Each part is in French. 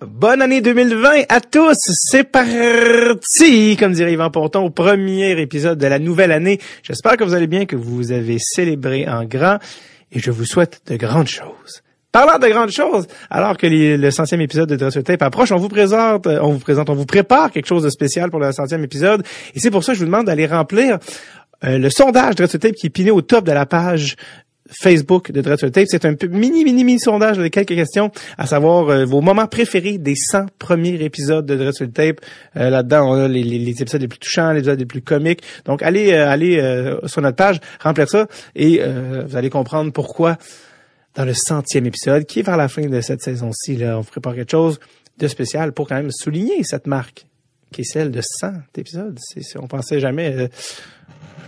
Bonne année 2020 à tous! C'est parti! Comme dirait Yvan Ponton, au premier épisode de la nouvelle année. J'espère que vous allez bien, que vous avez célébré en grand et je vous souhaite de grandes choses. Parlant de grandes choses, alors que le centième épisode de Dress Tape approche, on vous présente, euh, on vous présente, on vous prépare quelque chose de spécial pour le centième épisode. Et c'est pour ça que je vous demande d'aller remplir euh, le sondage Dress Tape qui est piné au top de la page Facebook de Dreadful Tape. C'est un mini, mini, mini sondage de quelques questions, à savoir euh, vos moments préférés des 100 premiers épisodes de Dreadful Tape. Euh, là-dedans, on a les, les, épisodes les plus touchants, les épisodes les plus comiques. Donc, allez, euh, allez sur notre page, remplir ça, et vous allez comprendre pourquoi dans le centième épisode, qui est vers la fin de cette saison-ci, là, on prépare quelque chose de spécial pour quand même souligner cette marque, qui est celle de 100 épisodes. On pensait jamais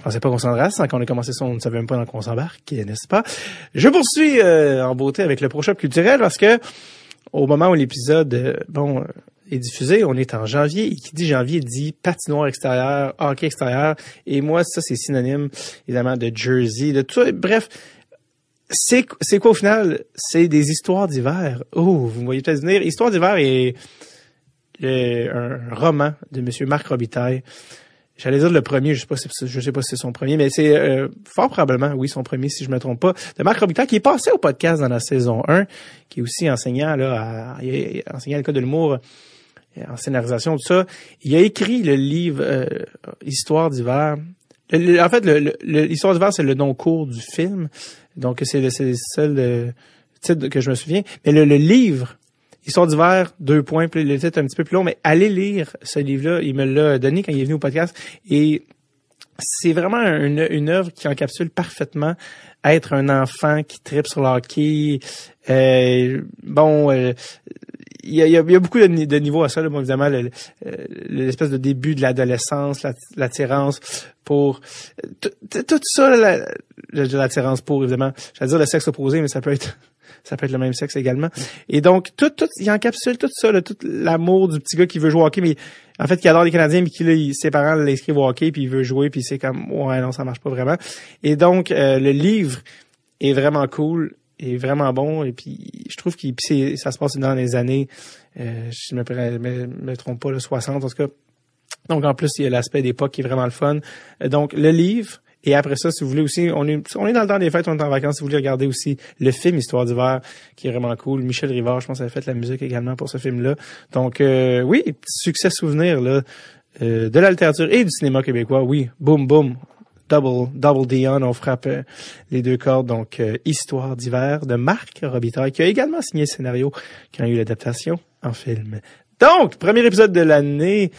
je pensais pas qu'on s'en reste. Quand on a commencé ça, on ne savait même pas dans quoi on s'embarque, n'est-ce pas? Je poursuis euh, en beauté avec le prochain culturel parce que au moment où l'épisode euh, bon euh, est diffusé, on est en janvier, et qui dit janvier dit patinoire extérieur, hockey extérieur, et moi, ça, c'est synonyme, évidemment, de jersey, de tout. Bref, c'est, c'est quoi au final? C'est des histoires d'hiver. Oh, vous voyez peut-être venir. Histoire d'hiver est un roman de Monsieur Marc Robitaille. J'allais dire le premier, je sais pas si je sais pas si c'est son premier, mais c'est euh, fort probablement, oui, son premier, si je me trompe pas, de Marc Robitaille, qui est passé au podcast dans la saison 1, qui est aussi enseignant là, à, enseignant à l'école de l'humour, euh, en scénarisation, tout ça. Il a écrit le livre euh, Histoire d'hiver. en fait, l'Histoire d'hiver, c'est le nom court du film, donc c'est le, seul titre que je me souviens. Mais le livre Histoire d'hiver, deux points, puis le titre un petit peu plus long, mais allez lire ce livre-là. Il me l'a donné quand il est venu au podcast. Et c'est vraiment une, œuvre qui encapsule parfaitement être un enfant qui tripe sur le hockey. Euh, bon, euh, il y, a, beaucoup de, de niveaux à ça. Là. Bon, évidemment, l'espèce de début de l'adolescence, l'attirance pour... Tout ça, l'attirance pour, évidemment. J'allais dire le sexe opposé, mais ça peut être ça peut être le même sexe également. Et donc, tout, tout, il encapsule tout ça, là, tout l'amour du petit gars qui veut jouer au hockey, mais en fait, qui adore les Canadiens, mais qui, là, ses parents l'inscrivent au hockey, puis il veut jouer, puis c'est comme, ouais, non, ça marche pas vraiment. Et donc, euh, le livre est vraiment cool, est vraiment bon, et puis je trouve que ça se passe dans les années, euh, je ne me, me, trompe pas, le 60, en tout cas. Donc, en plus, il y a l'aspect d'époque qui est vraiment le fun. Euh, donc, le livre, et après ça, si vous voulez aussi, on est, on est dans le temps des fêtes, on est en vacances. Si vous voulez regarder aussi le film Histoire d'hiver, qui est vraiment cool. Michel Rivard, je pense, a fait la musique également pour ce film-là. Donc, euh, oui, succès souvenir là, euh, de la littérature et du cinéma québécois. Oui, boum, boum. Double, double Dion, on frappe euh, les deux cordes. Donc, Histoire d'hiver de Marc Robitaille, qui a également signé le scénario qui a eu l'adaptation en film. Donc, premier épisode de l'année.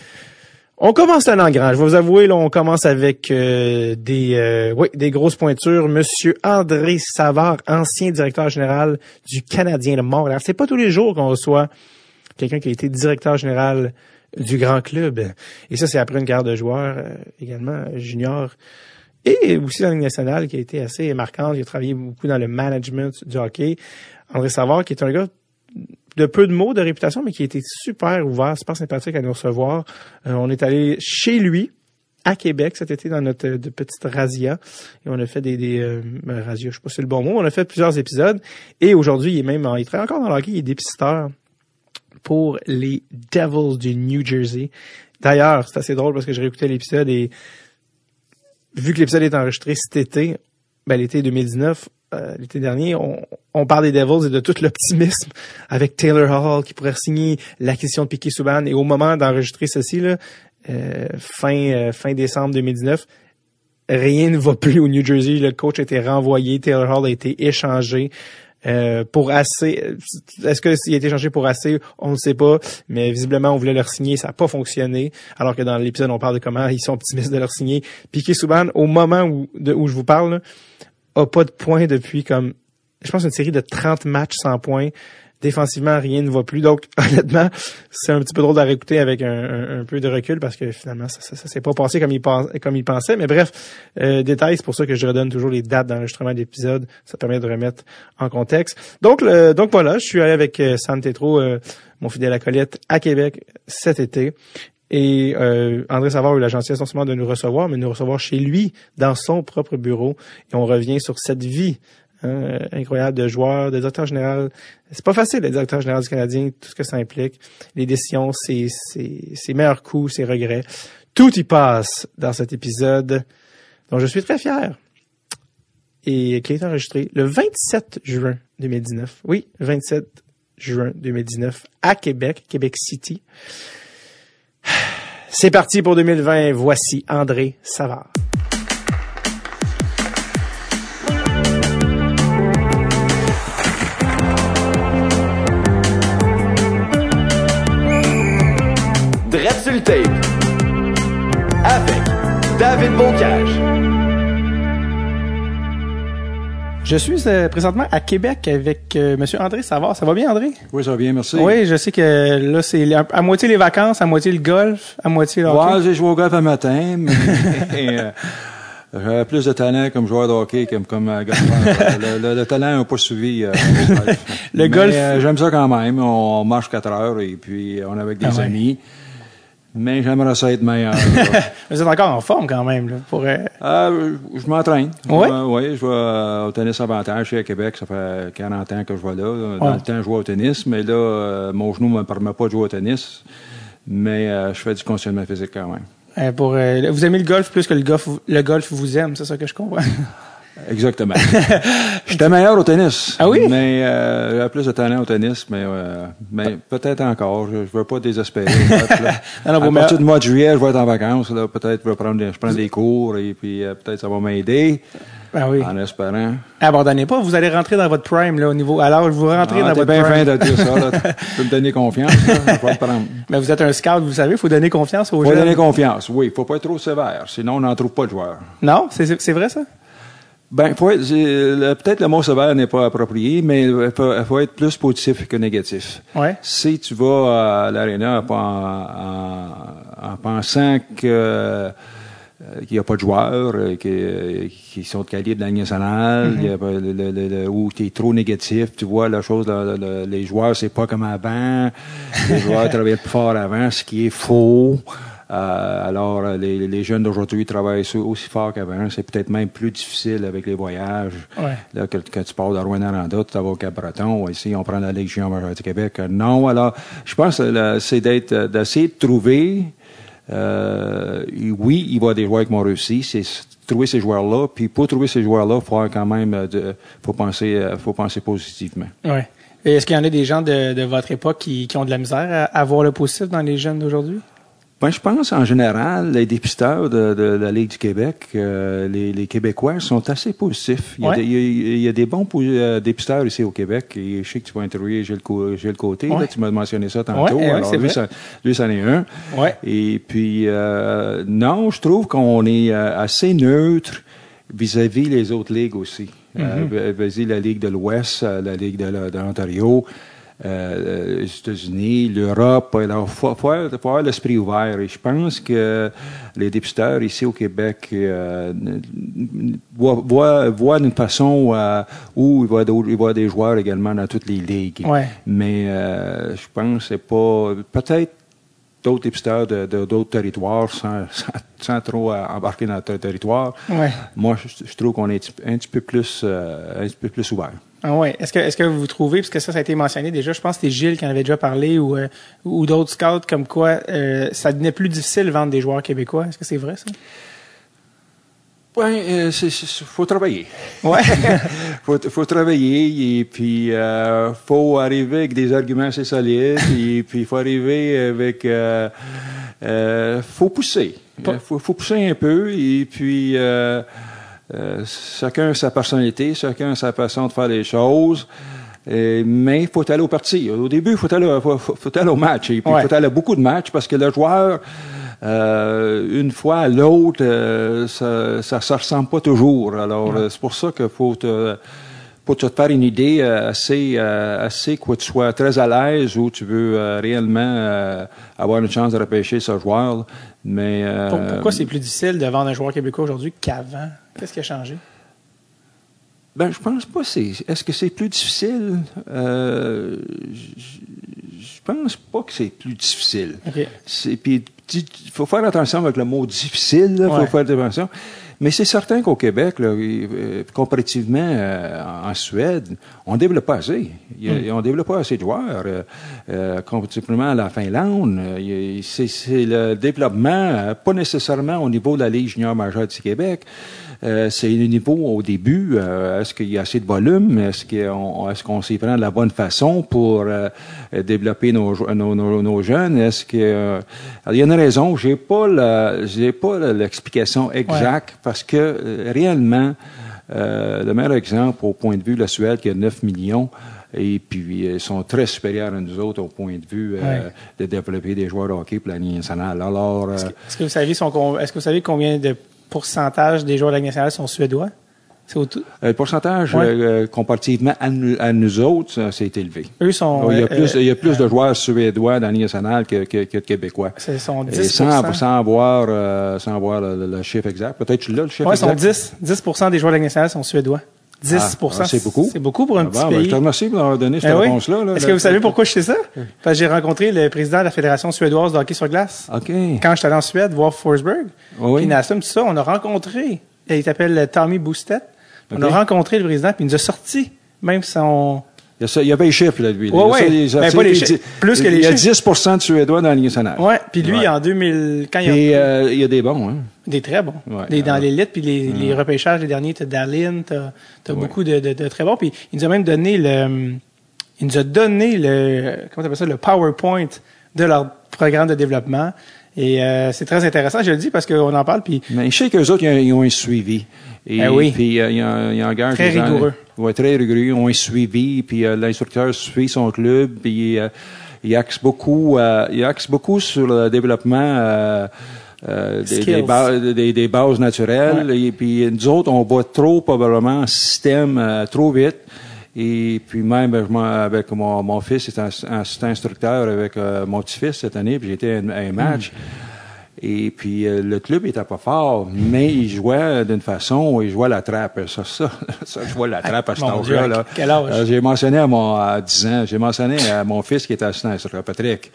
On commence en grand. Je vais vous avouer, là, on commence avec euh, des, euh, oui, des grosses pointures. Monsieur André Savard, ancien directeur général du Canadien de Montréal. C'est pas tous les jours qu'on reçoit quelqu'un qui a été directeur général du grand club. Et ça, c'est après une carrière de joueur euh, également junior. Et aussi dans la Ligue nationale qui a été assez marquante. Il a travaillé beaucoup dans le management du hockey. André Savard, qui est un gars de peu de mots de réputation, mais qui était super ouvert, super sympathique à nous recevoir. Euh, on est allé chez lui à Québec cet été dans notre de petite razzia et on a fait des, des euh, ben, razzia, je sais pas si c'est le bon mot, on a fait plusieurs épisodes et aujourd'hui il est même il travaille encore dans le hockey, il est dépisteur pour les Devils du New Jersey. D'ailleurs, c'est assez drôle parce que j'ai réécouté l'épisode et vu que l'épisode est enregistré cet été, ben l'été 2019, euh, l'été dernier, on, on, parle des Devils et de tout l'optimisme avec Taylor Hall qui pourrait signer l'acquisition de Piquet Souban. Et au moment d'enregistrer ceci, là, euh, fin, euh, fin décembre 2019, rien ne va plus au New Jersey. Le coach a été renvoyé, Taylor Hall a été échangé. pour assez, est-ce qu'il a été échangé pour assez, on ne sait pas, mais visiblement on voulait leur signer, ça n'a pas fonctionné, alors que dans l'épisode on parle de comment ils sont optimistes de leur signer. Piquet Souban, au moment où, où je vous parle, a pas de points depuis comme, je pense, une série de 30 matchs sans points. Défensivement, rien ne va plus. Donc, honnêtement, c'est un petit peu drôle à réécouter avec un, peu de recul parce que finalement, ça, ça, s'est pas passé comme il, comme il pensait. Mais bref, euh, détail, c'est pour ça que je redonne toujours les dates d'enregistrement d'épisodes. Ça permet de remettre en contexte. Donc, le, donc voilà, je suis allé avec euh, San Tetro, euh, mon fidèle acolyte, à Québec cet été. Et euh, André Savard a eu la gentillesse non seulement de nous recevoir, mais de nous recevoir chez lui, dans son propre bureau. Et on revient sur cette vie hein, incroyable de joueurs, de directeur général. C'est pas facile d'être directeur général du Canadien, tout ce que ça implique. Les décisions, ses, ses, ses meilleurs coups, ses regrets. Tout y passe dans cet épisode dont je suis très fier et qui est enregistré le 27 juin 2019. Oui, 27 juin 2019 à Québec, Québec City. C'est parti pour 2020. Voici André Savard. Dread tape. Avec David Bocage. Je suis euh, présentement à Québec avec euh, Monsieur André Savard. Ça va bien, André? Oui, ça va bien, merci. Oui, je sais que là, c'est à, à moitié les vacances, à moitié le golf, à moitié le hockey. Ouais, j'ai joué au golf un matin, mais euh, j'avais plus de talent comme joueur de hockey que comme euh, golfeur. le, le- le talent n'a pas suivi euh. Le Mais, golf- euh, J'aime ça quand même. On marche quatre heures et puis on est avec des Ah ouais. amis. Mais j'aimerais ça être meilleur. Vous êtes encore en forme quand même, là, pour... euh, Ah, je m'entraîne. Ouais? oui, je vais euh, au tennis avantage ici à Québec. Ça fait 40 ans que je vais là. Dans Ouais. le temps, je jouais au tennis, mais là, euh, mon genou ne me permet pas de jouer au tennis. Mais euh, je fais du conditionnement physique quand même. euh, pour euh, vous aimez le golf plus que le golf, le golf vous aime, c'est ça que je comprends? Exactement. J'étais meilleur au tennis. Ah oui? Mais euh, j'avais plus de talent au tennis, mais, euh, mais peut-être encore. Je ne veux pas désespérer. Non, non, à partir du mois de juillet, je vais être en vacances. Là. Peut-être je vais prendre des, je prends des cours et puis euh, peut-être ça va m'aider Ah oui. en espérant. Abandonnez pas, vous allez rentrer dans votre prime là au niveau. Alors vous rentrez Ah, dans votre bien fin prime. de dire ça. Là. Tu peux me donner confiance. là. Je vais prendre. Mais vous êtes un scout, vous savez, il faut donner confiance aux Faut jeunes. donner confiance, oui. faut pas être trop sévère. Sinon, on n'en trouve pas de joueurs. Non, c'est vrai ça? Ben, faut peut-être le mot sévère n'est pas approprié, mais il faut, être plus positif que négatif. Ouais. Si tu vas à l'aréna en, en- en pensant que euh, qu'il n'y a pas de joueurs euh, qui, qui sont de calibre de la nationale, le- le- ou tu es trop négatif, tu vois la chose, le- le- les joueurs, c'est pas comme avant, les joueurs travaillaient plus fort avant, ce qui est faux. Euh, alors, euh, les, les jeunes d'aujourd'hui travaillent aussi- fort qu'avant. C'est peut-être même plus difficile avec les voyages. Ouais. Là, que, que tu pars de Rouen-Noranda, tu vas au Cap-Breton, ici, on prend la Légion majeure du Québec. Euh, Non, alors, je pense que là, c'est d'être, euh, d'essayer de trouver, euh, oui, il va y avoir des joueurs qui m'ont réussi, c'est trouver ces joueurs-là, puis pour trouver ces joueurs-là, il faut quand même, euh, de, faut penser, euh, faut penser positivement. Ouais. Est-ce qu'il y en a des gens de, de votre époque qui, qui ont de la misère à, à voir le positif dans les jeunes d'aujourd'hui? Ben, je pense en général, les dépisteurs de, de la Ligue du Québec, euh, les, les Québécois sont assez positifs. Il y a, Ouais. des, il y a- il y a des bons euh, dépisteurs ici au Québec. Et je sais que tu vas interviewer Gilles, Gilles Côté. Ouais. Là, tu m'as mentionné ça tantôt. Ouais, Alors, lui, ça, lui, est un. Ouais. Et puis, euh, non, je trouve qu'on est euh, assez neutre vis-à-vis les autres ligues aussi. Euh, vis-à-vis la Ligue de l'Ouest, la Ligue de, de l'Ontario, euh, les États-Unis, l'Europe. Alors, faut, faut, avoir- l'esprit ouvert. Et je pense que les dépisteurs ici au Québec euh, voient, voient, voient d'une façon euh, où il va, il va des joueurs également dans toutes les ligues. Ouais. Mais euh, je pense que c'est pas... Peut-être d'autres dépisteurs de, d'autres territoires sans, sans, sans trop euh, embarquer dans notre territoire. Ouais. Moi, je, je trouve qu'on est un petit- un petit peu plus, euh, un petit peu plus ouvert. Ah ouais. Est-ce que, est-ce que vous trouvez, parce que ça, ça a été mentionné déjà, je pense que c'était Gilles qui en avait déjà parlé ou, euh, ou d'autres scouts comme quoi euh, ça devenait plus difficile de vendre des joueurs québécois. Est-ce que c'est vrai ça? Oui, euh, c'est, c'est- faut travailler. Ouais. faut, faut travailler et puis euh, faut arriver avec des arguments assez solides et puis faut arriver avec euh, euh, faut pousser Euh, faut, faut pousser un peu et puis euh, chacun a sa personnalité chacun a sa façon de faire les choses Euh, mais il faut aller au parti. Au début, il faut aller, faut, faut- faut aller au match. Et puis, il Ouais. faut aller à beaucoup de matchs parce que le joueur, euh, une fois à l'autre, euh, ça, se ressemble pas toujours. Alors, c'est pour ça qu'il faut te, pour te faire une idée assez, assez que tu sois très à l'aise où tu veux réellement avoir une chance de repêcher ce joueur. Mais Pour- Pourquoi c'est plus difficile de vendre un joueur québécois aujourd'hui qu'avant? Qu'est-ce qui a changé? Ben, je pense pas. C'est, est-ce que c'est plus difficile? Euh, je, pense pas que c'est plus difficile. OK. C'est, puis, il faut faire attention avec le mot difficile. Il faut Ouais. faire attention. Mais c'est certain qu'au Québec, là, euh, comparativement euh, en Suède, on développe pas assez. Il a- On développe pas assez de joueurs. Euh, euh, comparativement à la Finlande, c'est c'est le développement, pas nécessairement au niveau de la Ligue junior majeure du Québec. Euh, c'est le niveau au début. euh, est-ce qu'il y a assez de volume? Est-ce qu'on est-ce qu'on s'y prend de la bonne façon pour euh, développer nos, nos, nos, nos jeunes? Est-ce que euh, alors, il y a une raison. J'ai pas la- j'ai pas l'explication exacte parce que euh, réellement euh, le meilleur exemple au point de vue de la Suède qui a 9 millions et puis ils sont très supérieurs à nous autres au point de vue euh, de développer des joueurs de hockey pour la Ligue nationale. Alors, euh, Est-ce que vous savez son est-ce que vous savez combien de pourcentage des joueurs de la nationale sont suédois? Tout- Euh, Le pourcentage, Ouais. euh, comparativement à nous, à nous autres, c'est élevé. Eux sont. il y a euh, plus, il y a plus euh, de joueurs suédois dans la Ligue nationale que, que, que de Québécois. C'est sont Et 10 sans, sans avoir, euh, sans avoir le, le- le chiffre exact. Peut-être tu l'as, le chiffre Ouais, ils sont exact? 10. 10 des joueurs de la Ligue nationale sont suédois. 10 Ah, ah, c'est beaucoup. C'est beaucoup pour un Ah petit bon, ben, pays. je te remercie de m'avoir donné cette Ben oui. réponse-là. là. Est-ce que vous savez pourquoi je sais ça? Parce que j'ai rencontré le président de la Fédération suédoise de hockey sur glace. OK. Quand j'étais allé en Suède voir Forsberg, Oui. puis Nassum, tout ça, on a rencontré, il s'appelle Tommy Boostet. On a rencontré le président, puis il nous a sorti même son... Il y a, ça- il y les chiffres, là, lui. Y Ben, pas les chiffres. Plus que les Il y a chiffres. 10 de Suédois dans la Ligue nationale. Ouais, puis lui, Ouais. en 2000, quand il a... Et euh, il y a des bons, hein. Des très bons. Ouais, des, dans l'élite, puis les, les repêchages, les derniers, t'as Darlin, t'as as beaucoup de, de, de très bons. Puis il nous a même donné le... Il nous a donné le... Comment t'appelles ça? Le PowerPoint de leur programme de développement. Et euh, c'est très intéressant, je le dis, parce qu'on en parle, puis... Mais je sais qu'eux autres, ils ont, un suivi. Et, Ben oui. Puis, euh, ils, en- ils engagent Très gens- rigoureux. Ouais, très rigoureux. Ils ont un suivi. Puis, euh, l'instructeur suit son club. Puis, euh, il axe beaucoup, euh, il axe beaucoup sur le développement euh, euh, des, des, ba- des- des bases naturelles. Et puis, nous autres, on va trop, probablement, en système euh, trop vite. Et puis même avec mon, mon fils, c'est un, instructeur avec euh, mon petit-fils cette année, puis j'étais à un, match. Et puis euh, le club était pas fort, mais il jouait d'une façon où il jouait la trappe. Ça, ça, ça je vois la trappe à cet Mon Dieu, âge-là. là. quel âge? Euh, j'ai mentionné à mon à 10 ans, j'ai mentionné à mon fils qui était assistant instructeur, Patrick.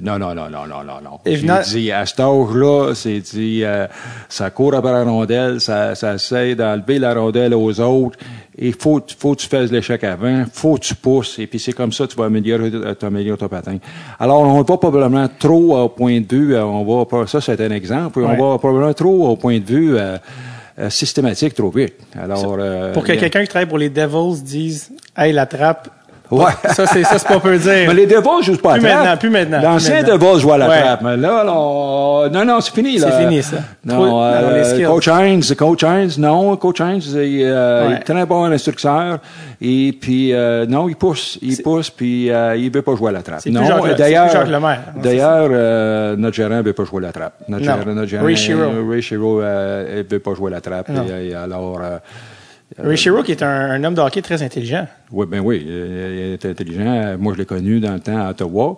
Non, non, non, non, non, non, non. Et J'ai dit, à cet âge-là, c'est dit, euh, ça court après la rondelle, ça, ça essaie d'enlever la rondelle aux autres. Il faut, faut que tu fasses l'échec avant, faut que tu pousses, et puis c'est comme ça que tu vas améliorer, euh, t'améliorer ton patin. Alors, on va probablement trop au point de vue, euh, on va, ça c'est un exemple, Ouais. on va probablement trop au point de vue euh, euh, systématique trop vite. Alors, euh, Pour que quelqu'un qui travaille pour les Devils dise « Hey, la trappe Ouais. » Ça, c'est ça, c'est pas peu dire. Mais les Devils jouent pas à Plus la trappe. maintenant, plus maintenant, L'ancien plus maintenant. Devils joue à la Ouais. trappe. Mais là, là, on- non, non, c'est fini, là. C'est fini, ça. Non, euh. Coach Hines, Coach Hines, non, Coach Hines, il, euh, Ouais. il est très bon instructeur. Et puis, euh, non, il pousse, il pousse, puis euh, il veut pas jouer à la trappe. Non, euh, d'ailleurs, d'ailleurs, euh, notre gérant veut pas jouer à la trappe. Notre Non. gérant, notre gérant, Ray Shiro. euh, Ray Shiro, euh, il veut pas jouer à la trappe. Et, et alors, euh, Ray Shiro, qui est un, un homme de hockey très intelligent. oui, ben oui, il, est intelligent. Moi, je l'ai connu dans le temps à Ottawa.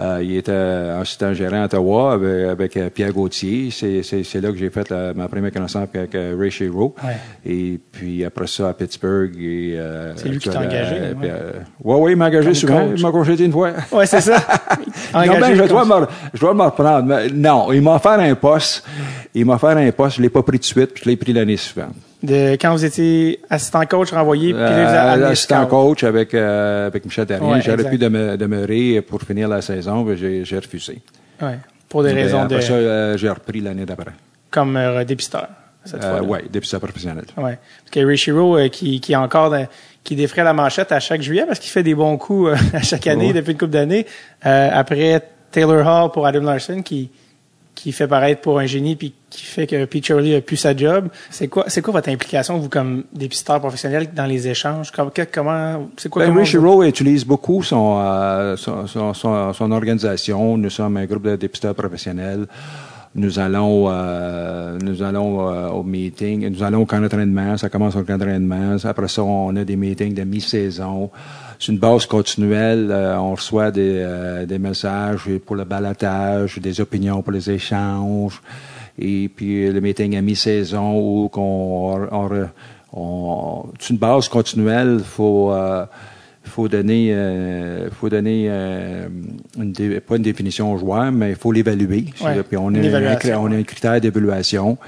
Euh, il était assistant gérant à Ottawa avec, avec, euh, Pierre Gauthier. C'est, là que j'ai fait la- ma première connaissance avec euh, Ray Shiro. Ouais. Et puis après ça, à Pittsburgh. Euh, C'est lui qui t'a euh, engagé, euh, euh, ouais, oui, il m'a engagé Comme souvent. coach. Il m'a congédié une fois. Ouais, c'est ça. Non, ben, je, dois me, je dois me reprendre. Mais non, il m'a offert un poste. Il m'a offert un poste. Je l'ai pas pris tout de suite, puis je l'ai pris l'année suivante. De quand vous étiez assistant coach renvoyé, puis là, vous avez Euh, assistant coach avec, euh, avec Michel Terrien. Ouais, J'aurais pu deme- demeurer pour finir la saison, mais j'ai, j'ai refusé. Ouais, pour des Mais raisons de ça, euh, j'ai repris l'année d'après. comme euh, dépisteur cette fois. oui, dépisteur professionnel. Ouais. Parce que Ray Shiro, euh, qui, qui est encore dans- qui défrait la manchette à chaque juillet parce qu'il fait des bons coups à chaque année Ouais. depuis une couple d'années. Euh, après Taylor Hall pour Adam Larson qui qui fait paraître pour un génie puis qui fait que Pete Shirley a plus sa job. C'est quoi c'est quoi votre implication vous comme dépisteur professionnel dans les échanges? Comme- que- comment c'est quoi Ben, comment Ray vous- utilise beaucoup son, euh, son, son, son- son organisation. Nous sommes un groupe de dépisteurs professionnels. Nous allons, euh, nous allons euh, au meeting, nous allons au camp d'entraînement. Ça commence au camp d'entraînement. Après ça, on a des meetings de mi-saison. C'est une base continuelle. Euh, on reçoit des, euh, des messages pour le balatage, des opinions pour les échanges. Et puis le meeting à mi-saison où qu'on on, on- c'est une base continuelle. Faut euh, faut donner, euh, faut donner euh, une dé- pas une définition au joueur, mais il faut l'évaluer. Ouais, Puis on a, un, on a un critère d'évaluation.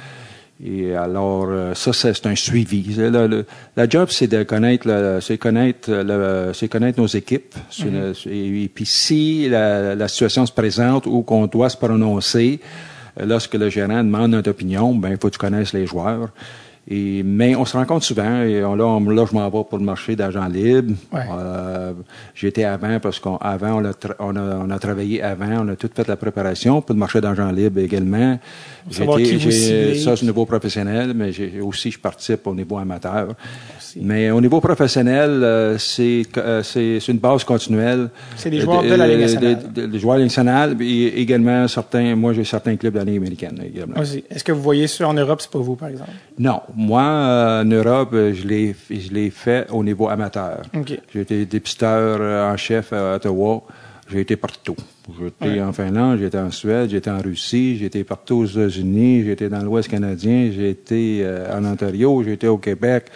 Et alors, euh, ça, c'est un suivi. Le- le- la job, c'est de connaître, le- c'est connaître, le- c'est connaître nos équipes. Le- et, et puis, si la, la situation se présente où qu'on doit se prononcer, euh, lorsque le gérant demande notre opinion, ben, il faut que tu connaisses les joueurs. Et, mais on se rencontre souvent. Et on- là, on- là, je m'en vais pour le marché d'agents libres. Ouais. Euh, J'étais avant parce qu'avant, on, a tra- on, a, on a travaillé avant, on a tout fait la préparation pour le marché d'argent libre également. J'étais- j'ai-. Ça, c'est au niveau professionnel, mais j'ai aussi, je participe au niveau amateur. Mais au niveau professionnel, euh, c'est euh, c'est une base continuelle. C'est des joueurs de la Ligue nationale. Des, des joueurs de la Ligue nationale, et également certains, moi j'ai certains clubs de la Ligue américaine également. Est-ce que vous voyez ça en Europe, c'est pas vous, par exemple? Non, moi, euh, en Europe, euh, je l'ai, je l'ai fait au niveau amateur. OK. J'ai été dépisteur euh, en chef à Ottawa. J'ai été partout. J'ai été Ouais. en Finlande, été en Suède, j'ai été en Russie, j'ai été partout aux États-Unis, j'ai été dans l'Ouest canadien, j'ai été euh, en Ontario, j'ai été au Québec.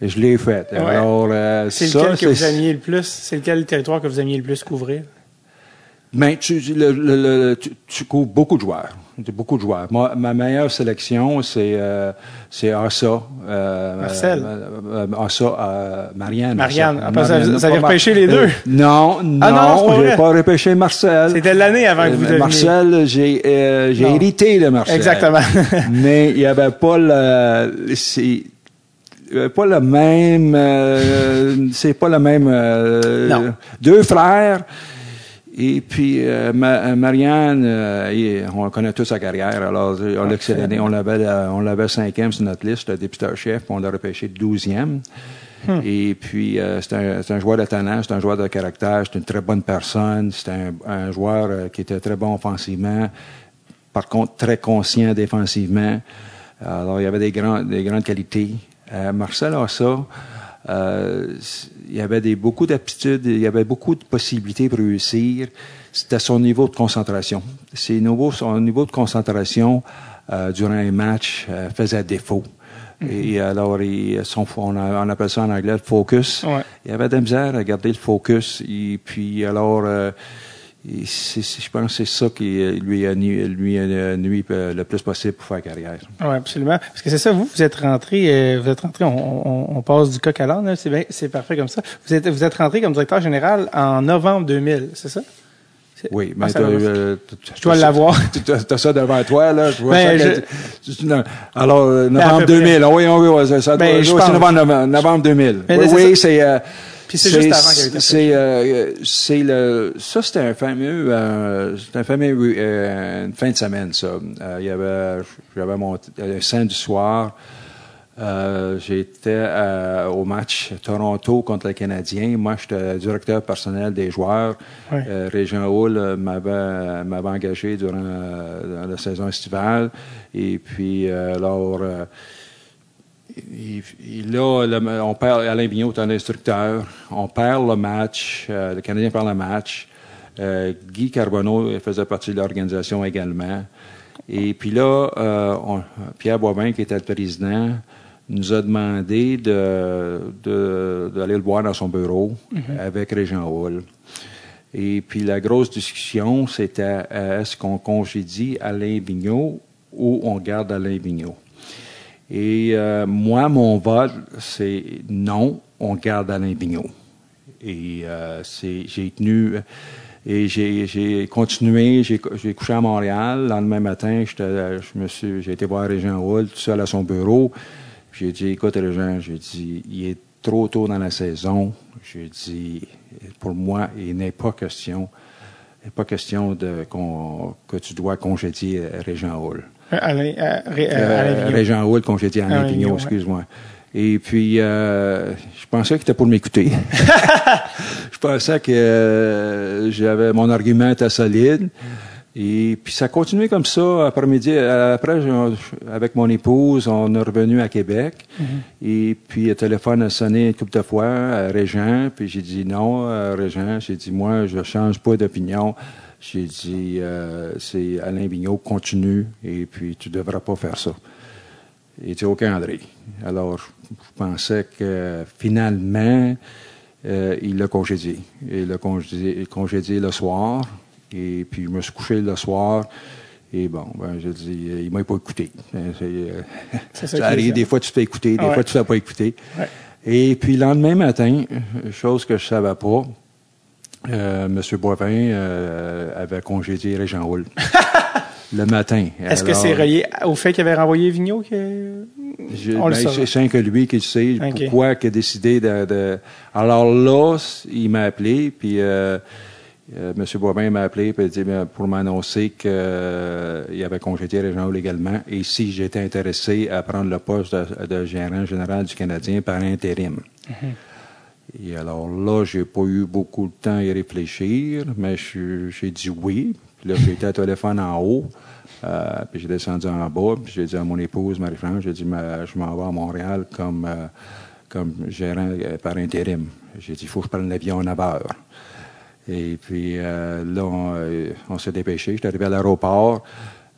Je l'ai fait. Ouais. Alors, euh, C'est lequel que vous aimiez le plus? C'est lequel territoire que vous aimiez le plus couvrir? Ben, tu, le- le- le- tu, tu couvres beaucoup de joueurs. Beaucoup de joueurs. Moi, ma meilleure sélection, c'est euh, c'est Assa. Euh, Marcel. Euh, Assa, euh, Marianne. Marianne. Vous- avez repêché les deux. Euh, non, non, Ah non, j'ai pas repêché Marcel. C'était l'année avant que vous Euh, deveniez. Marcel, j'ai euh, j'ai Non. hérité de Marcel. Exactement. Mais il y avait pas le c'est pas le même euh, c'est pas le même euh, Non. deux frères et puis euh, Ma- Marianne euh, on connaît toute sa carrière alors on l'a excellé on l'avait euh, on l'avait cinquième sur notre liste de député chef puis on l'a repêché douzième Hmm. et puis, euh, c'est un, joueur de talent, c'est un joueur de caractère, c'est une très bonne personne, c'est un, un joueur euh, qui était très bon offensivement, par contre très conscient défensivement. Alors, il y avait des, grands, des grandes qualités. Euh, Marcel a ça. Euh, il y avait des, beaucoup d'aptitudes, il y avait beaucoup de possibilités pour réussir. C'était son niveau de concentration. Ses nouveaux, son niveau de concentration euh, durant un match euh, faisait défaut. Et alors, il, son, on, a- on appelle ça en anglais le focus. Ouais. Il avait de la misère à garder le focus. Et puis, alors, euh, c'est- je pense que c'est ça qui euh, lui a nu, lui a nuit euh, le plus possible pour faire carrière. Oui, absolument. Parce que c'est ça, vous, vous êtes rentré, euh, vous êtes rentré, on, on, on passe du coq à l'âne, c'est bien, c'est parfait comme ça. Vous êtes, vous êtes rentré comme directeur général en novembre 2000, c'est ça? Oui, Ah, mais va. euh, Je dois l'avoir. Tu as, ça devant toi, là. Je vois Ben, ça je- une- alors, euh, à novembre près. 2000. Ah oui, oui, oui, ça, Ben, doit- je pense. novembre, novembre, novembre 2000. Mais oui, c'est oui, c'est... euh, Puis c'est juste avant qu'il C'est, euh, c'est le, ça, c'était un fameux, euh, c'était un fameux, euh, une fin de semaine, ça. Euh, il y avait, j'avais mon, un samedi soir, euh, j'étais euh, au match Toronto contre le Canadien. Moi, j'étais directeur personnel des joueurs. Euh, Régent Hall euh, m'avait, m'avait engagé durant euh, la saison estivale. Et puis, euh, alors, euh, et, et là, le- on perd, Alain Vigneault est un instructeur. On perd le match. euh, le Canadien perd le match. Euh, Guy Carbonneau faisait partie de l'organisation également. Et puis là, euh, on- Pierre Boivin, qui était le président, nous a demandé de, de- d'aller le voir dans son bureau avec Régent Hall. Et puis la grosse discussion, c'était est-ce qu'on congédie Alain Vigneault ou on garde Alain Vigneault? Et euh, moi, mon vote, c'est non, on garde Alain Vigneault. Et euh, j'ai tenu et j'ai, continué, j'ai, couché à Montréal. Le lendemain matin, suis, j'ai été voir Régent Hall tout seul à son bureau. J'ai dit, écoute, Régent, j'ai dit, il est trop tôt dans la saison. J'ai dit, pour moi, il n'est pas question, pas question de, qu'on, que tu dois congédier Régent Hall. Euh, Alain, euh, euh, Alain. Régent Hall, congédié Alain Alain Vigneault, Vigneault, ouais. excuse-moi. Et puis, euh, je pensais qu'il était pour m'écouter. je pensais que euh, j'avais mon argument était solide. Et puis, ça a continué comme ça. Après-midi, après, avec mon épouse, on est revenu à Québec. Et puis, le téléphone a sonné une couple de fois à Régent. Puis, j'ai dit non, euh, Régent. J'ai dit, moi, je change pas d'opinion. J'ai dit, euh, c'est Alain Vigneault, continue. Et puis, tu devras pas faire ça. Il dit OK, André. Alors, je pensais que finalement, euh, il l'a congédié. Il l'a congédié, congédié le soir. Et puis, je me suis couché le soir. Et bon, ben, je dis, euh, il m'a pas écouté. Euh, C'est ça arrive, des fois tu te fais écouter, des Ouais. fois tu ne fais pas. Ouais. Et puis le lendemain matin, chose que je savais pas, euh, M. Boivin euh, avait congédié Régent Houle. le matin. Est-ce que c'est relié au fait qu'il avait renvoyé Vigneault? Que... je- On le ben, c'est que lui qui sait pourquoi qu'il a décidé de, de- Alors là, il m'a appelé, puis euh, euh, M. Boivin m'a appelé puis il dit, ben, pour m'annoncer qu'il avait congédié les gens légalement et si j'étais intéressé à prendre le poste de, de gérant général du Canadien par intérim. Et alors là, j'ai pas eu beaucoup de temps à y réfléchir, mais j'ai dit oui. Puis là, j'ai été au téléphone en haut, euh, puis j'ai descendu en bas, puis j'ai dit à mon épouse, Marie-France, j'ai dit, je m'en vais à Montréal comme, euh, comme gérant euh, par intérim. J'ai dit, il faut que je prenne l'avion à 9 heures. Et puis là, on, on s'est dépêché. J'étais arrivé à l'aéroport.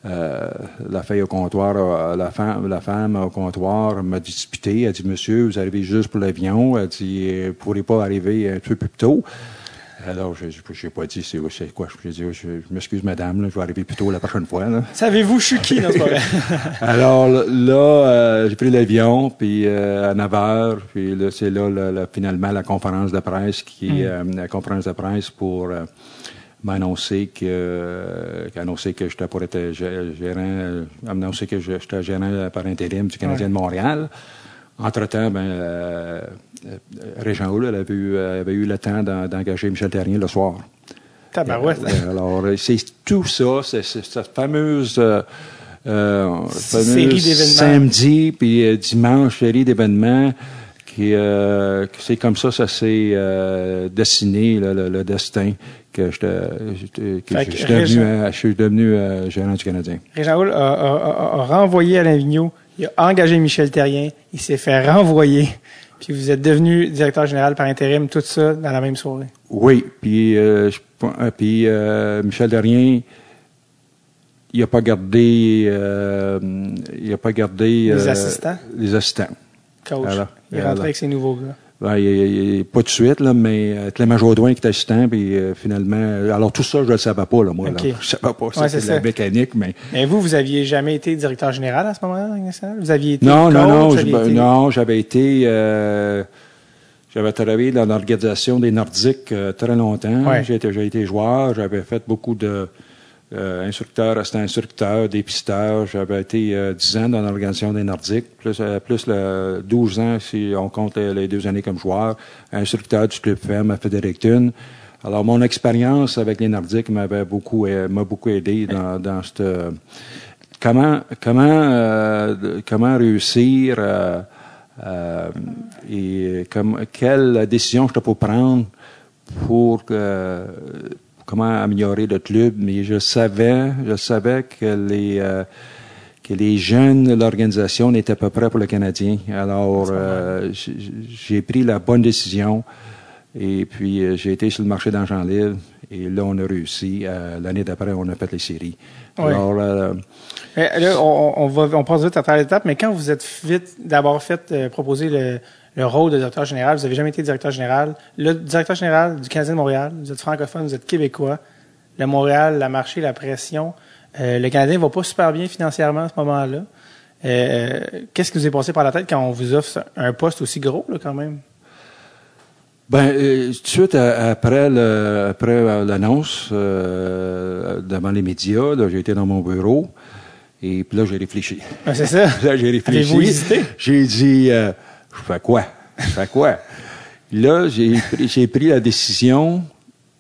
Euh, la fille au comptoir, euh, la femme, la femme au comptoir m'a disputé. Elle dit, Monsieur, vous arrivez juste pour l'avion. Elle dit, euh, vous pourrez pas arriver un peu plus tôt. Alors, je n'ai pas dit, c'est c'est quoi? J'ai dit, je, je m'excuse, madame, là, je vais arriver plus tôt la prochaine fois. là. Savez-vous, je suis qui? Vrai. Alors là, euh, j'ai pris l'avion, puis euh, à 9 heures, puis là, c'est là, finalement la conférence de presse qui euh, la conférence de presse pour euh, m'annoncer que euh, que j'étais pour être gé- gérant, euh, annoncer que je- j'étais gérant par intérim du Canadien de Montréal. Entre-temps, ben, euh, Régent Houle elle avait eu, avait eu le temps d'en- d'engager Michel Terrien le soir. Tabarouette. Alors, c'est tout ça, c'est cette fameuse, euh, Série fameuse d'événements. samedi puis dimanche série d'événements qui, euh, c'est comme ça, ça s'est dessiné le destin que je suis devenu, euh, je suis devenu euh, gérant du Canadien. Régent Houle a, a- a- a renvoyé Alain Vigneault, il a engagé Michel Terrien, il s'est fait renvoyer, puis vous êtes devenu directeur général par intérim, tout ça dans la même soirée. Oui, puis, euh, euh, puis euh, Michel Derrien, il n'a pas gardé, il a pas gardé Les assistants? Les assistants. Coach. Voilà. il est rentré avec ses nouveaux gars. Ben, il- pas tout de suite, là, mais euh, Clément Jaudoin qui est assistant, puis euh, finalement, euh, alors tout ça, je ne le savais pas, là, moi. OK. Là. Je savais pas, Ouais, c'était c'est ça. la mécanique, mais... Mais vous, vous aviez jamais été directeur général à ce moment-là? Vous aviez été Non, coach, non, non, je- ben, été- non, j'avais été... euh, j'avais travaillé dans l'organisation des Nordiques très longtemps. Ouais. J'ai été, j'ai été joueur, j'avais fait beaucoup de... Euh, instructeur, instructeur, dépisteur. J'avais été euh, 10 ans dans l'organisation des Nordiques, plus, euh, plus le 12 ans si on compte les, deux années comme joueur, instructeur du club ferme à Fredericton. Alors, mon expérience avec les Nordiques m'avait beaucoup, euh, m'a beaucoup aidé dans, dans cette... euh, comment, comment, euh, comment réussir et comme, quelle décision je peux prendre pour comment améliorer le club, mais je savais, je savais que les euh, que les jeunes de l'organisation n'étaient pas prêts pour le Canadien. Alors, euh, j'ai pris la bonne décision et puis euh, j'ai été sur le marché d'argent libre et là, on a réussi. Euh, L'année d'après, on a fait les séries. Ouais. Alors, Mais là, on, on va, on passe vite à travers l'étape, mais quand vous êtes vite d'avoir fait proposer le, le rôle de directeur général, vous avez jamais été directeur général. Le directeur général du Canadien de Montréal, vous êtes francophone, vous êtes québécois. Le Montréal, la marché, la pression. Euh, le Canadien va pas super bien financièrement à ce moment-là. Euh, Qu'est-ce qui vous est passé par la tête quand on vous offre un poste aussi gros, là, quand même? Ben, euh, tout de suite après le- après euh, l'annonce euh, devant les médias, j'ai été dans mon bureau et puis là j'ai réfléchi. Ah, c'est ça? Là j'ai réfléchi. J'ai dit, euh, je fais quoi? Je fais quoi? Là j'ai pris, j'ai pris la décision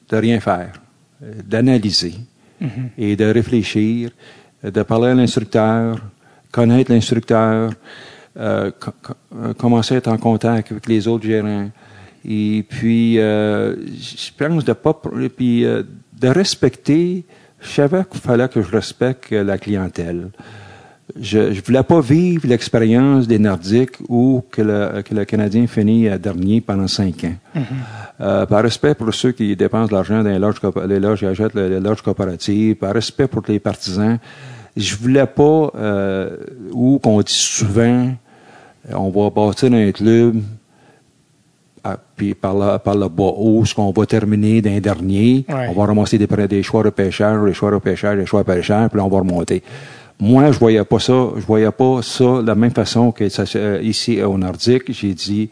de rien faire, d'analyser et de réfléchir, de parler à l'instructeur, connaître l'instructeur, euh, co- co- euh, commencer à être en contact avec les autres gérants. Et puis, euh, je pense de pas, puis euh, de respecter. Je savais qu'il fallait que je respecte la clientèle. Je ne voulais pas vivre l'expérience des Nordiques où que le, que le Canadien finit dernier pendant cinq ans. Euh, par respect pour ceux qui dépensent de l'argent dans les loges, les loges, qui achètent les, loges coopératives, par respect pour les partisans, je voulais pas, euh, où qu'on dit souvent, euh, on va bâtir un club, à- puis par le, par le bas haut, ce qu'on va terminer d'un dernier. Ouais. On va ramasser des, des choix de pêcheurs, des choix de pêcheurs, des choix de pêcheurs, puis là, on va remonter. Moi, je voyais pas ça, je voyais pas ça de la même façon que ça, euh, ici au Nordique. J'ai dit,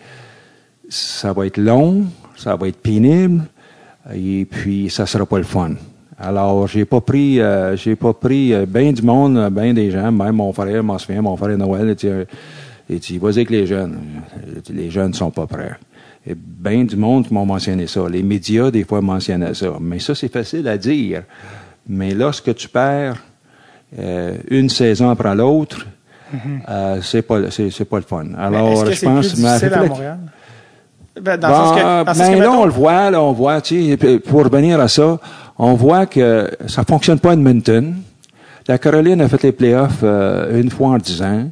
ça va être long, ça va être pénible, et puis ça sera pas le fun. Alors, j'ai pas pris, euh, j'ai pas pris euh, bien du monde, euh, bien des gens, même mon frère, m'en mon frère Noël, il dit, euh, vas-y avec les jeunes. Les jeunes sont pas prêts. Et bien du monde m'ont mentionné ça. Les médias, des fois, mentionnaient ça. Mais ça, c'est facile à dire. Mais lorsque tu perds euh, une saison après l'autre, c'est pas, c'est, c'est pas le fun. Alors, je pense, plus difficile à Montréal? Ben, dans le sens que, dans sens ben que, là, mettons- on le voit, là, on voit, tu sais, pour revenir à ça, on voit que ça fonctionne pas à Edmonton. La Caroline a fait les playoffs euh, une fois en dix ans.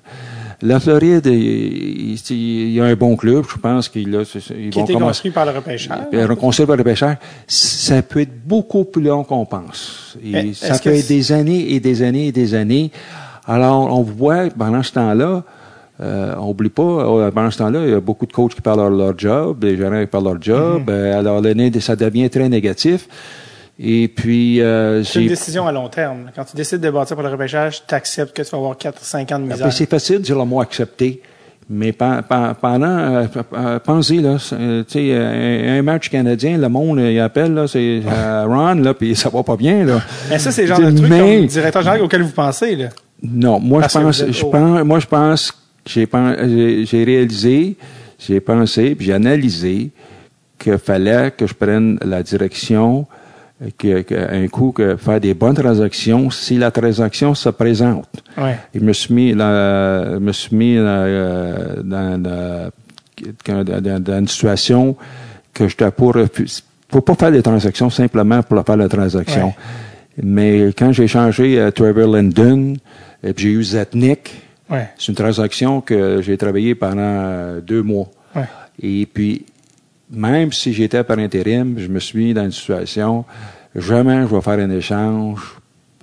La Floride, il, y a un bon club, je pense c'est- ils qui a vont été construit par le repêcheur. Puis, reconstruire par le pêcheur, ça peut être beaucoup plus long qu'on pense. Et Mais ça peut être des années et des années et des années. Alors, on voit pendant ce temps-là, euh, on oublie pas, euh, pendant ce temps-là, il y a beaucoup de coachs qui parlent de leur job, des gérants qui parlent de leur job. Mhm. Euh, alors, l'année, ça devient très négatif. Et puis, euh, C'est une décision à long terme. Quand tu décides de bâtir pour le repêchage, tu acceptes que tu vas avoir 4-5 ans de misère. C'est facile de dire le mot accepter. Mais pe- pe- pendant, euh, euh, pensez, là, euh, tu sais, un, match canadien, le monde, il appelle, là, c'est Ron, là, puis ça va pas bien, là. Mais ça, c'est le genre de truc Mais- comme directeur général auquel vous pensez, là. Non, moi, Parce je pense, êtes je pense, moi, je pense que j'ai, j'ai, réalisé, j'ai pensé, puis j'ai analysé qu'il fallait que je prenne la direction, que, que, un coup, que faire des bonnes transactions si la transaction se présente. Ouais. Et je me suis mis, là, je me suis mis euh, dans, dans, dans- dans- une situation que je pour refuser. Faut pas faire des transactions simplement pour faire la transaction. Ouais. Mais quand j'ai changé à Trevor Linden, et puis j'ai eu Zetnik, Ouais. c'est une transaction que j'ai travaillé pendant euh, deux mois. Et puis, même si j'étais par intérim, je me suis dans une situation, jamais je vais faire un échange,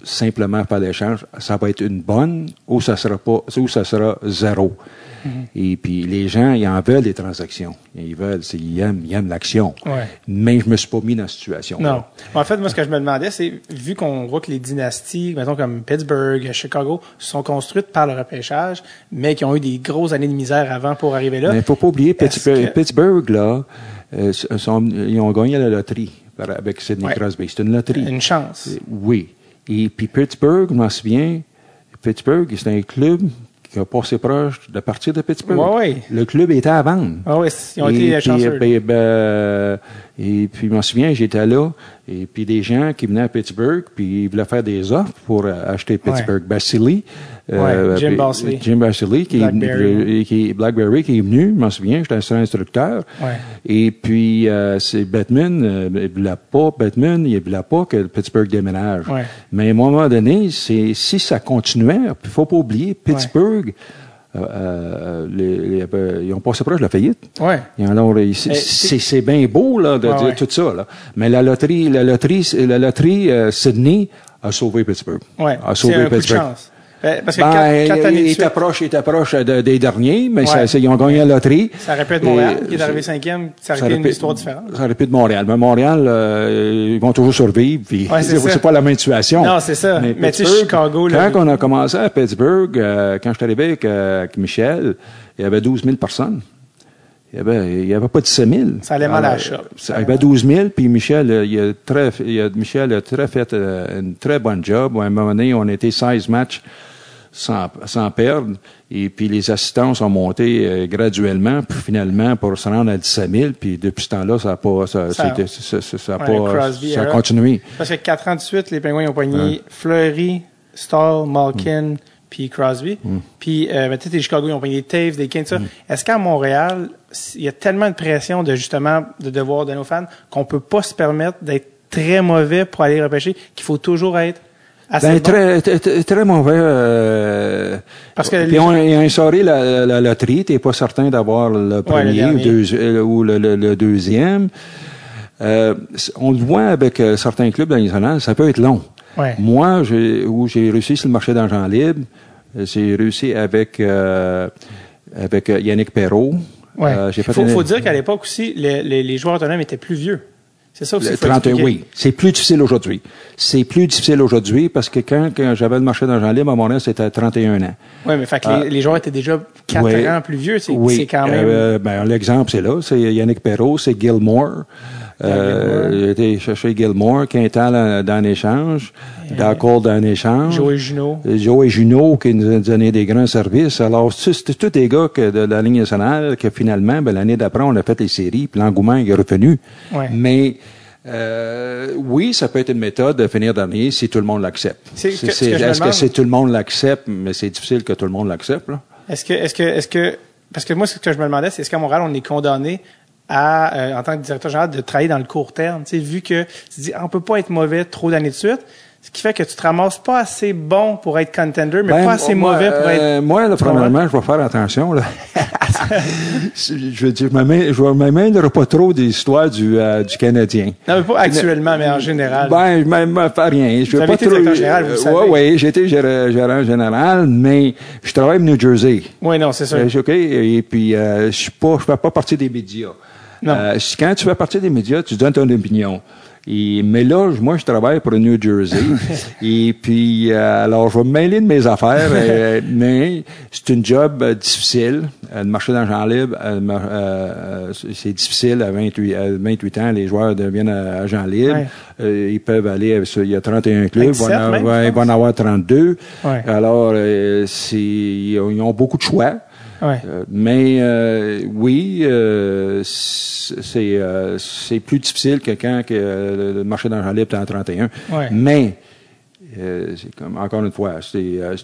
simplement faire l'échange. Ça va être une bonne ou ça sera pas, ou ça sera zéro. Mm-hmm. Et puis, les gens, ils en veulent des transactions. Ils veulent, ils aiment, ils aiment l'action. Ouais. Mais je me suis pas mis dans cette situation. Non. En fait, moi, ce que je me demandais, c'est, vu qu'on voit que les dynasties, mettons comme Pittsburgh, Chicago, sont construites par le repêchage, mais qui ont eu des grosses années de misère avant pour arriver là. Mais faut pas oublier, Pittsburgh, que- Pittsburgh, là, euh, sont- ils ont gagné la loterie avec Sidney Ouais. Crosby. C'est une loterie. Une chance. Euh, Oui. Et puis Pittsburgh, je m'en souviens, Pittsburgh, c'est un club qui a passé proche de partir de Pittsburgh. Ouais, ouais. Le club était à vendre. Ah oui, ils ont et été puis, chanceux. ben, ben, et puis, je m'en souviens, j'étais là, et puis des gens qui venaient à Pittsburgh, puis ils voulaient faire des offres pour euh, acheter Pittsburgh. Basili, Ouais, Jim Basili. Jim Basili, qui, est qui, Blackberry, qui est venu, je m'en souviens, j'étais un instructeur. Ouais. Et puis, euh, c'est Batman, euh, il voulait pas, Batman, il voulait pas que Pittsburgh déménage. Ouais. Mais à un moment donné, c'est, si ça continuait, il faut pas oublier, Pittsburgh, euh, euh, les- les- euh, ils ont passé proche de la faillite. Ouais. Et alors, euh, c'est, Eh, c'est, bien beau là, de ouais. tout ça. Là. Mais la loterie, la loterie, la loterie euh, Sydney a sauvé Pittsburgh. Ouais. A C'est sauvé un coup de Pittsburgh. chance. Ben, Parce que Ben, années de des derniers, mais Ouais. ça- ça- ils ont gagné la loterie. ça aurait pu être Montréal, Et qui est arrivé cinquième, ça aurait été une histoire différente. Ça aurait pu être Montréal. Mais Montréal, euh, ils vont toujours survivre. Puis Ouais, c'est pas la même situation. Non, c'est ça. Mais tu sais, Chicago, là, quand on a commencé à Pittsburgh, euh, quand je suis arrivé avec, euh, avec Michel, il y avait 12 000 personnes. Il y avait, avait pas 17 000. Ça allait mal à la shop. Il y avait 12 000, puis Michel, il a très, il a, Michel a très fait euh, une très bonne job. À un moment donné, on était 16 matchs sans, sans perdre. Et puis les assistants sont montés euh, graduellement, puis finalement pour se rendre à 17 000. Puis depuis ce temps-là, ça a pas, ça, Ça- ça, a pas, Crosby ça a continué. Parce que quatre ans de suite, les Pingouins ont pogné Fleury, Stahl, Malkin, puis Crosby. Puis, euh, ben, les Chicago, ils ont pogné Taves, des tout ça. Est-ce qu'à Montréal, il y a tellement de pression de, justement, de devoir de nos fans qu'on peut pas se permettre d'être très mauvais pour aller repêcher, qu'il faut toujours être Ben, bon? très, très, très- mauvais. euh, Parce que puis les on a instauré la, la, la loterie. T'es pas certain d'avoir le premier ou, dernier. deux- euh, ou le, le- le deuxième. Euh, on le voit avec euh, certains clubs Ligue nationale, ça peut être long. Ouais. Moi, j'ai, où j'ai réussi sur le marché d'argent libre, euh, j'ai réussi avec, euh, avec euh, Yannick Perrault, Ouais. Euh, j'ai fait faut, une- faut dire qu'à l'époque aussi, les, les, les joueurs autonomes étaient plus vieux. C'est ça aussi. Le qu'il faut 31, expliquer. oui. C'est plus difficile aujourd'hui. C'est plus difficile aujourd'hui parce que quand, quand j'avais le marché d'argent libre, à Montréal, c'était à 31 ans. Oui, mais fait que les, les joueurs étaient déjà 4 Oui. ans plus vieux. C'est Oui. quand même. Euh, ben, l'exemple, c'est là. C'est Yannick Perrault, c'est Gilmore. Euh, j'ai été chercher Gilmore, Quintal dans un échange, D'accord dans un échange. Joey Junot. Euh, Joe et Junot qui nous a donné des grands services. Alors, c'était tous des gars que de la Ligue nationale que finalement, ben, l'année d'après, on a fait les séries, puis l'engouement est revenu. Ouais. Mais euh, oui, ça peut être une méthode de finir dernier si tout le monde l'accepte. C'est C'est- que- Est-ce que demande- c'est tout le monde l'accepte, mais c'est difficile que tout le monde l'accepte? Est-ce que, est-ce que, est-ce que, parce que moi, ce que je me demandais, c'est est-ce qu'à Montréal, on est condamné à, euh, en tant que directeur général, de travailler dans le court terme, tu sais, vu que tu dis, on peut pas être mauvais trop d'années de suite, ce qui fait que tu te ramasses pas assez bon pour être contender, mais Ben, pas assez moi, mauvais pour euh, être. Moi, là, premièrement, je vais faire attention. Là. je veux dire, je me mêlerai pas trop des histoires du, euh, du Canadien. Non, mais pas actuellement, mais en général. Ben, je me fais rien. Je Vous pas été trop. directeur général, vous savez. Oui, oui, j'ai été gérant, général, mais je travaille au New Jersey. oui, non, c'est ça. Euh, OK? Et puis, euh, je suis pas, je fais pas partie des médias. Euh, quand tu fais partie des médias, tu donnes ton opinion. Et, mais là, moi, je travaille pour le New Jersey. et puis, euh, alors, je vais me mêler de mes affaires, euh, mais c'est une job euh, difficile. Euh, le marché d'argent libre, c'est- difficile. À 28, à 28 ans, les joueurs deviennent agents libres. Ouais. Ils peuvent aller, il y a 31 clubs, 27 il va en avoir- je il va en avoir 32. Ouais. Alors, ils ils ont beaucoup de choix. Ouais. Euh, mais euh, oui, euh, c'est euh, c'est plus difficile que quand que, euh, le marché d'argent libre est en 31. Ouais. Mais euh, c'est comme encore une fois, c'est euh,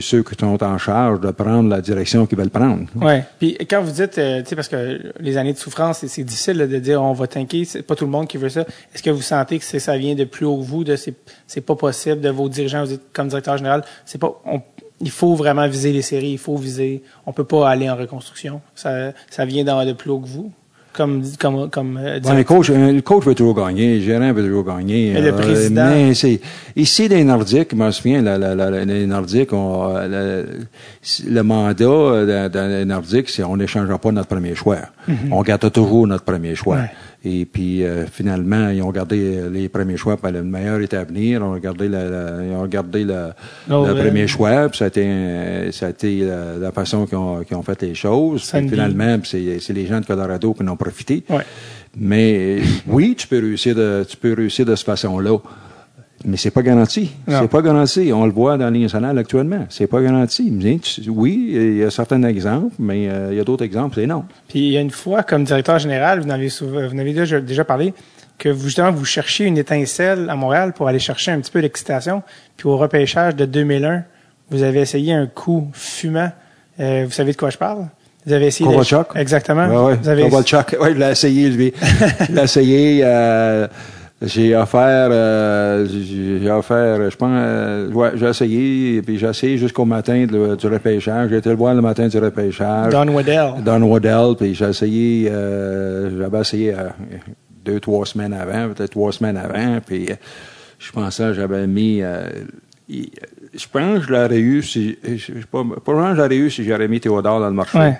ceux qui sont en charge de prendre la direction qu'ils veulent prendre. Ouais. Puis quand vous dites, euh, tu sais, parce que les années de souffrance, c'est- difficile là, de dire on va tanker, c'est pas tout le monde qui veut ça. Est-ce que vous sentez que c'est- ça vient de plus haut que vous, de c'est c'est pas possible, de vos dirigeants, vous comme directeur général, c'est pas, on, il faut vraiment viser les séries, il faut viser, on peut pas aller en reconstruction. Ça, ça vient d'en- de plus haut que vous, comme comme comme euh, Bon, le directeur. coach, euh, le coach veut toujours gagner, le gérant veut toujours gagner. Mais le Euh, président- mais c'est ici les Nordiques, je me souviens, la, la, la- les Nordiques, euh, le, mandat euh, dans, dans les Nordiques, c'est on n'échangera pas notre premier choix. On garde toujours notre premier choix. Ouais. Et puis euh, finalement, ils ont gardé les premiers choix, puis le meilleur était à venir. Ils ont gardé, la, la- ils ont gardé le, Oh, le ouais. premier choix, puis ça a été, euh, ça a été la, la façon qu'ils ont, ont fait les choses. Puis finalement, c'est les gens de Colorado qui en ont profité. Ouais. Mais oui, tu peux réussir de, tu peux réussir de cette façon-là. Mais c'est pas garanti. C'est pas garanti. On le voit dans Ligue nationale actuellement. C'est pas garanti. Oui, il y a certains exemples, mais euh, il y a d'autres exemples, c'est non. Puis il y a une fois, comme directeur général, vous en avez, vous en avez déjà, déjà parlé, que vous, justement, vous cherchiez une étincelle à Montréal pour aller chercher un petit peu d'excitation. Puis au repêchage de 2001, vous avez essayé un coup fumant. Euh, vous savez de quoi je parle? Vous avez essayé... Kovalchuk. Exactement. Ouais, ouais. Vous avez... Kovalchuk. Ouais, il l'a essayé, lui. il l'a essayé. euh, j'ai offert, euh, j'ai offert, je pense, euh, ouais, j'ai essayé, puis j'ai essayé jusqu'au matin de- du repêchage. J'ai été le voir le matin du repêchage. Don Waddell. Don Waddell, puis j'ai essayé, euh, j'avais essayé euh, deux, trois semaines avant, peut-être trois semaines avant, puis euh, je pensais que j'avais mis, euh, je pense que je l'aurais eu si, je, je, pas, probablement l'aurais eu si j'aurais mis Théodore dans le marché. Ouais.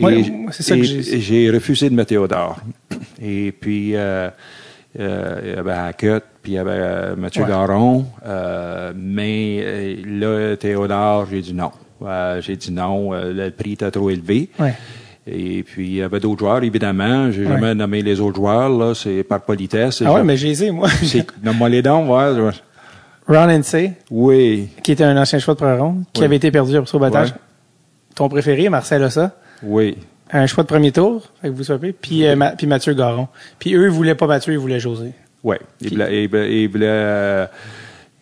Ouais, c'est ça que j'ai- j'ai refusé de mettre Théodore. Et puis, euh, il y avait Hackett, puis il y avait euh, Mathieu Ouais. Garon. euh, mais euh, là, Théodore, j'ai dit non. Euh, j'ai dit non, euh, le prix était trop élevé. Ouais. Et puis, il y avait d'autres joueurs, évidemment. J'ai jamais nommé les autres joueurs, là. C'est par politesse. Ah ouais, mais j'ai moi. c'est- Nomme-moi les dons, ouais. Ron Hensey, Oui, qui était un ancien choix de première ronde, qui avait été perdu au. Ouais. Ton préféré, Marcel Ossa. oui. Un choix de premier tour, fait que vous savez, puis, euh, Ma- puis Mathieu Garon. Puis eux, ils voulaient pas Mathieu, ils voulaient José. Oui. Il Puis- voulait, il voulait, il voulait, euh,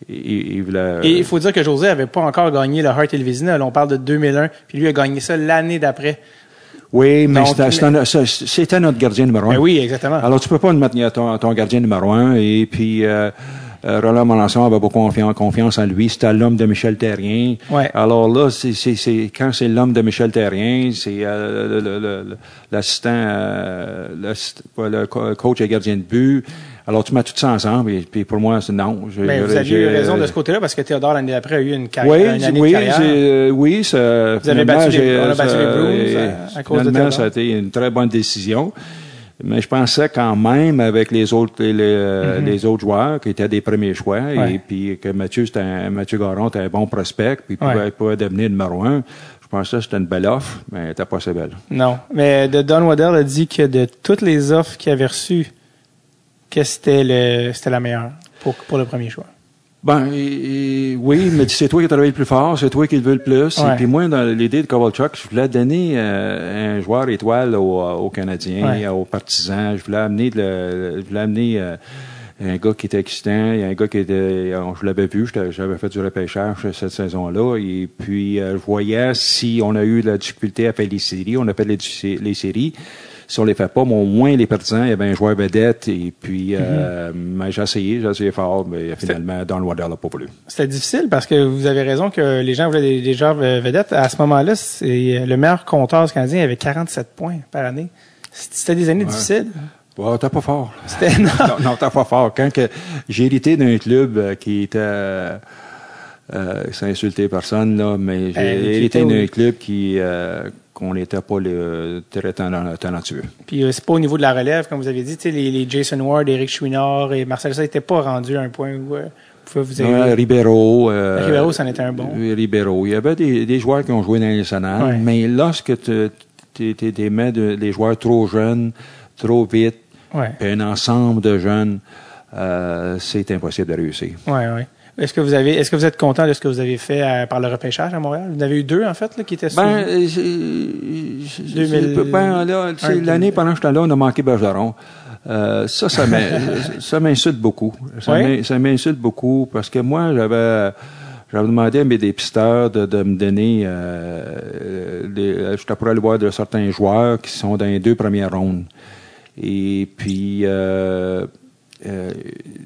il- voulait- Et il faut dire que José avait pas encore gagné le Hart et le Vézina. Là, on parle de 2001, puis lui a gagné ça l'année d'après. Oui, mais c'était- notre gardien numéro un. Ben oui, exactement. Alors, tu peux pas mettre ton, ton gardien numéro un. Et puis, euh, euh, Roland Melançon avait beaucoup confiance, en lui. C'était l'homme de Michel Terrien. Ouais. Alors là, c'est, c'est, c'est- quand c'est l'homme de Michel Terrien, c'est euh, le- le- le- le- l'assistant, euh, le co- coach et gardien de but. Alors, tu mets tout ça ensemble, et puis pour moi, c'est non. J'ai- Mais vous aviez eu raison de ce côté-là parce que Théodore, l'année d'après, a eu une Oui, carrière, une année oui, de carrière. j'ai- euh, oui, ça, Vous avez battu les- j'ai- on a battu ça- les Bruins, euh, à- à cause de Théodore. ça a été une très bonne décision. Mais je pensais quand même avec les autres les, euh, les autres joueurs qui étaient des premiers choix. Ouais. et puis que Mathieu un, Mathieu Garon était un bon prospect puis Ouais. pouvait, pouvait devenir numéro un. Je pensais que c'était une belle offre, mais elle n'était pas assez belle. Non. Mais de Don Waddell a dit que de toutes les offres qu'il avait reçues, que c'était le, c'était la meilleure pour, pour le premier choix. Ben et- et- oui, mais c'est toi qui as travaillé le plus fort, c'est toi qui le veux le plus. Ouais. Et puis moi, dans l'idée de Kovalchuk, je voulais donner euh, un joueur étoile aux, aux Canadiens, Ouais. aux partisans. Je voulais amener, de le- je voulais amener euh, un gars qui était excitant, il y a un gars qui était, on- je l'avais vu, j'avais fait du repêchage cette saison-là. Et puis euh, je voyais si on a eu de la difficulté à faire les séries, on a fait les, les séries. Si on les fait pas, mais au moins les partisans, il y avait un joueur vedette. Et puis, euh, mais j'ai essayé, j'ai essayé fort, mais finalement, Don n'a pas voulu. C'était difficile parce que vous avez raison que les gens voulaient des, des joueurs euh, vedettes. À ce moment-là, c'est le meilleur compteur du Canadien avait 47 points par année. C'était des années difficiles. Wow, t'es pas fort. Non. non, t'es pas fort. Quand que j'ai hérité d'un club euh, qui était euh, euh, sans insulter personne, là, mais j'ai Euh, hérité d'un club qui euh, qu'on n'était pas très talent- talentueux. Puis euh, c'est pas au niveau de la relève, comme vous avez dit, les, les Jason Ward, Eric Chouinard et Marcel ça n'étaient pas rendus à un point où euh, vous pouvez vous Ouais, avez Ribeiro. euh, Ribeiro, c'en était un bon. euh, Ribeiro. Il y avait des, des joueurs qui ont joué dans les nationales, Ouais. mais lorsque tu mets de- des joueurs trop jeunes, trop vite, Ouais, un ensemble de jeunes, euh, c'est impossible de réussir. ouais, ouais. Est-ce que vous avez, est-ce que vous êtes content de ce que vous avez fait euh, par le repêchage à Montréal? Vous en avez eu deux en fait là, qui étaient Ben, suivis. euh, c'est- c'est- 2000 ben, l'année 2000. pendant que j'étais là, on a manqué Bergeron. Euh, ça, ça m'in- ça m'insulte beaucoup. Ça m'insulte beaucoup parce que moi, j'avais, j'avais demandé à mes dépisteurs de, de me donner, euh, des, pour aller voir de certains joueurs qui sont dans les deux premières rondes. Et puis, euh, euh,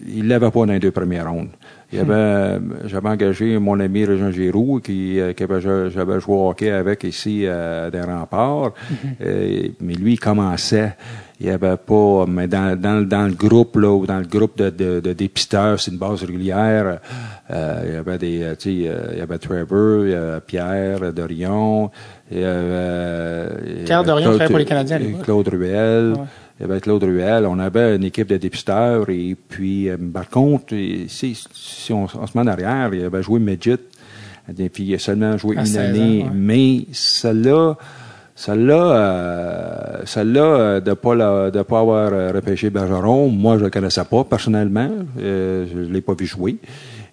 il l'avait pas dans les deux premières rondes. Il y avait, euh, j'avais engagé mon ami Régent Giroux, qui, euh, qui avait, j'avais joué au hockey avec ici à des remparts. Euh, mais lui, il commençait. Il y avait pas, mais dans, dans, dans le groupe, là, ou dans le groupe de, de, de dépisteurs, c'est une base régulière. euh, il y avait des, euh, tu sais, euh, il y avait Trevor, il y avait Pierre Dorion, il y avait, euh, Pierre Dorion travaillait pour les Canadiens. Claude Ruel. Ouais. Il y avait Claude Ruel. On avait une équipe de dépisteurs. Et puis, euh, par contre, si, si on, on se met en arrière, il avait joué Midget. Et puis, il a seulement joué À une 16 ans, année. ouais. Mais celle-là, celle-là, euh, celle-là, euh, de pas la- de pas avoir repêché Bergeron, moi, je le connaissais pas personnellement. Euh, je l'ai pas vu jouer.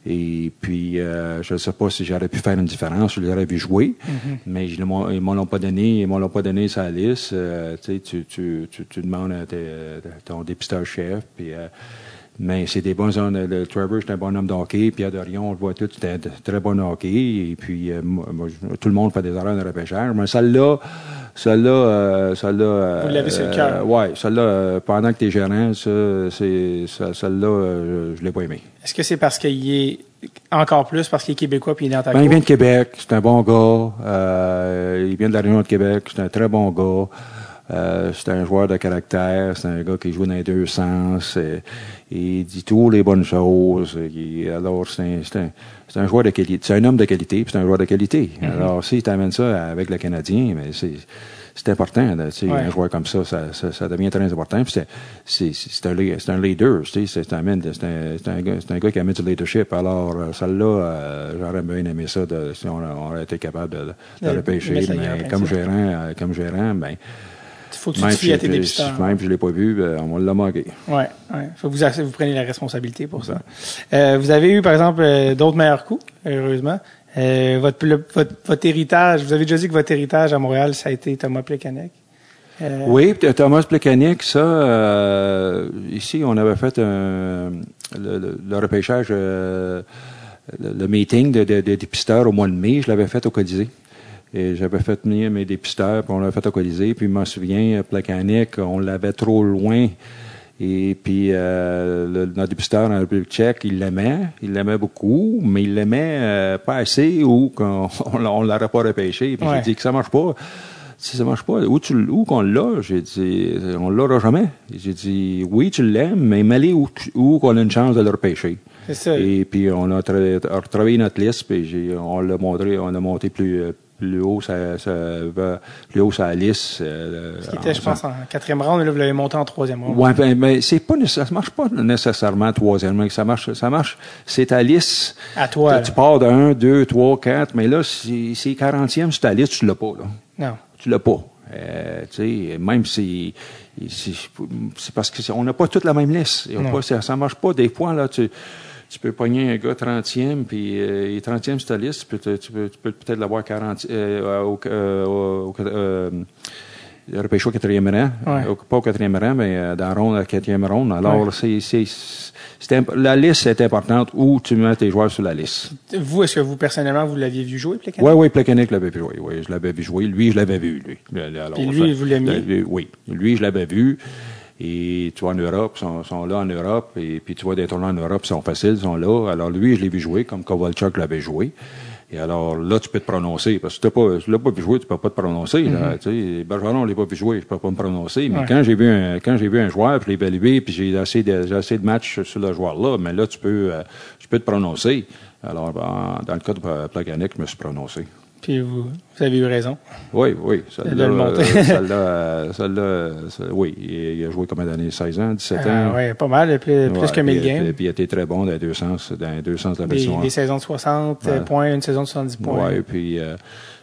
Et puis, euh, je ne sais pas si j'aurais pu faire une différence, je l'aurais vu jouer, Mm-hmm. mais ils m'en l'ont pas donné, ils m'en l'ont pas donné sa liste. Euh, tu, tu, tu, tu, tu demandes à tes- ton dépisteur chef, puis euh, mais c'est des bons hommes. Le Trevor, c'est un bon homme de hockey. Pierre Dorion, on le voit tout, c'est un très bon hockey. Et puis, euh, moi, tout le monde fait des erreurs de repêchage. Mais celle-là, celle-là, euh, celle-là. Vous l'avez sur le cœur. euh, ouais, celle-là, euh, pendant que tu es gérant, ça, c'est, ça- celle-là, euh, je, je l'ai pas aimé. Est-ce que c'est parce qu'il est encore plus parce qu'il est québécois puis il est dans ta Ben, il vient de Québec, c'est un bon gars. Euh, il vient de la région de Québec, c'est un très bon gars. Euh, c'est un joueur de caractère, c'est un gars qui joue dans les deux sens. Il dit toutes les bonnes choses. il- alors, c'est un, un, joueur de qualité. C'est un homme de qualité, puis c'est un joueur de qualité. Alors, si tu amènes ça avec le Canadien, mais c'est important. là, Ouais. Un joueur comme ça, ça, ça, ça devient très important. C'est- un, leader. C'est un, un, gars- qui amène du leadership. Alors, euh, celle-là, euh, j'aurais bien aimé ça de, si on, aurait été capable de, le pêcher. Mais comme gérant, euh, comme gérant, ben, faut que tu même te fies à tes je- dépisteurs. même si je l'ai pas vu, ben, on l'a manqué. Ouais, ouais. Faut que vous, vous prenez la responsabilité pour ça. Euh, vous avez eu, par exemple, euh, d'autres meilleurs coups, heureusement. Euh, votre, le- votre, votre héritage, vous avez déjà dit que votre héritage à Montréal, ça a été Thomas Plekanec. Euh, Oui, Thomas Plekanec, ça, euh, ici, on avait fait un, le, le- le repêchage, euh, le, le meeting de, de, de dépisteurs au mois de mai, je l'avais fait au Colisée. Et j'avais fait venir mes dépisteurs, puis on l'avait fait au Colisée. Puis je m'en souviens, Plekanec, on l'avait trop loin. Et puis, euh, le, notre dépisteur en République tchèque, il l'aimait, il l'aimait beaucoup, mais il l'aimait euh, pas assez ou qu'on on, l'a- on l'aurait pas repêché. Puis Ouais. j'ai dit que ça marche pas. si ça marche pas, où, tu, où qu'on l'a? J'ai dit, on l'aura jamais. J'ai dit, oui, tu l'aimes, mais mets où, où qu'on a une chance de le repêcher. Et puis, on a tra- retravaillé notre liste, puis j'ai- on l'a montré, on a monté plus, euh, plus haut, ça, ça va- plus haut sa liste. euh, Ce qui était, je en- pense, en quatrième round, et là, vous l'avez monté en troisième round. Ouais, ben, ben, c'est pas ça marche pas nécessairement troisièmement. Ça marche, ça marche. C'est ta liste. À toi, Tu pars de 1, 2, 3, 4, mais là, si c'est 40e sur ta liste, tu l'as pas, là. Non. Tu l'as pas. Euh, tu sais, même si, c'est parce que c'est- on n'a pas toute la même liste. Pas- ça, ça marche pas. Des fois, là, tu, tu peux pogner un gars 30e, puis euh, il est 30e sur ta liste, tu peux, te- tu peux, tu peux peut-être l'avoir 40, euh, au, euh, au- au- euh, le repêché au quatrième rang, Ouais. Au- pas au quatrième rang, mais euh, dans la ronde, la quatrième ronde. Alors, c'est, c'est, c'est imp- la liste est importante où tu mets tes joueurs sur la liste. Vous, est-ce que vous, personnellement, vous l'aviez vu jouer, Plekanec? Oui, oui, Plekanec l'avait vu jouer. Oui, je l'avais vu jouer. Lui, je l'avais vu, lui. Alors, Puis lui, vous l'aimiez? Oui. Lui, je l'avais vu. Et tu vois, en Europe, ils sont, sont là en Europe. Et puis tu vois, des tournois en Europe, ils sont faciles, ils sont là. Alors lui, je l'ai vu jouer, comme Kovalchuk l'avait joué. Et alors là, tu peux te prononcer. Parce que tu pas, tu l'as pas vu jouer, tu peux pas te prononcer. là. Tu sais, Bergeron, on l'a pas vu jouer, je peux pas me prononcer. Mais. Ouais. quand j'ai vu un, quand j'ai vu un joueur, puis je l'ai évalué, puis j'ai assez de, j'ai assez de matchs sur le joueur-là, mais là, tu peux, euh, tu peux te prononcer. Alors, ben, dans le cas de Plekanec, je me suis prononcé. Puis vous, vous avez eu raison. Oui, oui. Celle-là, euh, celle-là, euh, celle-là, euh, ce- oui. Il, a joué combien d'années? 16 ans, 17 ans? Ah, ouais, pas mal, plus, plus Ouais, que 1000 puis, games. Puis, puis il a été très bon dans les deux sens, dans les deux sens de la Des, des saisons de 60 Ouais. points, une saison de 70 points. Oui, puis euh,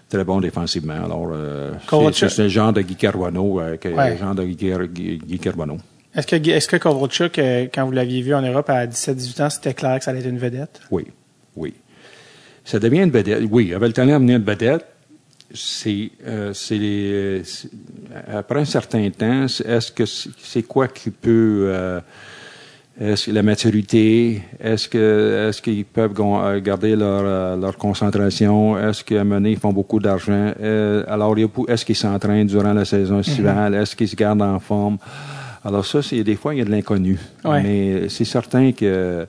très bon défensivement. Alors, euh, c'est, le genre de Guy euh, Ouais. le genre de Guy, Guy, Guy Carbono. Est-ce que, est-ce que Kovalchuk, euh, quand vous l'aviez vu en Europe à 17-18 ans, c'était clair que ça allait être une vedette? Oui, oui. Ça devient une vedette. Oui, il avait le talent de devenir une vedette. C'est, euh, c'est après un certain temps, c'est- est-ce que c'est, quoi qui peut, euh, est-ce que la maturité, est-ce que, est-ce qu'ils peuvent euh, garder leur, leur concentration, est-ce qu'à donné, ils font beaucoup d'argent, alors est-ce qu'ils s'entraînent durant la saison estivale, est-ce qu'ils se gardent en forme? Alors ça, c'est des fois il y a de l'inconnu, Ouais. mais c'est certain que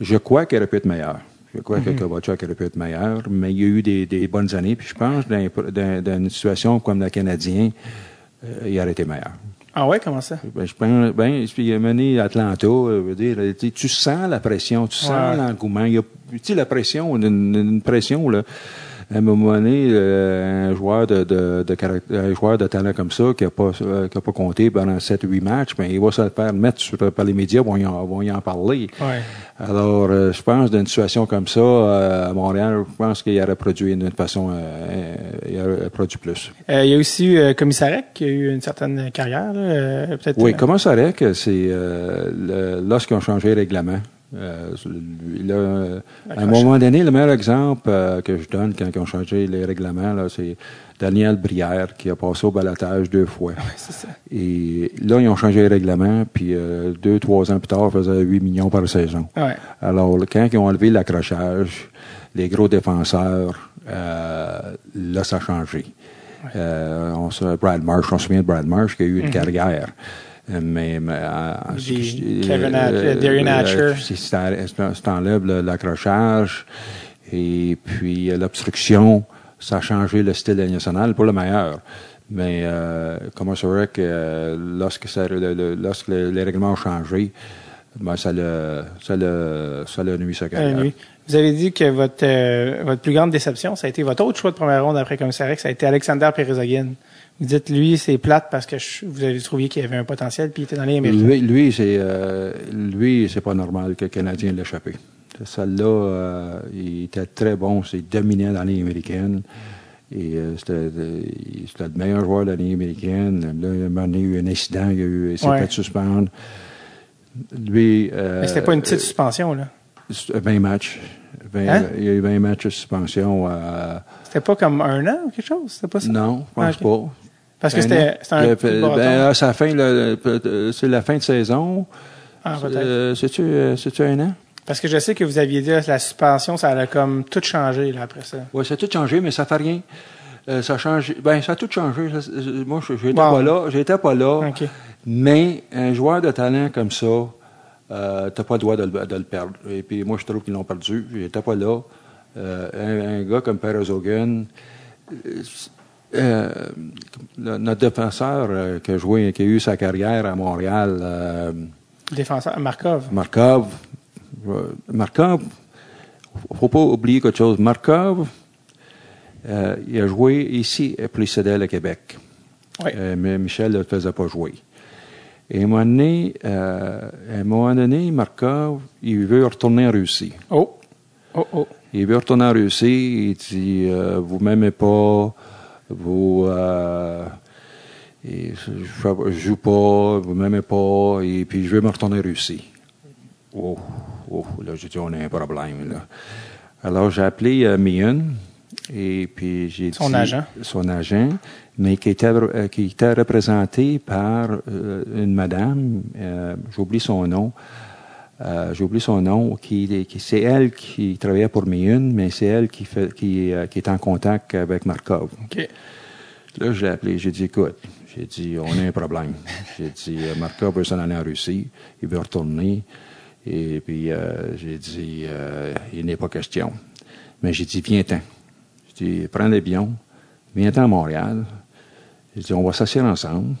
je crois qu'elle aurait pu être meilleure. Je crois que Kovalchuk aurait pu être meilleur, mais il y a eu des, des bonnes années. Puis je pense, dans, dans- dans une situation comme le Canadien, euh, il aurait été meilleur. Ah ouais, comment ça? Ben, je pense, ben, il a mené Atlanta, euh, dire, tu, sens la pression, tu sens Ouais. l'engouement. Il y a, tu sais, la pression, une, une pression, là. À un moment donné, euh, un joueur de, de, de un joueur de talent comme ça, qui n'a pas, euh, qui a pas compté pendant 7-8 matchs, ben, il va se faire mettre sur, par les médias, vont y en, vont y en parler. Ouais. Alors, euh, je pense, dans une situation comme ça, euh, à Montréal, je pense qu'il aurait produit d'une façon, euh, il aurait produit plus. Euh, il y a aussi euh, Commissarek qui a eu une certaine carrière. là, euh, peut-être, Oui, que c'est euh, lorsqu'ils ont changé le règlement? Euh, à un moment donné, le meilleur exemple euh, que je donne quand ils ont changé les règlements, c'est Daniel Brière qui a passé au balotage deux fois. c'est ça. Et là, ils ont changé les règlements, puis euh, deux, trois ans plus tard, ils faisaient 8 millions par saison. Ouais. Alors, quand ils ont enlevé l'accrochage, les gros défenseurs, euh, là, ça a changé. Euh, on se, Brad Marsh, on se souvient de Brad Marsh qui a eu une carrière. Euh, Mais, mais euh, Des ce Hatcher, euh, t'enlèves le- l'accrochage et puis l'obstruction, ça a changé le style national pour le meilleur. Mais euh, comment vrai que euh, lorsque, ça, le- le- lorsque le- les règlements ont changé, ben, ça l'a ça l'a- ça l'a nuit sa carrière. Vous avez dit que votre, euh, votre plus grande déception, ça a été votre autre choix de première ronde après Commissarek, ça a été Alexander Perezogin. Vous dites, lui, c'est plate parce que je- vous avez trouvé qu'il avait un potentiel puis il était dans les Américains. Lui, lui c'est euh, lui, c'est pas normal que le Canadien l'ait échappé. Celle-là, euh, il était très bon, c'est dominant dans les américaines. Et euh, c'était le meilleur joueur de la Ligue américaine. Là, il a y a eu un incident, il, a eu, il s'est Ouais. fait suspendre. Lui. Mais c'était pas une petite suspension, là. euh, 20 matchs. 20, Hein? Il y a eu 20 matchs de suspension. C'était pas comme un an ou quelque chose? C'était pas ça? non, je pense Ah, pas. Parce que Un c'était un Le- ben, à sa fin, c'est la fin de saison. Ah, peut-être. Euh, C'est-tu euh, c'est-tu un an? Parce que je sais que vous aviez dit que la suspension, ça allait comme tout changer là, après ça. Oui, ça a tout changé, mais ça fait rien. Euh, ça change. Ben, ça a tout changé. Ça- euh, Moi, je j'étais Wow. pas là. J'étais pas là. Mais un joueur de talent comme ça, euh, t'as pas le droit de le, de le perdre. Et puis moi, je trouve qu'ils l'ont perdu. J'étais pas là. Euh, un, un gars comme Perez Hogan, euh, le- notre défenseur euh, qui, a joué, qui a eu sa carrière à Montréal, euh, Défenseur, Markov. Markov, euh, Markov, faut pas oublier quelque chose. Markov, il a joué ici les CDL à Québec. Oui. Mais Michel ne le faisait pas jouer. Et à un moment donné, à un moment donné, Markov, il veut retourner en Russie. Oh. Oh, oh. Il veut retourner en Russie. Il dit Vous m'aimez pas, vous. Euh, et je, joue pas, vous m'aimez pas, et puis je veux me retourner en Russie. Oh, oh, là, j'ai dit On a un problème, là. Alors, j'ai appelé euh, Mian, et puis j'ai Son dit- agent. Son agent, mais qui était, euh, qui était représenté par euh, une madame, euh, j'oublie son nom, euh, j'ai oublié son nom, qui, qui- c'est elle qui travaillait pour Miun, mais c'est elle qui, fait, qui, euh, qui est en contact avec Markov. OK. Là, j'ai appelé, j'ai dit, écoute, j'ai dit, on a un problème. j'ai dit, euh, Markov veut s'en aller en Russie, il veut retourner. Et puis, euh, j'ai dit, il n'est pas question. Mais j'ai dit, viens-t'en. J'ai dit, prends l'avion, viens-t'en à Montréal. J'ai dit, on va s'asseoir ensemble,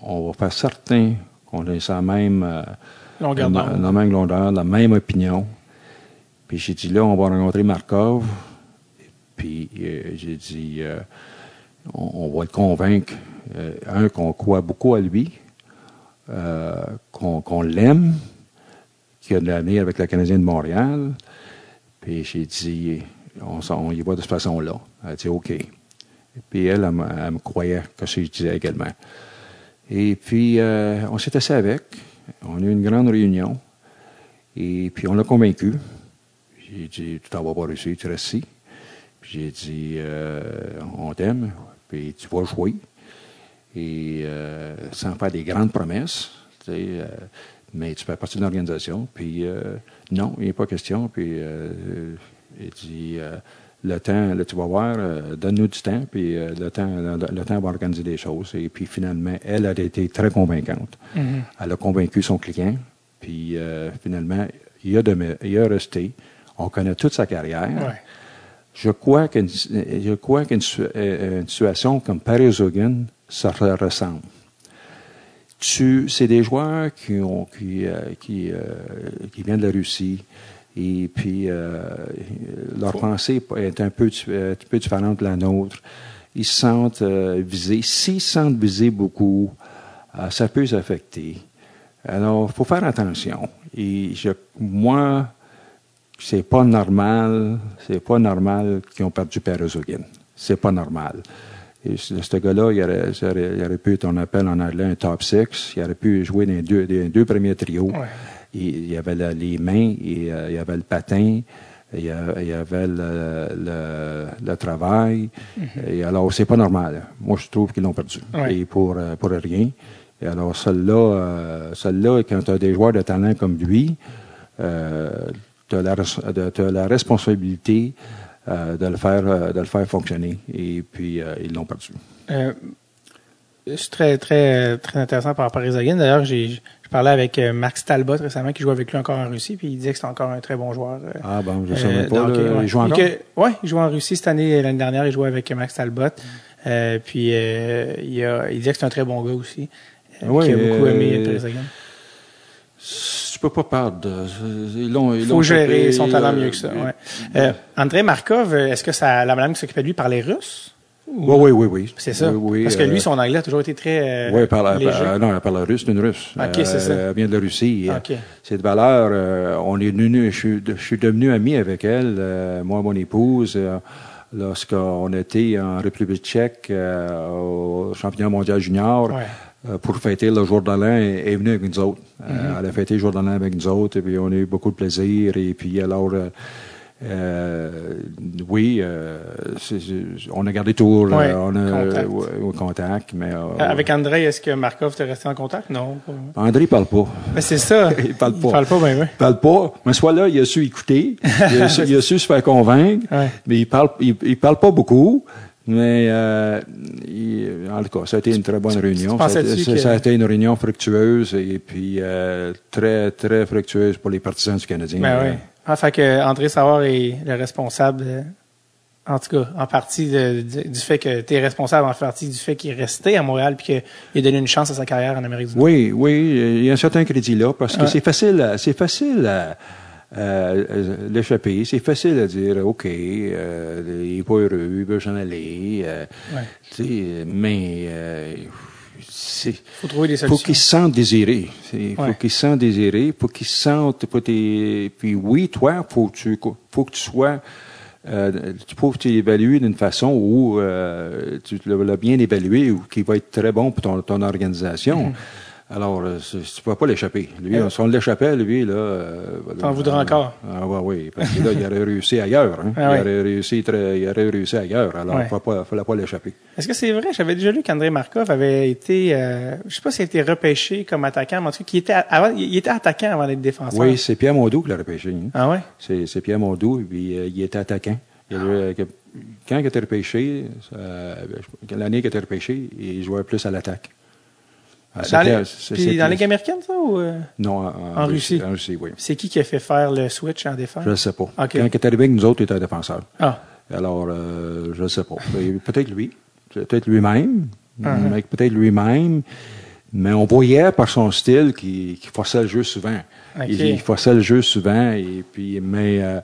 on va faire certain qu'on ait la même, Longueur la, même longueur, la même opinion. Puis j'ai dit, là, on va rencontrer Markov. Puis euh, j'ai dit, euh, on, on va le convaincre, euh, un, qu'on croit beaucoup à lui, qu'on l'aime, qu'il a de l'avenir avec le Canadien de Montréal. Puis j'ai dit, on, y va de cette façon-là. Elle a dit, OK. Puis elle, elle, me- elle me croyait que je disais également. Et puis, on s'est assis avec. On a eu une grande réunion. Et puis, on l'a convaincu. J'ai dit, tu t'en vas pas réussir, tu restes ici. Puis j'ai dit, euh, on t'aime, puis tu vas jouer. Et euh, sans faire des grandes promesses, tu sais, euh, mais tu fais partie d'une organisation. Puis euh, non, il n'est pas question. Puis euh, il dit, le temps, là, tu vas voir, euh, donne-nous du temps, puis euh, le, temps, le, le temps va organiser des choses. Et puis finalement, elle a été très convaincante. Mhm. Elle a convaincu son client, puis euh, finalement, il a, demeuré- il a resté. On connaît toute sa carrière. Ouais. Je crois qu'une une situation comme Paris Hogan, ça re- ressemble. Tu, c'est des joueurs qui ont qui qui, qui viennent de la Russie et puis euh, leur pensée est un peu un peu différente de la nôtre. Ils se sentent euh, visés. S'ils se sentent visés beaucoup, euh, ça peut les affecter. Alors, il faut faire attention. Et je, moi, c'est pas normal, c'est pas normal qu'ils ont perdu Perezogin. C'est pas normal. Et ce gars-là, il aurait, pu être, on appelle en anglais un top six. Il aurait pu jouer dans les deux, dans les deux premiers trios. Ouais. Il, y avait la- les mains, et, euh, il y avait le patin, il y, a- il y avait le, le- le travail. Et alors, c'est pas normal. Moi, je trouve qu'ils l'ont perdu. Ouais. Et pour, euh, pour rien. Et alors, celle-là, euh, celle-là, quand tu as des joueurs de talent comme lui, euh, tu as, la responsabilité euh, de, le faire, de le faire fonctionner. Et puis, ils l'ont perdu. C'est très, très, très intéressant par rapport à. D'ailleurs, j'ai, je parlais avec euh, Max Talbot récemment, qui joue avec lui encore en Russie, puis il disait que c'est encore un très bon joueur. euh, Ah, bon, je ne euh, savais pas. hockey, là, ouais. Ils jouent encore? Ouais, il joue en Russie cette année. et L'année dernière, il jouait avec Max Talbot. Euh, puis euh, il, a, il disait que c'est un très bon gars aussi. euh, Ouais, qui a beaucoup euh, aimé Rizogin. Tu peux pas perdre. Ils l'ont, ils Il faut gérer son talent euh, mieux que ça. Ouais. Euh, André Markov, euh, est-ce que ça, la madame qui s'occupait de lui parlait russe? Oui, oui, oui, oui. C'est ça. Oui, oui, Parce que euh, lui, son anglais a toujours été très euh, Oui, elle parle, léger. non, elle parle russe, c'est une russe. Ok, c'est ça. Elle vient de la Russie. Ok. C'est de valeur. euh, on est devenu, je, suis, je suis devenu ami avec elle, euh, moi et mon épouse, euh, lorsqu'on était en République tchèque euh, au championnat mondial junior. Ouais. euh, pour fêter le jour de l'an, elle est venue avec nous autres. Euh, Mm-hmm. Elle a fêté le jour de l'an avec nous autres, et puis on a eu beaucoup de plaisir. Et puis alors, euh, oui, euh, c'est- on a gardé toujours le- Ouais, on a, contact. ouais, ouais, contact, mais euh, Euh, Avec André, est-ce que Markov t'est resté en contact? Non. André parle pas. Mais c'est ça. Il parle pas. Il parle pas, ben oui. Il parle pas, mais soit là, il a su écouter, il a su, il a su se faire convaincre, Ouais. mais il parle, il, il parle pas beaucoup. Mais euh, il- en tout cas, ça a été une très bonne réunion. Ça a, ça a été une réunion fructueuse et puis euh, très très fructueuse pour les partisans du Canadien. Ben oui. Ah, fait que André Savard est le responsable de- En tout cas, en partie de- du du fait que tu es responsable, en partie du fait qu'il est resté à Montréal puis qu'il a donné une chance à sa carrière en Amérique du Nord. Oui, oui, il y a un certain crédit là parce que c'est facile, c'est facile à, à- à l'échapper. C'est facile à dire, ok, euh, il est pas heureux, il veut s'en aller. euh, Ouais. tu sais, mais euh, faut trouver des faut solutions. qu'ils se sentent désirés. Il faut Ouais. qu'ils se sentent désirés, faut qu'ils se sentent. faut tes- Puis oui, toi, faut que tu, faut que tu sois. Euh, tu faut que tu évalues d'une façon où euh, tu l'as bien évalué ou qui va être très bon pour ton, ton organisation. Euh, c'est- tu ne vas pas l'échapper. Lui. Ouais. si on l'échappait, lui, là... Euh, T'en voudrais encore? Ah, ouais, oui, parce que là, il aurait réussi ailleurs. Hein. Ah il, aurait réussi très, il aurait réussi ailleurs. Alors, il ne fallait pas l'échapper. Est-ce que c'est vrai? J'avais déjà lu qu'André Markov avait été, euh, je sais pas s'il a été repêché comme attaquant, mais en tout cas, qu'il était, avant, il était attaquant avant d'être défenseur. Oui, c'est Pierre Mondou qui l'a repêché. hein. Ah ouais? C'est Pierre Mondou, puis euh, il était attaquant. Il avait- que- quand il était repêché, euh, l'année qu'il était repêché, il jouait plus à l'attaque. Ah, Dans, les, puis dans la Ligue américaine, ça, ou, euh, Non, en, En Russie. En Russie, oui. c'est qui qui a fait faire le switch en défense? Je ne sais pas. Ok. Quand il est arrivé avec nous autres, il était un défenseur. Ah. Alors, euh, je ne sais pas. Peut-être lui. Peut-être lui-même. Uh-huh. mais Peut-être lui-même. Mais on voyait par son style qu'il qu'il forçait le jeu souvent. Il, il forçait le jeu souvent. Et puis, mais euh,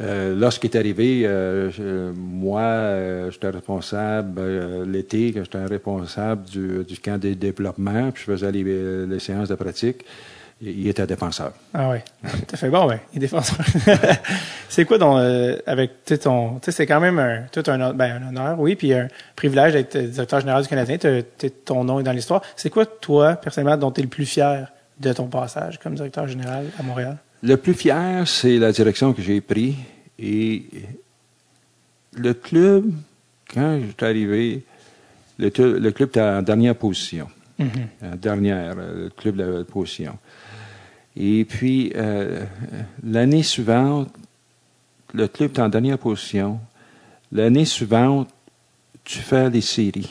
euh, lorsqu'il est arrivé, euh, moi, euh, j'étais responsable euh, l'été, j'étais responsable du, du camp de développement, puis je faisais les, les séances de pratique. Il était défenseur. Ah ouais. T'as fait bon, ouais. Il est défenseur. c'est quoi donc, euh, avec ton, tu sais, c'est quand même un, tout un, ben, un honneur, oui, puis un privilège d'être directeur général du Canadien. T'as- t'as- ton nom est dans l'histoire. C'est quoi, toi, personnellement, dont tu es le plus fier de ton passage comme directeur général à Montréal? Le plus fier, c'est la direction que j'ai prise. Et le club, quand je suis arrivé, le, club était en dernière position. En dernière, euh, le club de la position. Et puis, euh, l'année suivante, le club est en dernière position. L'année suivante, tu fais les séries.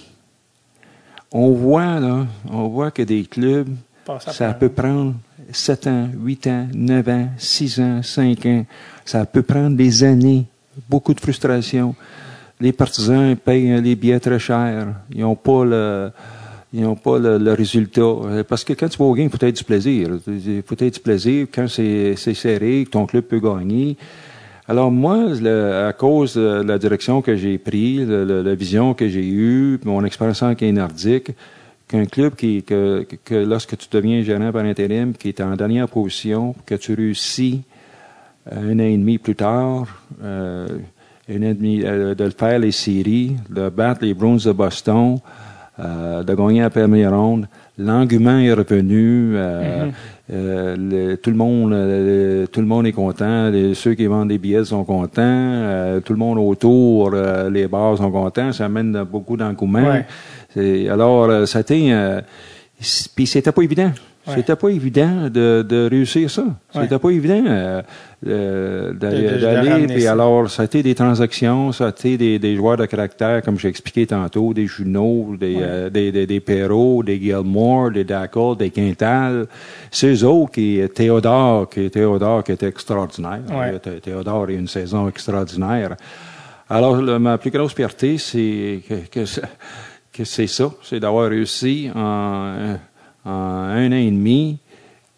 On voit, là, on voit que des clubs, ça peut prendre 7 ans, 8 ans, 9 ans, 6 ans, 5 ans. Ça peut prendre des années. Beaucoup de frustration. Les partisans payent les billets très chers. Ils n'ont pas le, ils n'ont pas le, résultat. Euh, Parce que quand tu vas au game, il faut être du plaisir. Il faut être du plaisir quand c'est serré, que ton club peut gagner. Alors moi, à cause de la direction que j'ai prise, la vision que j'ai eue, mon expérience en nordique, qu'un club qui, que, que lorsque tu deviens gérant par intérim, qui est en dernière position, que tu réussis euh, un an et demi plus tard, euh, un an et demi, euh, de le faire les séries, de battre les Bruins de Boston, euh, de gagner la première ronde, l'engouement est revenu, euh, euh, le- tout le monde, euh, tout le monde est content, les- ceux qui vendent des billets sont contents, euh, tout le monde autour, euh, les bars sont contents, ça amène beaucoup d'engouement. Ouais. Alors, euh, ça a été, euh, puis c'était pas évident. Ouais. C'était pas évident de, de réussir ça. Ouais. C'était pas évident euh, euh, d'aller. Puis alors, ça a été des transactions, ça a été des, des joueurs de caractère, comme j'ai expliqué tantôt, des Junot, des, Ouais. euh, des, des, des Perrault, des Gilmore, des Dackle, des Quintal. Eux autres qui, Théodore, qui, Théodore, qui était extraordinaire. Théodore a eu une saison extraordinaire. Alors, le- ma plus grosse fierté, c'est que, que, que c'est ça, c'est d'avoir réussi en, en un an et demi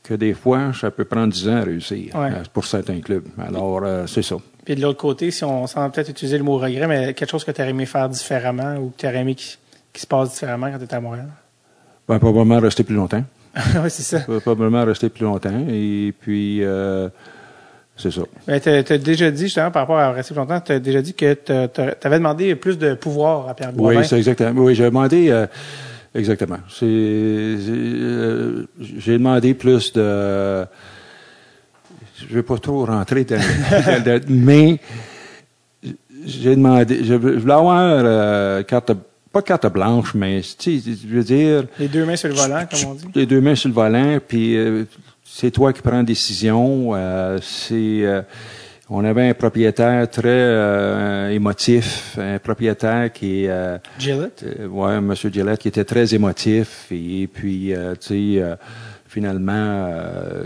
que des fois, ça peut prendre dix ans à réussir Ouais. euh, pour certains clubs. Alors, euh, c'est ça. Puis de l'autre côté, si on sans peut-être utiliser le mot regret, mais quelque chose que tu aurais aimé faire différemment ou que tu aurais aimé qui, qui se passe différemment quand tu étais à Montréal? Ben, probablement rester plus longtemps. oui, c'est ça. Probablement rester plus longtemps. Et puis, euh, c'est ça. Ben, tu as déjà dit, justement, par rapport à rester plus longtemps, tu as déjà dit que tu avais demandé plus de pouvoir à Pierre Oui, Boivin. c'est exactement. Oui, j'ai demandé. euh, exactement. C'est, euh, j'ai demandé plus de. Je vais pas trop rentrer dans, mais j'ai demandé. Je, voulais avoir euh, carte, pas carte blanche, mais tu je veux dire. Les deux mains sur le volant, comme on dit. Les deux mains sur le volant, puis euh, c'est toi qui prends la décision. euh, c'est, euh, on avait un propriétaire très euh, émotif, un propriétaire qui, euh, Gillette? euh, ouais, M. Gillette, qui était très émotif, et, puis, euh, tu sais, euh, finalement, euh,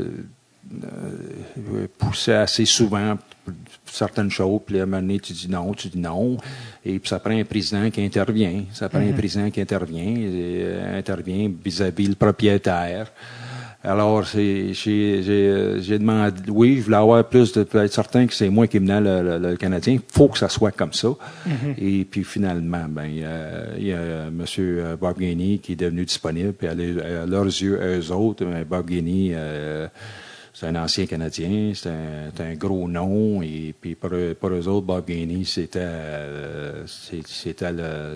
euh, poussait assez souvent certaines choses, puis à un moment donné, tu dis non, tu dis non, et puis ça prend un président qui intervient, ça prend un président qui intervient, et, euh, intervient vis-à-vis le propriétaire. Alors, j'ai demandé, oui, je voulais avoir plus de, pour être certain que c'est moi qui menais le, le, le Canadien. faut que ça soit comme ça. Et puis finalement, ben, il y a, il y a M. Bob Gainey qui est devenu disponible. Puis à, leurs yeux, eux autres, ben, Bob Gainey, euh, c'est un ancien Canadien, c'est un, gros nom. Et puis pour, eux- pour eux autres, Bob Gainey, c'était euh,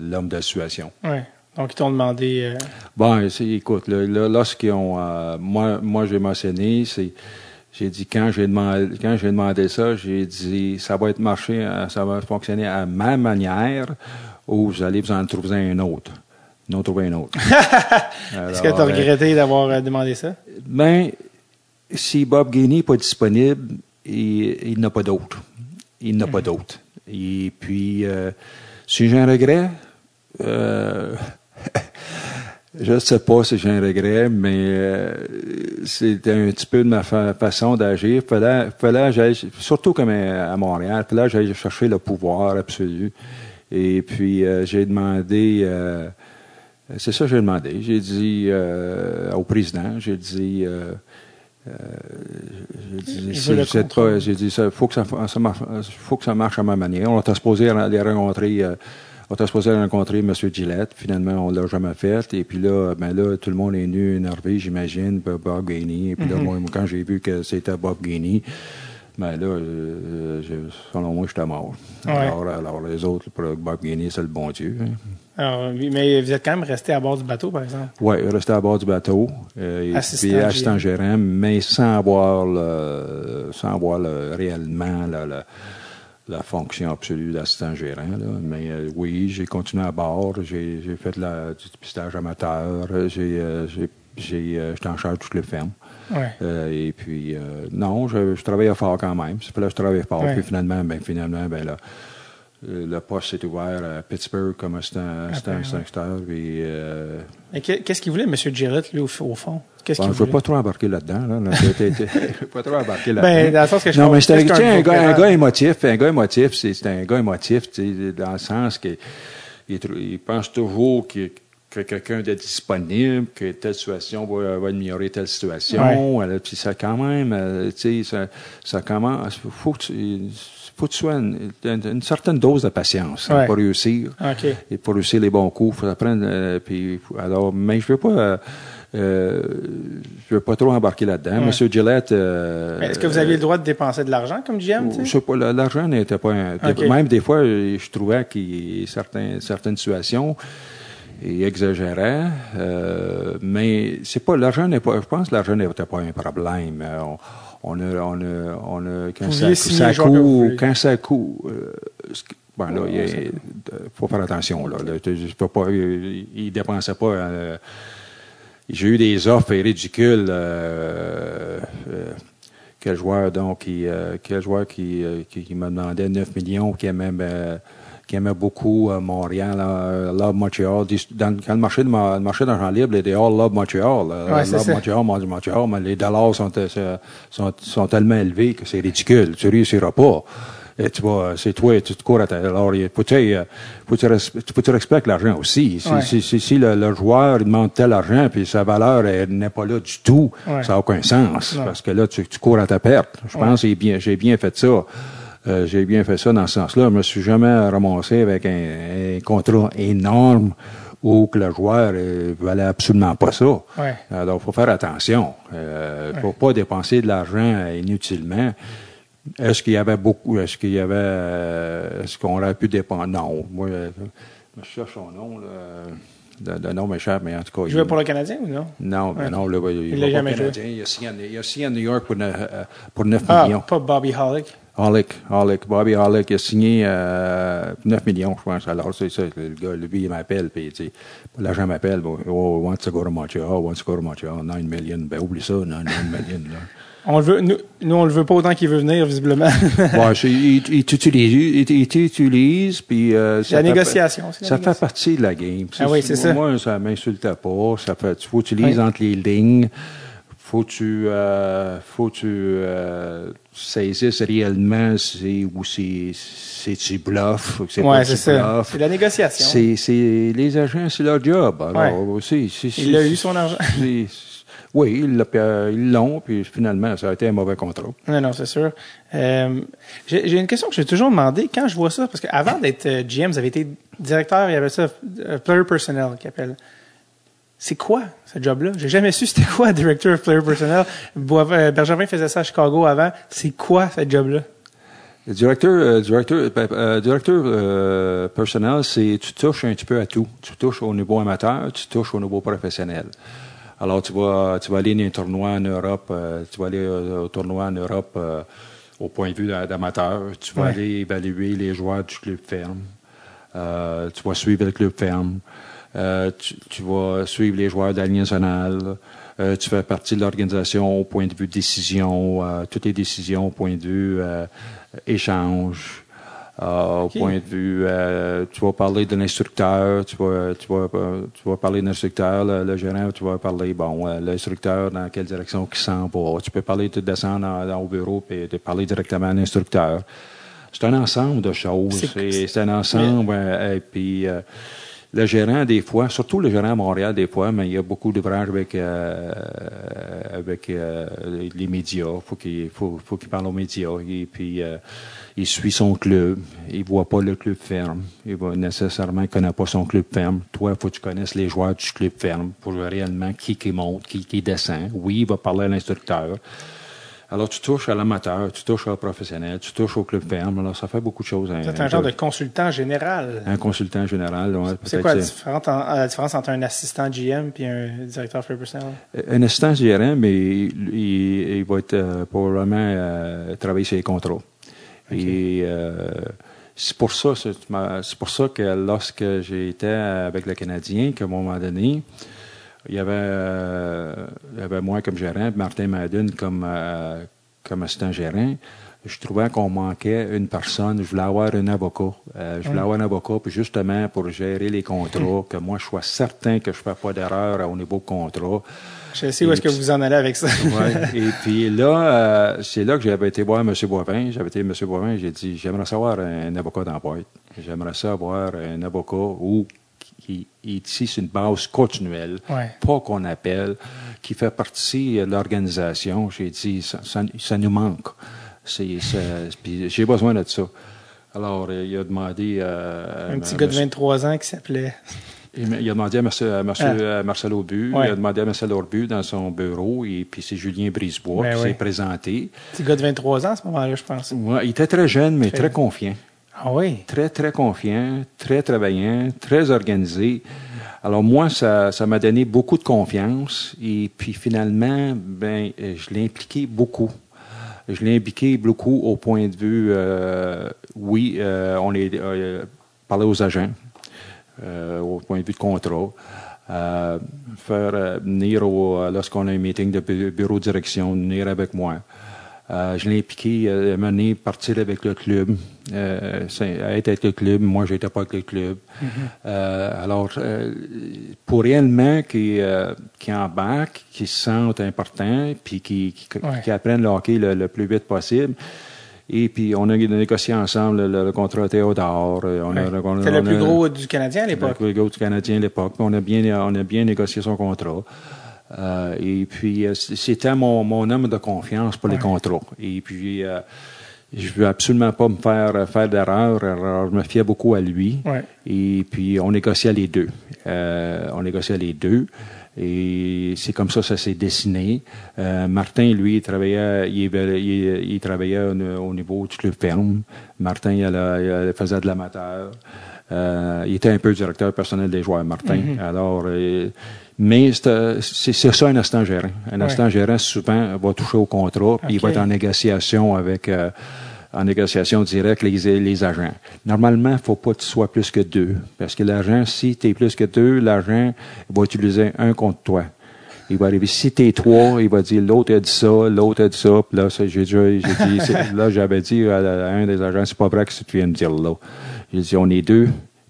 l'homme de la situation. Ouais. Donc, ils t'ont demandé. euh, Bon, écoute, là, là, lorsqu'ils ont, euh, moi, moi, j'ai mentionné, c'est, j'ai dit quand j'ai demandé, quand j'ai demandé ça, j'ai dit ça va être marché, euh, ça va fonctionner à ma manière, ou vous allez vous en trouver un autre, non trouver un autre. Est-ce que tu as euh, regretté d'avoir demandé ça? ben, si Bob Gainey n'est pas disponible, il, il n'a pas d'autre. Il n'a pas d'autre. Et puis, euh, si j'ai un regret, euh, je ne sais pas si j'ai un regret, mais euh, c'était un petit peu de ma fa- façon d'agir. Fallait, fallait surtout comme à à Montréal, fallait j'aille chercher le pouvoir absolu. Et puis, euh, j'ai demandé... euh, c'est ça que j'ai demandé. J'ai dit euh, au président, j'ai dit, euh, euh, j'ai dit, j'ai dit, ça faut que ça, ça marche, faut que ça marche à ma manière. On était supposé aller rencontrer, euh, on était supposé rencontrer M. Gillette. Finalement, on l'a jamais fait. Et puis là, ben là, tout le monde est venu énervé, j'imagine, Bob Gainey. Et puis là, Mm-hmm. moi, quand j'ai vu que c'était Bob Gainey, ben là, euh, selon moi, j'étais mort. Ouais. Alors, alors, les autres, pour Bob Gainey, c'est le bon Dieu. hein. Alors, mais vous êtes quand même resté à bord du bateau, par exemple? Oui, rester à bord du bateau. Euh, et Assistant puis assistant gérant. mais sans avoir, le, sans avoir le- réellement la, la fonction absolue d'assistant gérant. Là. Mais euh, oui, j'ai continué à bord. J'ai j'ai fait de la, du pistage amateur. J'ai euh, j'ai- j'ai, euh, J'étais en charge de toutes les fermes. Ouais. Euh, et puis, euh, non, je, je travaillais fort quand même. C'est là que je travaillais fort. Ouais. Puis finalement, ben, finalement, ben, là, le poste s'est ouvert à Pittsburgh comme assistant, assistant, ouais. puis, euh, que- qu'est-ce qu'il voulait, M. Gillette, lui, au, au fond? Qu'est-ce Bon, qu'il je ne veux pas trop embarquer là-dedans. Là. Je veux pas trop embarquer là-dedans. Ben, dans le sens que je non, mais c'est un, un, gars, un gars émotif. Un gars émotif, c'est un gars émotif, dans le sens qu'il il, pense toujours qu'il- que quelqu'un est disponible, que telle situation va, va améliorer telle situation. Alors, Puis ça, quand même, euh, tu sais, ça, ça commence. Faut que tu, faut que tu sois une, une- une certaine dose de patience hein, Ouais. pour réussir et pour réussir les bons coups, il faut apprendre. euh, puis, alors, mais je veux pas, euh, euh, je veux pas trop embarquer là-dedans. Ouais. Monsieur Gillette. euh, Est-ce que vous aviez le droit de dépenser de l'argent comme GM? tu sais? je sais pas, la- l'argent n'était pas un, même des fois, je trouvais qu'il certains, certaines situations il exagérait, euh, mais c'est pas l'argent n'est pas. Je pense que l'argent n'était pas un problème. Euh, On, on a, on a, on a quand ça, coûte, quand ça coûte, euh, bon là, il a- faut faire attention là. Là, tu- je peux pas, il, il dépensait pas. euh, j'ai eu des offres ridicules. Euh, euh, quel joueur donc qui, euh, quel joueur qui, euh, qui, qui me demandait 9 millions, qui aimait, euh, qui aimait beaucoup euh, Montréal, euh, Love Montreal. Dans, quand le marché de ma- le marché d'argent libre, les all Love Montreal. Ouais, love. Montreal, Montreal, Montreal, mais les dollars sont, sont, sont tellement élevés que c'est ridicule. Tu réussiras pas. Et tu vois, c'est toi, tu te cours à ta. Alors, il faut, tu sais, euh, faut que tu, res- faut tu respectes l'argent aussi. Si, Ouais. si, si, si le, le joueur il demande tel argent puis sa valeur elle n'est pas là du tout, Ouais. ça n'a aucun sens. Non. Parce que là, tu, tu cours à ta perte. Je pense que j'ai bien, j'ai bien fait ça. Euh, j'ai bien fait ça dans ce sens-là. Je me suis jamais ramassé avec un, un contrat énorme où que le joueur ne valait absolument pas ça. Ouais. Alors, il faut faire attention. Il ne faut pas dépenser de l'argent inutilement. Est-ce qu'il y avait beaucoup, est-ce qu'il y avait, euh, est-ce qu'on aurait pu dépenser? Non. Moi, euh, je cherche son nom, là. Le, le nom m'échappe, mais en tout cas. Il jouait pour le Canadien ou non? Non, ben Ouais. non, là, il, Il l'a jamais Canadien. Il a, signé, il a signé à New York pour, neuf- euh, pour 9 Ah, millions. pas Bobby Hollick. Hollick, Hollick, Bobby Hollick, il a signé euh, 9 millions, je pense. Alors, c'est ça, le gars, lui, il m'appelle, puis, tu sais, l'agent m'appelle, oh, wants to go to Montreal, wants to go to Montreal, 9 millions. Ben, oublie ça, 9, 9 millions, là. On le veut, nous, nous, on le veut pas autant qu'il veut venir, visiblement. Ouais, il, il t'utilise, il, il t'utilise, puis euh, la fait- négociation, c'est la Ça fait négociation. partie de la game. Ah oui, c'est ça. Moi, ça m'insultait pas. Ça fait, tu utilises Oui. entre les lignes. faut que tu, euh, faut tu euh, saisisses réellement c'est, ou c'est, c'est tu bluffes, c'est Ouais, c'est ça. C'est la négociation. C'est, les agents, c'est leur job. Alors, c'est, c'est, Il a eu son argent. oui, ils, l'ont, puis finalement, ça a été un mauvais contrat. Non, non, c'est sûr. Euh, j'ai une question que j'ai toujours demandé quand je vois ça, parce qu'avant d'être euh, GM, vous avez été directeur, il y avait ça, euh, player personnel, qui appelle. C'est quoi ce job-là? J'ai jamais su c'était quoi director of player personnel. Bergevin faisait ça à Chicago avant. C'est quoi ce job-là? Le directeur, euh, directeur, euh, euh, directeur euh, personnel, c'est tu touches un petit peu à tout. Tu touches au niveau amateur, tu touches au niveau professionnel. Alors, tu vas, tu vas aller dans un tournoi en Europe, euh, tu vas aller euh, au tournoi en Europe euh, au point de vue d'a- d'amateur. Tu vas Ouais. aller évaluer les joueurs du club ferme. Euh, tu vas suivre le club ferme. Euh, tu, tu vas suivre les joueurs de la Ligue nationale. Euh, tu fais partie de l'organisation au point de vue décision, toutes les décisions au point de vue échange. Euh. Au point de vue, euh, tu vas parler de l'instructeur, tu vas, tu vas, euh, tu vas parler de l'instructeur, le, le gérant, tu vas parler, bon, l'instructeur, dans quelle direction il s'en va. Tu peux parler de descendre dans- dans- au bureau et de parler directement à l'instructeur. C'est un ensemble de choses. C'est- un ensemble. et puis, euh, le gérant, des fois, surtout le gérant à Montréal, des fois, mais il y a beaucoup d'ouvrages avec, euh, avec euh, les médias. Faut qu'il faut, faut qu'il parle aux médias. Et puis, il suit son club. Il voit pas le club ferme. Il va nécessairement il connaît pas son club ferme. Toi, faut que tu connaisses les joueurs du club ferme pour voir réellement qui qui monte, qui qui descend. Oui, il va parler à l'instructeur. Alors, tu touches à l'amateur, tu touches au professionnel, tu touches au club ferme. Alors, ça fait beaucoup de choses. hein. C'est un genre de consultant général. Un consultant général, ouais, C'est quoi la différence, en- la différence entre un assistant GM et un directeur personnel? Un assistant il, il- il va être euh, probablement euh, travailler sur les contrats. Et euh, c'est pour ça, c'est c'est pour ça que lorsque j'étais avec le Canadien, qu'à un moment donné, il y avait, euh, il y avait moi comme gérant, Martin Madden comme, euh, comme assistant gérant. Je trouvais qu'on manquait une personne. Je voulais avoir un avocat. Euh, je voulais avoir un avocat, puis justement pour gérer les contrats, que moi je sois certain que je ne fais pas d'erreur au niveau contrat. Je sais où est-ce que vous en allez avec ça. Ouais. Et puis là, euh, c'est là que j'avais été voir M. Boivin. J'avais été M. Boivin, j'ai dit, j'aimerais savoir un avocat dans la boîte. J'aimerais savoir un avocat où qui est ici sur une base continuelle, Ouais. pas qu'on appelle, qui fait partie de l'organisation. J'ai dit, ça, ça- ça nous manque. J'ai besoin de ça. Alors, euh, il a demandé... euh, Un petit à gars de monsieur- 23 ans qui s'appelait. Il a demandé à, monsieur, Ah. euh, Marcel Aubu, Ouais. il a demandé à Marcel Aubu dans son bureau, et puis c'est Julien Brisebois Ben qui oui. s'est présenté. Petit gars de 23 ans à ce moment-là, je pense. Ouais, il était très jeune, mais Très- très confiant. Ah oui? Très, très confiant, très travaillant, très organisé. Alors moi, ça ça m'a donné beaucoup de confiance, et puis finalement, ben, je l'ai impliqué beaucoup. Je l'ai impliqué beaucoup au point de vue, euh, oui, euh, on est euh, parler aux agents, au point de vue de contrat, euh, faire euh, venir euh, lorsqu'on a un meeting de bu- bureau de direction, venir avec moi. Euh, je l'ai impliqué, euh, mener, partir avec le club, euh, être avec le club. Moi, j'étais pas avec le club. Euh, alors, euh, pour réellement qui, euh, qui embarquent, qui se sentent importants, puis qui, qui, Ouais. qui apprennent le hockey le, le plus vite possible. Et puis, on a négocié ensemble le, le contrat Théodore. euh, On Ouais. C'était le plus gros du Canadien à l'époque. le plus gros du Canadien à l'époque. On a bien, on a bien négocié son contrat. Euh, et puis, euh, c'était mon, mon homme de confiance pour les contrats. Et puis, euh, je veux absolument pas me faire faire d'erreur. Alors, je me fiais beaucoup à lui. Ouais. Et puis, on négociait les deux. Euh, on négociait les deux. Et c'est comme ça que ça s'est dessiné. Euh, Martin, lui, il travaillait, il, il- il travaillait au, au niveau du club ferme. Martin, il, faisait de l'amateur. Euh, il était un peu directeur personnel des joueurs, Martin. Alors, euh, mais c'est ça un assistant gérant. Un Ouais. assistant gérant, souvent, va toucher au contrat, puis il va être en négociation avec, euh, en négociation directe les, les agents. Normalement, il faut pas que tu sois plus que deux, parce que l'agent, si tu es plus que deux, l'agent va utiliser un contre toi. Il va arriver, si t'es trois, il va dire l'autre a dit ça, l'autre a dit ça, puis là, j'ai déjà, j'ai dit, là, j'avais dit à, à un des agents, c'est pas vrai que tu viens de dire là. J'ai dit, on est deux,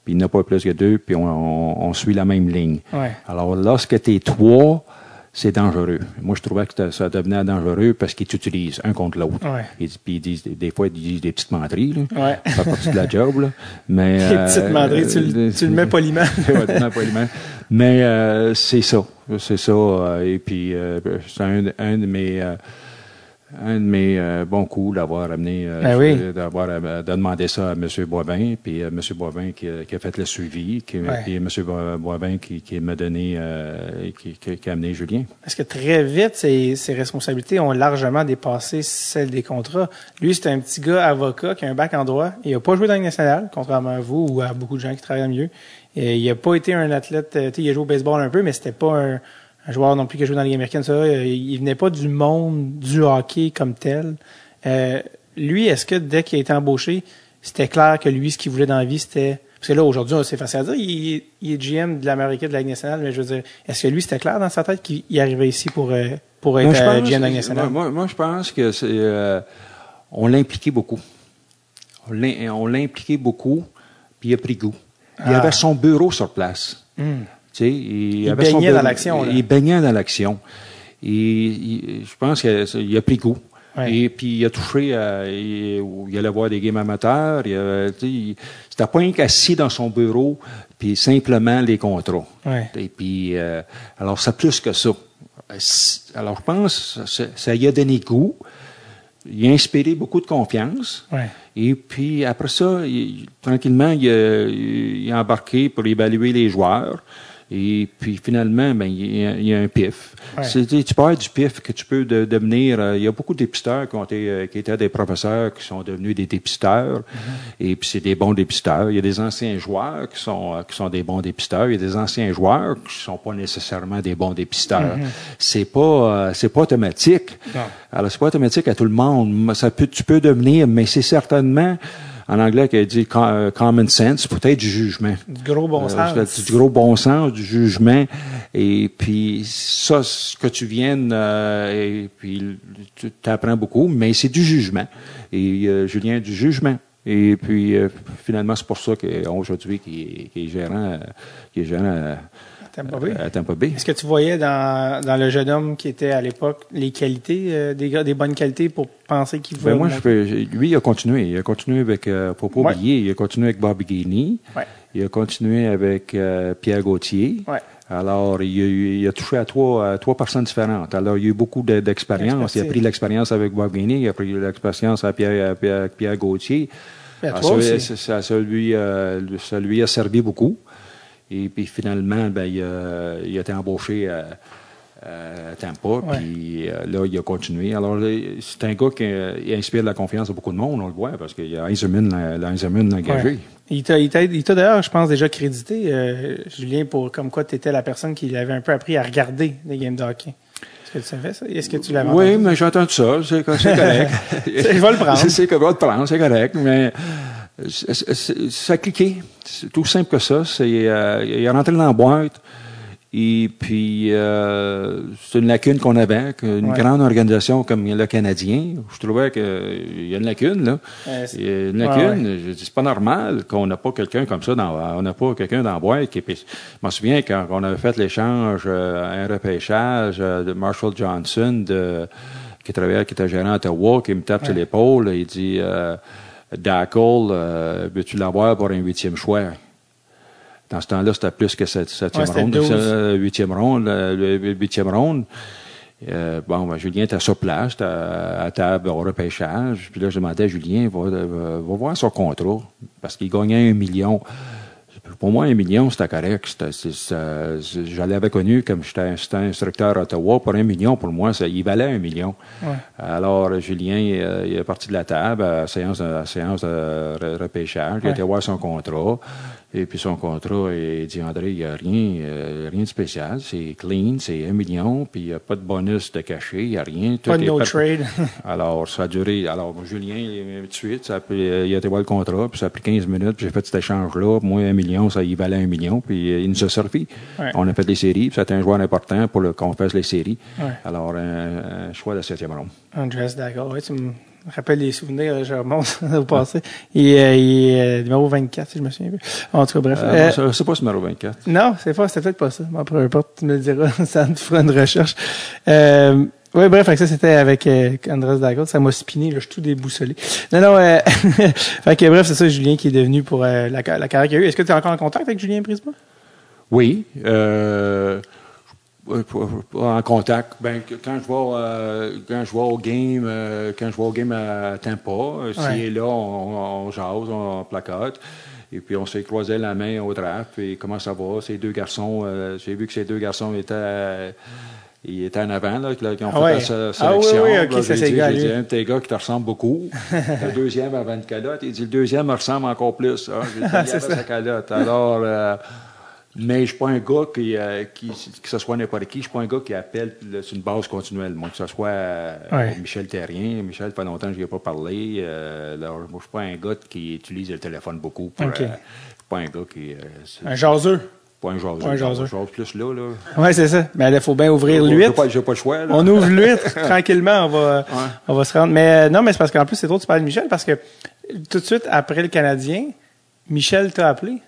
puis il n'y en a pas plus que deux, puis on, on- on suit la même ligne. Ouais. Alors, lorsque tu es trois, c'est dangereux. Moi, je trouvais que ça devenait dangereux parce qu'ils t'utilisent un contre l'autre. Ouais. Puis ils disent, des fois, ils disent des petites menteries, là. Ouais. Ça fait partie de la job, là. Mais, euh, petites menteries, tu, le- tu le mets poliment. Ouais, tu le mets poliment. Mais euh, c'est ça. C'est ça. euh, et puis, euh, c'est un, un de mes... euh, un de mes euh, bons coups d'avoir amené, euh, Ben oui. d'avoir euh, de demander ça à M. Boivin, puis euh, M. Boivin qui, a- qui a fait le suivi, qui, Ouais. puis M. Bo- Boivin qui, qui m'a donné, euh, qui, qui- a amené Julien. Parce que très vite, ses, ses responsabilités ont largement dépassé celles des contrats. Lui, c'est un petit gars avocat qui a un bac en droit. Il a pas joué dans le national, contrairement à vous ou à beaucoup de gens qui travaillent mieux. Et il a pas été un athlète, euh, il a joué au baseball un peu, mais c'était pas un, un joueur non plus qui a joué dans la Ligue américaine. Ça, Euh, il venait pas du monde du hockey comme tel. Euh, lui, est-ce que dès qu'il a été embauché, c'était clair que lui, ce qu'il voulait dans la vie, c'était parce que là, aujourd'hui, c'est facile à dire, il, est- il est GM de l'Amérique de la Ligue nationale, mais je veux dire, est-ce que lui, c'était clair dans sa tête qu'il il arrivait ici pour, euh, pour être Moi, pense- GM de la Ligue nationale? moi, je pense que c'est, on l'a impliqué beaucoup. On l'a on l'a impliqué beaucoup, puis il a pris goût. Il Ah. avait son bureau sur place. Hmm. Il, Il avait son baignait dans l'action. Il baignait dans l'action. Et je pense qu'il a pris goût. Ouais. Et puis il a touché, à, il, il allait voir des games amateurs. Il, C'était pas un qu'assis dans son bureau, puis simplement les contrats. Ouais. Et puis, euh, alors c'est plus que ça. Alors je pense que ça, ça y a donné goût. Il a inspiré beaucoup de confiance. Ouais. Et puis après ça, il- tranquillement, il il a embarqué pour évaluer les joueurs. Et puis finalement, ben, il y a, il y a un pif. Ouais. C'est- Tu parles du pif que tu peux de- devenir. euh, il y a beaucoup de dépisteurs qui, ont été, euh, qui étaient des professeurs qui sont devenus des dépisteurs. Et puis c'est des bons dépisteurs. Il y a des anciens joueurs qui sont, euh, qui sont des bons dépisteurs. Il y a des anciens joueurs qui sont pas nécessairement des bons dépisteurs. C'est pas, euh, c'est pas automatique. Non. Alors, c'est pas automatique à tout le monde. Ça peut, tu peux devenir, mais c'est certainement, en anglais, qui dit euh, common sense, peut-être du jugement. Du gros bon sens. Euh, c'est du gros bon sens, du jugement. Et puis, ça, ce que tu viennes, euh, et puis, tu apprends beaucoup, mais c'est du jugement. Et euh, Julien du jugement. Et puis, finalement, c'est pour ça qu'aujourd'hui, qui est, qui est gérant, qui est gérant Tampa Bay. à Tampa Bay. Est-ce que tu voyais dans, dans le jeune homme qui était à l'époque les qualités, euh, des, des bonnes qualités pour penser qu'il pouvait. Ben moi, je peux, lui, il a continué. Il a continué avec, euh, faut pas Ouais. oublier, il a continué avec Bobby. Ouais. Il a continué avec euh, Pierre Gauthier. Ouais. Alors, il a, eu- il a touché à trois, à trois personnes différentes. Alors, il a eu beaucoup de- d'expérience. il a pris l'expérience avec Bob Guiney, il a pris l'expérience avec Pierre, à Pierre, Pierre Gauthier. Ben, toi ça, aussi. ça- ça- ça lui, euh, ça lui a servi beaucoup. Et puis, finalement, ben, il, a, il a été embauché à, à Tampa. Puis euh, là, il a continué. Alors, c'est un gars qui euh, il inspire la confiance à beaucoup de monde, on le voit, parce qu'il y a Eisenman engagé. Il t'a, il t'a, il t'a d'ailleurs, je pense, déjà crédité, euh, Julien, pour comme quoi tu étais la personne qui l'avait un peu appris à regarder les games de hockey. Est-ce que tu savais ça? Est-ce que tu l'avais Oui, entendu? mais j'ai entendu ça. C'est co- c'est correct. Je vais le prendre. C'est prendre, c'est correct. Mais ça a cliqué. C'est tout simple que ça. C'est, euh, il est rentré dans la boîte. Et puis, euh, c'est une lacune qu'on avait, qu'une Ouais. grande organisation comme le Canadien. Je trouvais qu'il y a une lacune, là. C'est- Il y a une Ouais, lacune. Je dis, C'est pas normal qu'on n'a pas quelqu'un comme ça dans, on n'a pas quelqu'un dans la boîte qui, je m'en souviens quand on avait fait l'échange, euh, un repêchage euh, de Marshall Johnson, de, qui travaillait, qui était gérant à Ottawa, qui me tape sur l'épaule, il dit, Dackle, euh, veux-tu l'avoir pour un huitième choix? Dans ce temps-là, c'était plus que septième Ouais, ronde, 12. euh, huitième ronde, euh, huitième ronde. Euh, bon, ben, Julien était sur place, était à, à table au repêchage. Puis là, je demandais à Julien, va, va, va voir son contrat, parce qu'il gagnait un million. Pour moi, un million, c'était correct. Je l'avais connu comme j'étais instructeur à Ottawa. Pour un million, pour moi, ça, il valait un million. Ouais. Alors, Julien, il est parti de la table à la séance, de- à la séance de re- repêchage. Il a Ouais. été voir son contrat. Et puis son contrat, il dit André, il n'y a rien, euh, rien de spécial. C'est clean, c'est un million, puis il n'y a pas de bonus de cachet, il n'y a rien. Tout Pas de est no trade. alors, ça a duré. Alors, Julien, il- tout de suite, ça a pris- euh, il a été voir le contrat, puis ça a pris 15 minutes, puis j'ai fait cet échange-là. Moi, un million, ça y valait un million, puis euh, il nous a servi. Ouais. On a fait les séries, puis c'était un joueur important pour qu'on fasse les séries. Ouais. Alors, un, un choix de septième ronde. Andres Daggle, ouais, tu me rappelle les souvenirs, je remonte au passé. Il, euh, il est euh, numéro 24, si je me souviens bien. En tout cas, bref. Euh, Euh, c'est- pas ce numéro 24. non, c'est pas, c'était peut-être pas ça. Bon, peu importe, tu me le diras, ça me fera une recherche. Euh, oui, bref, ça, c'était avec euh, Andres Dagot. Ça m'a spiné, là, je suis tout déboussolé. Non, non, euh, fait que bref, c'est ça, Julien qui est devenu pour euh, la, la carrière qu'il a eue. Est-ce que tu es encore en contact avec Julien Prisma? Oui. Euh, en contact. Ben, quand je vais, euh, quand je vais au game, euh, quand je vais au game à Tampa, euh, s'il Ouais. est là, on, on jase, on placote. Et puis on s'est croisé la main au draft. Et comment ça va? Ces deux garçons, euh, j'ai vu que ces deux garçons étaient, euh, ils étaient en avant, là, qui ont Ah fait ouais. la sé- Ah oui, sélection. oui, Là, j'ai ça, dit, j'ai un de tes gars qui te ressemble beaucoup. le deuxième avait une calotte. Il dit, le deuxième me ressemble encore plus. Ah, j'ai dit, il avait sa calotte. Alors, euh, mais je suis pas un gars qui, euh, qui, que ce soit n'importe qui, je suis pas un gars qui appelle là, sur une base continuelle. Moi, que ce soit euh, Ouais. Michel Terrien. Michel, ça fait longtemps que je n'y ai pas parlé. Euh, alors, moi, je suis pas un gars qui utilise le téléphone beaucoup. Pour, euh, je suis pas un gars qui... euh, Un jaseux. pas un jaseux. un jaseux. Plus là. là. Oui, c'est ça. Mais il faut bien ouvrir l'huître. pas, j'ai pas le choix. Là. On ouvre l'huître tranquillement, on va, on va se rendre. Mais euh, non, mais c'est parce qu'en plus, c'est que tu parles de Michel, parce que tout de suite après le Canadien, Michel t'a appelé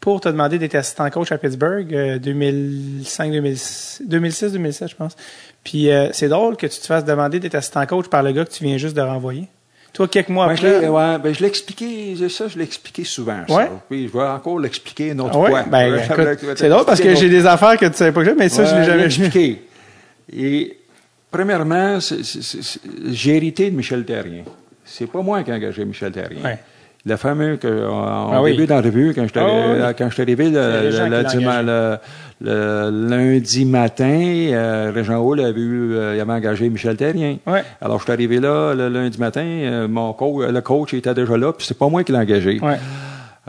pour te demander d'être assistant coach à Pittsburgh euh, 2005, 2006, 2006, 2007, je pense. Puis euh, c'est drôle que tu te fasses demander d'être assistant coach par le gars que tu viens juste de renvoyer. Toi, quelques mois Ben, je après. l'ai ouais, ben, je l'ai expliqué, ça, je l'ai expliqué souvent. ça. Ouais. Puis je vais encore l'expliquer une autre Ah ouais? fois. Ben, Je c'est drôle parce que j'ai des affaires que tu savais pas que j'ai, mais ça, je l'ai Ouais, jamais expliqué. Et premièrement, j'ai hérité de Michel Terrien. C'est pas moi qui ai engagé Michel Terrien. Le fameux que, en Ah oui. début dans la revue, quand je suis Ah arrivé, oui. quand je suis arrivé le, le- le lundi matin, euh, Régent Hall avait eu, euh, il avait engagé Michel Terrien. Ouais. Alors, je suis arrivé là le lundi matin, euh, mon coach, le coach était déjà là, puis c'est pas moi qui l'ai engagé. Ouais.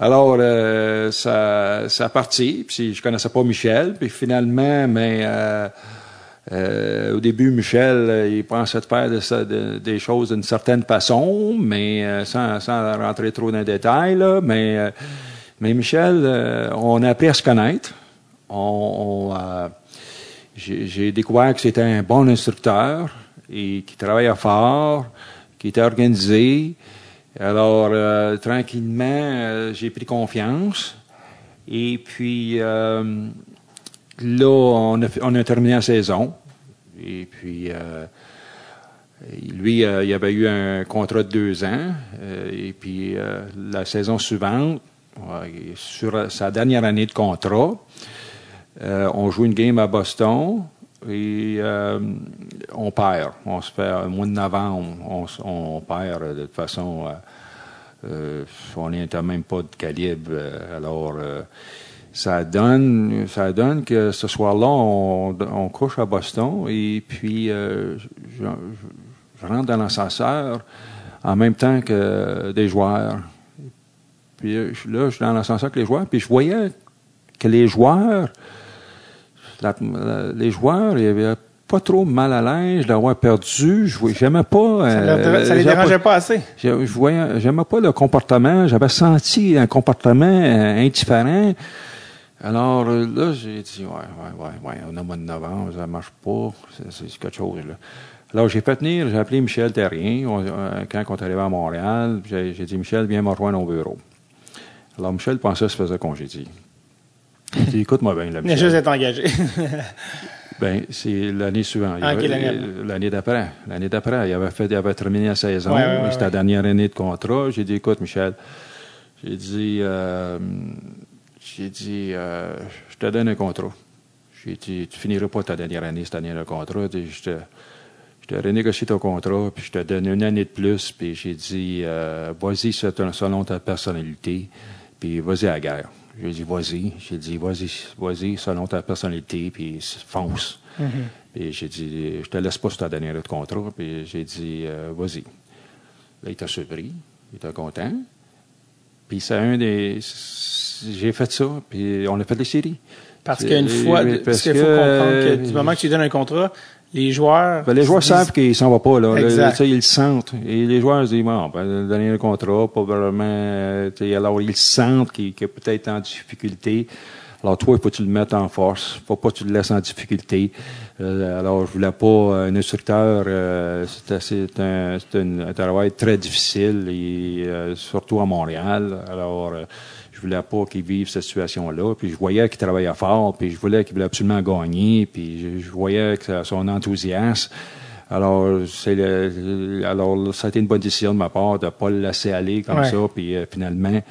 Alors, euh, ça, ça a parti. Puis je connaissais pas Michel. Puis finalement, mais euh, euh, au début, Michel, euh, il pensait faire des choses d'une certaine façon, mais euh, sans, sans rentrer trop dans les détails. Là, mais, euh, mais Michel, euh, on a appris à se connaître. On, on, euh, j'ai découvert que c'était un bon instructeur et qui travaillait fort, qui était organisé. Alors, tranquillement, j'ai pris confiance. Et puis, là, on a, terminé la saison. Et puis, euh, lui, euh, il avait eu un contrat de deux ans. euh, et puis, euh, la saison suivante, sur sa dernière année de contrat, on joue une game à Boston et on perd. On se fait, au mois de novembre, on, on perd de toute façon. on n'était même pas de calibre. alors, ça donne, ça donne que ce soir-là, on, on couche à Boston et puis euh, je, je- je rentre dans l'ascenseur en même temps que des joueurs. Puis euh, là, je suis dans l'ascenseur avec les joueurs, puis je voyais que les joueurs, la- la- les joueurs, ils avaient pas trop mal à l'aise d'avoir perdu. Je j'aimais pas. Ça, euh, ça les pas- dérangeait pas assez. je, je voyais, j'aimais pas le comportement. J'avais senti un comportement euh, indifférent. Alors euh, là, j'ai dit, ouais, ouais, ouais, ouais, on est au mois de novembre, ça marche pas, c'est, quelque chose, là. Alors, j'ai fait venir, j'ai appelé Michel Terrien, on- euh, quand on est arrivé à Montréal, j'ai, j'ai dit, Michel, viens me rejoindre au bureau. Alors, Michel pensait que ça se faisait congédier. J'ai dit, écoute-moi bien, là, Michel. juste été engagé. Ben, c'est l'année suivante. Ah, l'année euh, L'année d'après. L'année d'après. Il avait fait, il avait terminé la saison. Ouais, ouais, ouais, C'était la dernière année de contrat. J'ai dit, écoute, Michel, j'ai dit, euh, j'ai dit, euh, je te donne un contrat. J'ai dit, tu finiras pas ta dernière année cette année de contrat. Je te, je te renégocie ton contrat, puis je te donne une année de plus. Puis j'ai dit, euh, vas-y selon selon ta personnalité, puis vas-y à la guerre. J'ai dit, vas-y. J'ai dit, vas-y, vas-y selon ta personnalité, puis fonce. Puis j'ai dit, je te laisse pas sur ta dernière de contrat. Puis j'ai dit, euh, vas-y. Là, il était surpris, il était content. Puis c'est un des. J'ai fait ça, puis on a fait les séries. Parce qu'une fois, euh, parce parce qu'il faut comprendre que euh, du moment que tu donnes un contrat, les joueurs. Ben, les joueurs savent qu'ils s'en vont pas, là. Exact. Ils le sentent. Et les joueurs se disent, bon, ben, donner le contrat, probablement, euh, alors ils sentent qu'il est peut-être en difficulté. Alors, toi, il faut que tu le mettes en force. Il faut pas que tu le laisses en difficulté. Euh, alors, je voulais pas un instructeur. Euh, c'est un, un, travail très difficile, et, euh, surtout à Montréal. Alors, euh, je voulais pas qu'il vive cette situation-là. Puis je voyais qu'il travaillait fort, puis je voulais qu'il voulait absolument gagner, puis je, voyais que son enthousiasme. Alors, c'est le, alors ça a été une bonne décision de ma part de ne pas le laisser aller comme ça, puis finalement.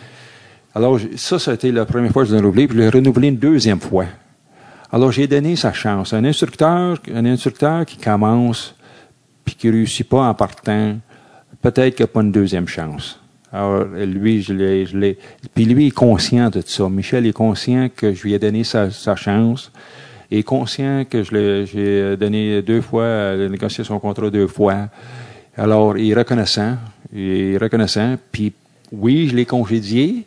Alors, ça, ça a été la première fois que je l'ai renouvelé, puis je l'ai renouvelé une deuxième fois. Alors, j'ai donné sa chance. Un instructeur, un instructeur qui commence, puis qui réussit pas en partant, peut-être qu'il n'a pas une deuxième chance. Alors, lui, je l'ai, je l'ai, puis lui est conscient de ça. Michel est conscient que je lui ai donné sa, sa chance, est conscient que je l'ai, j'ai donné deux fois, négocié son contrat deux fois. Alors, il est reconnaissant, il est reconnaissant, puis oui, je l'ai congédié.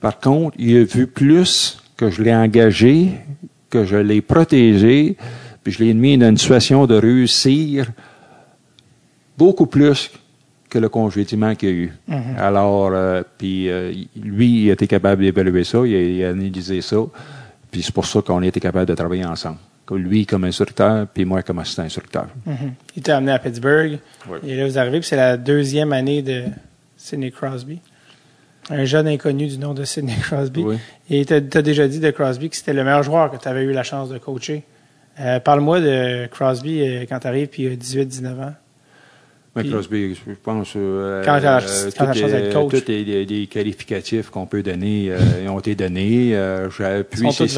Par contre, il a vu plus que je l'ai engagé que je l'ai protégé, puis je l'ai mis dans une situation de réussir beaucoup plus que le congédiement qu'il y a eu. Mhm. Alors, euh, puis euh, lui, il était capable d'évaluer ça, il a, analysé ça, puis c'est pour ça qu'on a été capable de travailler ensemble. Lui comme instructeur, puis moi comme assistant instructeur. Mhm. Il t'a amené à Pittsburgh, et là vous arrivez, puis c'est la deuxième année de Sidney Crosby un jeune inconnu du nom de Sidney Crosby. Et tu as, déjà dit de Crosby que c'était le meilleur joueur que tu avais eu la chance de coacher. Euh, parle-moi de Crosby euh, quand tu arrives, puis 18-19 ans. Mais Crosby, je pense. Euh, quand la coach. Tous les, qualificatifs qu'on peut donner ont été donnés. J'appuie ces,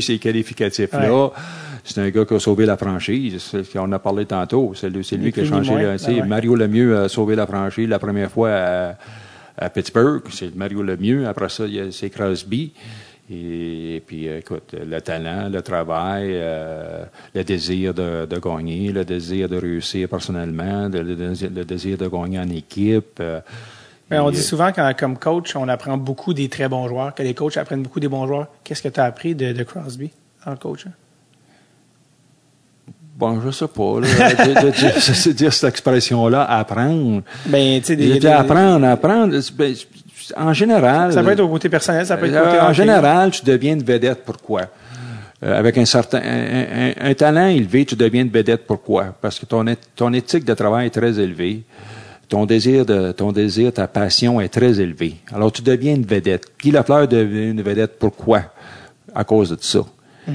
ces qualificatifs-là. C'est un gars qui a sauvé la franchise. On a parlé tantôt. C'est lui, qui a changé. Ben Mario Lemieux a sauvé la franchise la première fois à, à Pittsburgh. C'est Mario Lemieux. Après ça, c'est Crosby. Et, puis, écoute, le talent, le travail, euh, le désir de, de, gagner, le désir de réussir personnellement, le, le désir de gagner en équipe. Euh, Mais on dit souvent qu'en comme coach, on apprend beaucoup des très bons joueurs, que les coachs apprennent beaucoup des bons joueurs. Qu'est-ce que tu as appris de, de Crosby en coach? Bon, je sais pas. c'est dire cette expression-là, apprendre. Ben, tu sais, apprendre, apprendre. Ben, en général. Ça peut être au côté personnel, ça peut être au côté. En général, tu deviens une vedette. Pourquoi? Euh, avec un certain un, talent élevé, tu deviens une vedette. Pourquoi? Parce que ton, ton éthique de travail est très élevée. Ton désir de, ton désir, ta passion est très élevée. Alors, tu deviens une vedette. Guy Lafleur devient une vedette. Pourquoi? À cause de ça.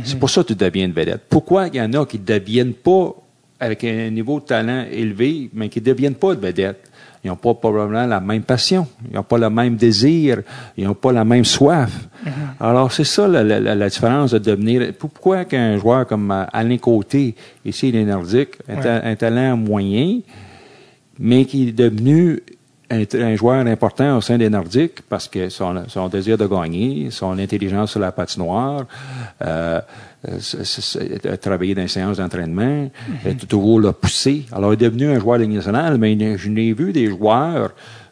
C'est pour ça que tu deviens une vedette. Pourquoi il y en a qui ne deviennent pas avec un niveau de talent élevé, mais qui ne deviennent pas de vedette? Ils n'ont pas probablement la même passion, ils n'ont pas le même désir, ils n'ont pas la même soif. Mm-hmm. Alors, c'est ça la, la, différence de devenir. Pourquoi qu'un joueur comme euh, Alain Côté, ici, il est nordique, un talent moyen, mais qui est devenu un, joueur important au sein des Nordiques parce que son, son désir de gagner, son intelligence sur la patinoire, euh, euh, travailler dans les séances d'entraînement, mm toujours le pousser. Alors, il est devenu un joueur de nationale, mais je n'ai vu des joueurs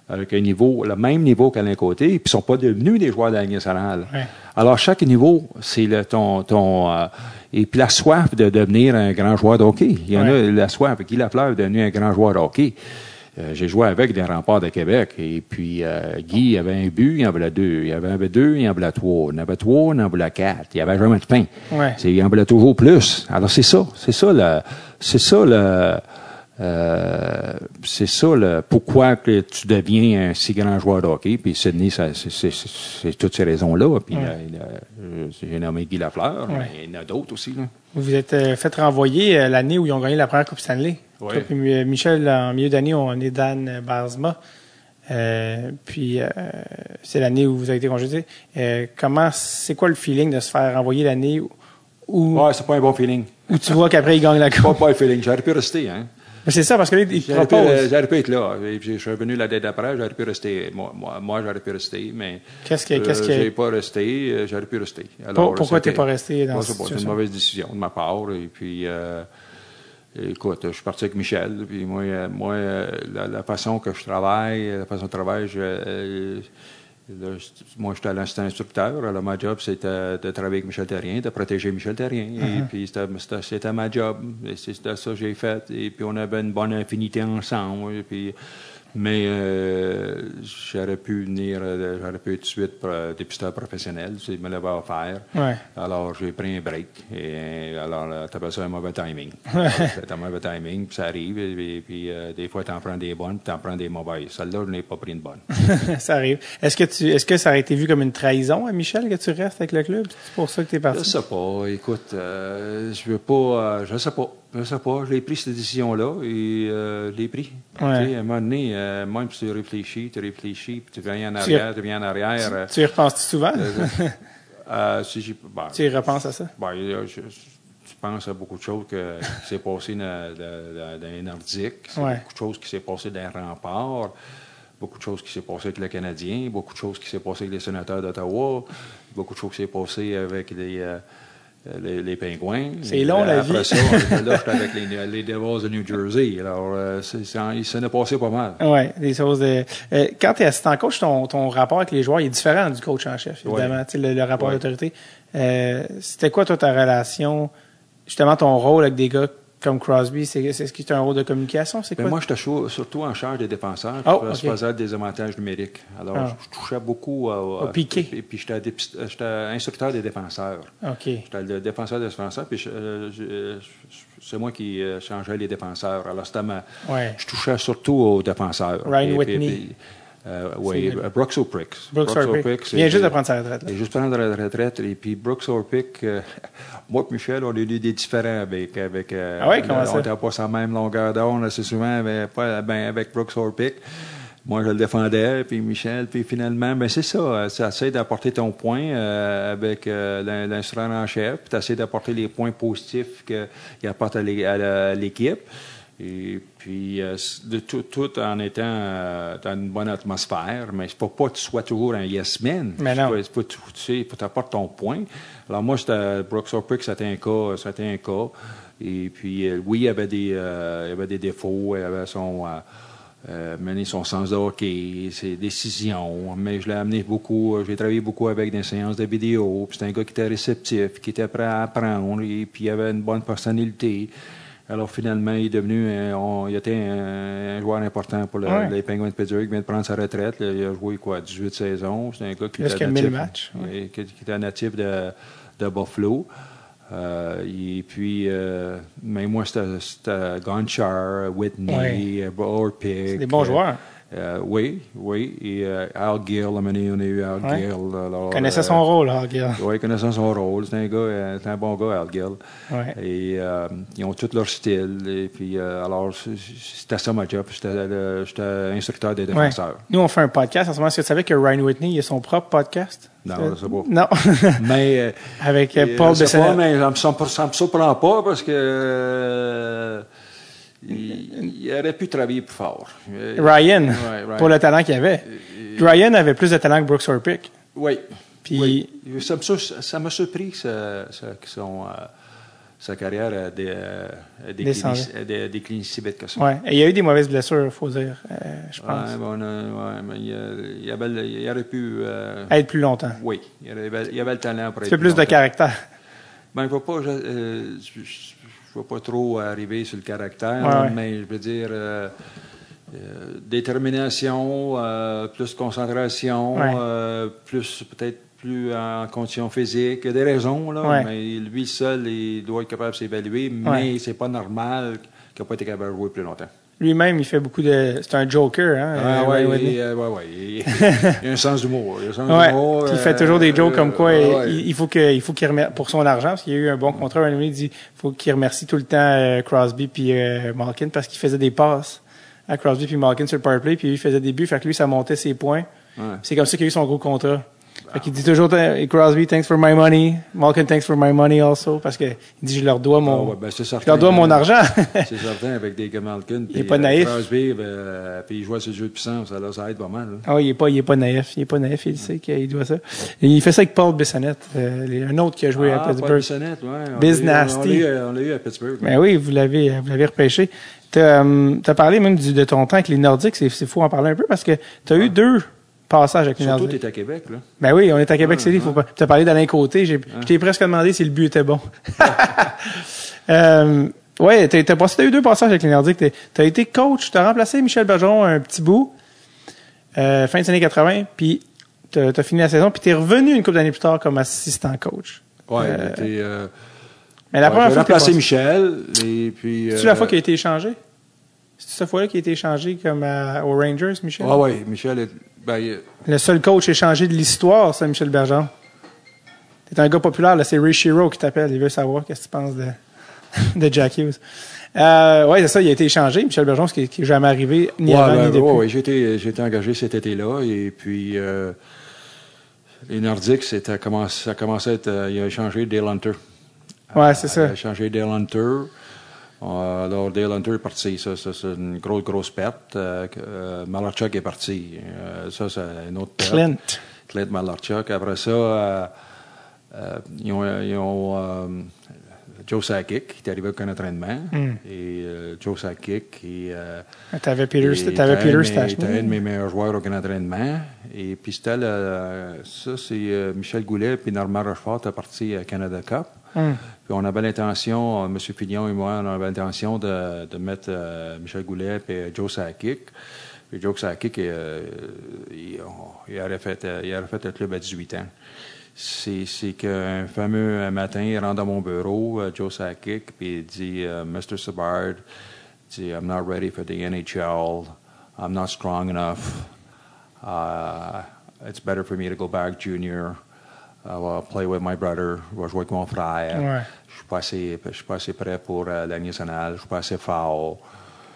avec un niveau, le même niveau qu'à l'un côté, puis sont pas devenus des joueurs de la Ligue nationale. Alors, chaque niveau, c'est le, ton, ton euh, et puis la soif de devenir un grand joueur de hockey. Il y en a la soif. Guy Lafleur est devenu un grand joueur de hockey. Euh, j'ai joué avec des remparts de Québec. Et puis, euh, Guy, il avait un but, il en voulait deux. Il avait deux, il en voulait trois. Il en avait trois, il en voulait quatre. Il avait jamais de pain. Ouais. Il en voulait toujours plus. Alors, c'est ça. C'est ça, le, c'est ça, le, euh, c'est ça le pourquoi que tu deviens un si grand joueur de hockey. Puis Sydney, c'est, c'est, c'est, toutes ces raisons-là. Puis j'ai nommé Guy Lafleur, mais il y en a d'autres aussi. Là. Vous vous êtes fait renvoyer l'année où ils ont gagné la première Coupe Stanley. Ouais. Michel, en milieu d'année, on est Dan Barsma. Euh, puis euh, c'est l'année où vous avez été congédié. Euh, comment, c'est quoi le feeling de se faire renvoyer l'année où, ouais, c'est pas un bon feeling. Où tu vois qu'après il gagne la coupe? Pas, pas un feeling. J'aurais pu rester, hein. C'est ça, parce que là, il propose. J'aurais pu être là. Je suis revenu la date d'après, j'aurais pu rester. Moi, moi, moi j'aurais pu rester, mais. Qu'est-ce que, qu'est-ce que. J'ai pas resté, j'aurais pu rester. Alors, pourquoi t'es pas resté dans cette? C'est une mauvaise décision de ma part, et puis, Écoute, je suis parti avec Michel, puis moi, euh, moi euh, la, façon que je travaille, la façon de travailler, je, euh, moi, j'étais l'assistant instructeur. Alors, ma job, c'était de travailler avec Michel Terrien, de protéger Michel Terrien. Et uh-huh. puis, c'était ma job. C'était ça que j'ai fait. Et puis, on avait une bonne infinité ensemble. Et puis, Mais euh, j'aurais pu venir, euh, j'aurais pu être tout de suite euh, dépisteur professionnel, c'est me l'avait offert. Ouais. Alors, j'ai pris un break. Et alors, t'appelles ça un mauvais timing. C'est un mauvais timing, puis ça arrive. Et, puis, euh, des fois, t'en prends des bonnes, puis t'en prends des mauvaises. Celle-là, je n'ai pas pris une bonne. ça arrive. Est-ce que tu, est-ce que ça aurait été vu comme une trahison à Michel que tu restes avec le club? C'est pour ça que t'es Je parti? sais pas. Écoute, euh, je veux pas. je sais pas. Je sais pas. J'ai pris cette décision-là et euh, je l'ai pris. Ouais. Tu sais, à un moment donné, euh, même si tu réfléchis, tu réfléchis, puis tu viens en arrière, tu viens en arrière. euh, Tu y repenses souvent? euh, euh, si ben, tu y repenses à ça? ben, euh, je, je pense à beaucoup de choses que, qui s'est passé dans, dans, dans les Nordiques, Ouais. beaucoup de choses qui s'est passé dans les remparts, beaucoup de choses qui s'est passé avec le Canadien, beaucoup de choses qui s'est passé avec les sénateurs d'Ottawa, beaucoup de choses qui s'est passé avec les, euh, les, les Pingouins. C'est long, la Après vie. ça, on était là, j'étais avec les, les Devils de New Jersey. Alors, euh, c'est- c'est- il s'en est passé pas mal. Ouais, des choses de. Euh, quand tu es assistant coach, ton, ton rapport avec les joueurs il est différent du coach en chef, évidemment. Ouais. Tu sais, Le, le rapport Ouais. d'autorité. Euh, C'était quoi toi ta relation, justement ton rôle avec des gars comme Crosby, c'est ce qui est un rôle de communication, c'est quoi? moi, j'étais surtout en charge des défenseurs. Oh, je ok. faisais des avantages numériques. Alors, Ah. je, je touchais beaucoup à- Au piqué. Et puis, j'étais dépist- j'étais instructeur des défenseurs. Ok. J'étais le défenseur des défenseurs, puis euh, c'est moi qui euh, changeais les défenseurs. Alors, c'était ma- Ouais. je touchais surtout aux défenseurs. Ryan Et puis- Whitney. puis, euh, oui, C'est- Brooks O'Pricks. Brooks Orpik. Il vient juste de prendre sa retraite. là. il est juste prendre la retraite. Et puis Brooks Orpik, euh, moi et Michel, on a eu des différents avec. avec euh, Ah ouais, comment on ça? n'était pas sur la même longueur d'onde assez souvent, pas ben, avec Brooks Orpik. Moi, je le défendais, puis Michel, puis finalement, ben c'est ça. Tu essaies d'apporter ton point euh, avec euh, l'in- l'instructeur en chef, puis tu essaies d'apporter les points positifs qu'il apporte à l'équipe. Et puis, euh, de tout, tout en étant euh, dans une bonne atmosphère, mais c'est pas pas que tu sois toujours un yes man. Mais C'est non. pas- c'est pas tout- tu sais, il faut t'apporter ton point. Alors moi, j'étais Brooks Orpik, c'était un cas, c'était un cas. Et puis, euh, oui, il avait des, il avait des défauts, il avait son, mener son sens de hockey, ses décisions, mais je l'ai amené beaucoup, j'ai travaillé beaucoup avec des séances de vidéo, puis c'était un gars qui était réceptif, qui était prêt à apprendre, et puis il avait une bonne personnalité. Alors finalement, il est devenu, un- on- il était un, un joueur important pour le- Ouais. les Penguins de Pittsburgh. Il vient de prendre sa retraite. là. il a joué quoi, 18 saisons. C'est un gars qui était natif, 1000 matchs, oui, qui, qui était natif de, de Buffalo. Euh, et puis, euh, mais moi, c'était Gonchar, Whitney, Ouais. Orpik. C'est des bons euh, joueurs. euh, oui, oui. Et euh, Al Gill, à un moment donné, on a eu Al Ouais. Gill. alors, Connaissait euh, son rôle, hein, Gil. oui, il connaissait son rôle. C'est un gars, euh, c'est un bon gars, Al Gill. Ouais. Et euh, ils ont tout leur style. Et puis, euh, alors, c'est- c'était ça ma job. J'étais instructeur des Ouais. défenseurs. Nous, on fait un podcast en ce moment. Est-ce que tu savais que Ryan Whitney, il a son propre podcast? Non, Euh, je sais pas. Non. Mais. euh, Avec euh, je Paul sais pas, Bissonnette. mais ça ça me surprend pas parce que. Euh, il, il aurait pu travailler plus fort. Euh, Ryan, Ouais, Ryan. pour le talent qu'il avait. Ryan avait plus de talent que Brooks Orpik. Oui. Puis- oui. Ça me ça m'a surpris son, euh, sa carrière a dé- euh, a décliné, Descendu. a dé- décliné si vite que ça. Ouais. Et il y a eu des mauvaises blessures, faut dire, euh, je pense. Ouais, bon, euh, ouais, mais il, euh, il avait, il aurait pu. euh, Être plus longtemps. oui, il avait, il avait le talent pour être. fais plus de caractère. Ben, je ne vais pas, je, euh, je- je- je vais pas trop arriver sur le caractère, Ouais, là, ouais. mais je veux dire euh, euh, détermination, euh, plus concentration, Ouais. euh, plus peut-être plus en condition physique. Il y a des raisons, là, mais lui seul, il doit être capable de s'évaluer, mais c'est pas normal qu'il n'ait pas été capable de jouer plus longtemps. Lui-même, il fait beaucoup de. C'est un joker, hein? Ah, euh, ouais, Whitney. il, euh, ouais, ouais, il- il a un sens d'humour. il a un sens Ouais, il fait euh, toujours des jokes comme quoi euh, ouais. il, il faut il qu'il remercie pour son argent parce qu'il y a eu un bon contrat. Whitney dit faut qu'il remercie tout le temps euh, Crosby puis Malkin parce qu'il faisait des passes à Crosby puis Malkin sur le power play puis lui il faisait des buts fait que lui ça montait ses points. Ouais. C'est comme ça qu'il a eu son gros contrat. Fait qu'il dit toujours euh, Crosby thanks for my money, Malkin thanks for my money also parce que il dit je leur dois Ah, mon ouais, ben, je leur dois mon euh, argent. C'est certain, avec des Malkin. Il est pas euh, naïf. Crosby, ben, puis il joue à ce jeu de puissance, alors ça aide pas mal. là. Ah, il est pas, il est pas naïf. Il est pas naïf. Il sait qu'il doit ça. Et il fait ça avec Paul Bissonnette, euh, un autre qui a joué à Ah, Paul Pittsburgh. Bissonnette, ouais. Biz Nasty. On l'a eu, on l'a eu à Pittsburgh. Ben oui, vous l'avez, vous l'avez repêché. T'as, as parlé même du, de ton temps avec les Nordiques. C'est, c'est fou en parler un peu parce que tu as eu deux passages avec Surtout, Nordiques. t'es à Québec, là. Ben oui, on est à Québec Ouais, City. Faut pas. Tu as parlé d'Alain Côté. J'ai, Je t'ai presque demandé si le but était bon. euh, Ouais, t'as, passé, t'as eu deux passages avec Nordiques. T'as, t'as été coach, t'as remplacé Michel Bergeron un petit bout, euh, fin des années 80, puis t'as, t'as fini la saison, puis t'es revenu une couple d'années plus tard comme assistant coach. Ouais, Euh, euh, Mais la ouais, première j'ai fois que t'es remplacé Michel, et puis... C'est euh, la fois qu'il a été échangé? C'est cette fois-là qu'il a été échangé comme à- aux Rangers, Michel? Ouais, ouais, Michel, est, ben, il- Le seul coach échangé de l'histoire, c'est Michel Bergeron. T'es un gars populaire, là, c'est Ray Shiro qui t'appelle. Il veut savoir qu'est-ce que tu penses de, de Jack Hughes. Euh, ouais, c'est ça, il a été échangé. Michel Bergeron, ce qui, qui est jamais arrivé, ni Ouais, avant, ben, ni depuis. ouais, ouais, j'ai été, j'ai été engagé cet été-là et puis euh, les Nordiques, c'était commencé, ça commençait à être, euh, il a échangé Dale Hunter. Ouais, c'est Il ça. a échangé Dale Hunter. Euh, alors Dale Hunter est parti, ça, ça, c'est une grosse grosse perte. Euh, euh, Malarchuk est parti, Euh, ça c'est une autre perte. Clint. Clint Malarchuk. Après ça, euh, euh, ils ont, ils ont, euh, Joe Sakic qui est arrivé au camp d'entraînement Hmm. et euh, Joe Sakic qui euh, T'avais Peter, et t'avais un Peter t'as un de mes meilleurs joueurs au camp d'entraînement. Et puis c'était le- ça, c'est euh, Michel Goulet puis Normand Rochefort est parti à Canada Cup. Hmm. Puis on avait l'intention, M. Fignon et moi, on avait l'intention de, de mettre euh, Michel Goulet et Joe Sakic. Puis Joe Sakic, il, on- il aurait fait, il aurait fait le club à 18 ans. C'est, c'est qu'un fameux matin, il rentre dans mon bureau, euh, Joe Sakic, puis il dit euh, Mr. Sabard, dit I'm not ready for the NHL. I'm not strong enough. Uh, it's better for me to go back junior. I will play with my brother. Je vais jouer avec mon frère. Ouais. Je suis pas assez, je suis pas assez prêt pour euh, la nationale. Je suis pas assez fort.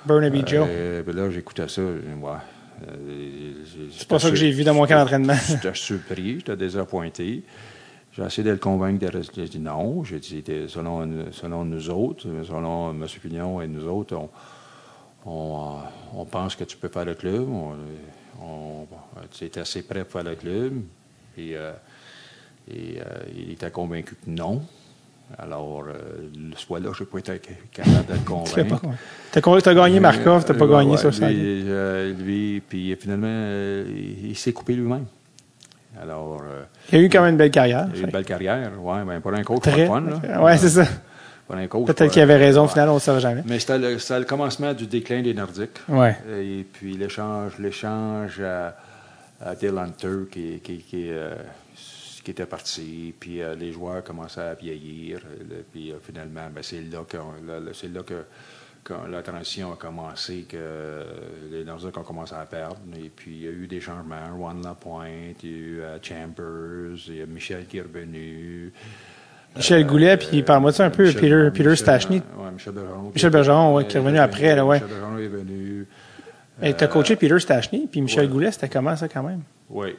Burnaby Joe. Euh, puis là, j'écoutais ça. Ouais. Euh, C'est pas ça que j'ai vu dans mon camp d'entraînement. J'étais surpris, j'étais désappointé. J'ai essayé de le convaincre de rester. J'ai dit non. J'ai dit, selon, selon nous autres, selon M. Pignon et nous autres, on, on, euh, on pense que tu peux faire le club. On, on, tu es assez prêt pour faire le club. Et, euh, et euh, il était convaincu que non. Alors, euh, soit là, je n'ai pas été capable de le Tu convaincre. pas. T'as gagné Markov, t'as pas Euh, gagné sur ça. lui, euh, lui, puis finalement, euh, il, il s'est coupé lui-même. Alors, euh, Il a eu quand même une belle carrière. il a eu une belle carrière. Ouais, ben, pour un coach, Très. pas fun. Ouais, c'est ça. Peut-être pas- qu'il avait raison, au final, on ne saura jamais. Mais c'était le, commencement du déclin des Nordiques. Ouais. Et puis l'échange, l'échange à, à Dale Hunter qui, qui, qui, euh, qui était parti, puis euh, les joueurs commençaient à vieillir. euh, puis euh, finalement, ben, c'est là c'est là que, la transition a commencé, que les Nordiques ont commencé à perdre. Et puis il y a eu des changements. Juan Lapointe, il y a eu Chambers, il y a Michel qui est revenu. Michel Goulet, puis parle-moi de ça un peu, Michel- Peter, Stachny? ouais, Michel Bergeron. Michel Bergeron, ouais, qui est revenu après, là, ouais. Michel Bergeron est venu. Et t'as Euh, coaché Peter Stachny, puis Michel ouais. Goulet, c'était comment ça quand même? Oui.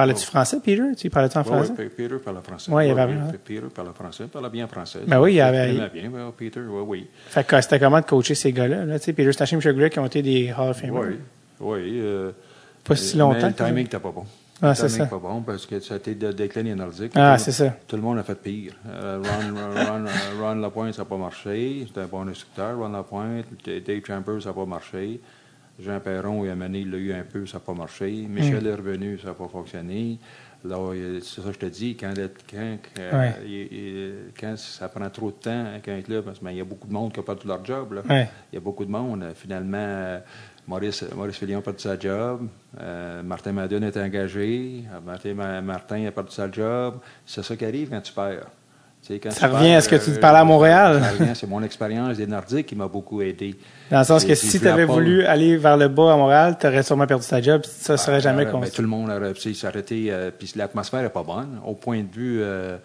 Parlais-tu français, Peter? Tu parlais-tu en Oui, français? oui, Peter parle français. Ouais, il y Oui, avait- oui, Peter parle français, parle bien français. Ben oui, il y avait- Il parlait bien, oui, Peter, oui, oui. Fait que c'était comment de coacher ces gars-là? Là, tu sais, Peter Stachny et Goulet qui ont été des Hall of Famers. Oui, oui. euh, Pas si longtemps. le timing n'était pas bon. Ah, le c'est timing ça. n'était pas bon parce que ça a été de déclin des Nordiques. Ah, c'est ça. Tout le monde a fait pire. Euh, Ron, Ron Lapointe, ça n'a pas marché. C'était un bon instructeur, Ron Lapointe. Dave Chambers, ça n'a pas marché. Jean Perron, il a mené, il l'a eu un peu, ça n'a pas marché. Michel est revenu, ça n'a pas fonctionné. C'est ça que je te dis, quand, le- quand, quand, Ouais. il- il- quand ça prend trop de temps avec un club, parce qu'il y a beaucoup de monde qui pas tout leur job. là. Ouais. Il y a beaucoup de monde. Euh, Finalement, euh, Maurice, Maurice a perdu sa job. Euh, Martin Madden est engagé. Euh, Martin, Ma- Martin a perdu sa job. C'est ça qui arrive quand tu perds. Quand Ça revient à ce que tu parlais à Montréal. ça revient, c'est mon expérience des Nordiques qui m'a beaucoup aidé. Dans le sens que si tu avais voulu aller vers le bas à Montréal, tu aurais sûrement perdu ta job, ça serait Ah, jamais ben, construit. tout le monde aurait s'arrêter. euh, puis l'atmosphère n'est pas bonne. Au point de vue. euh,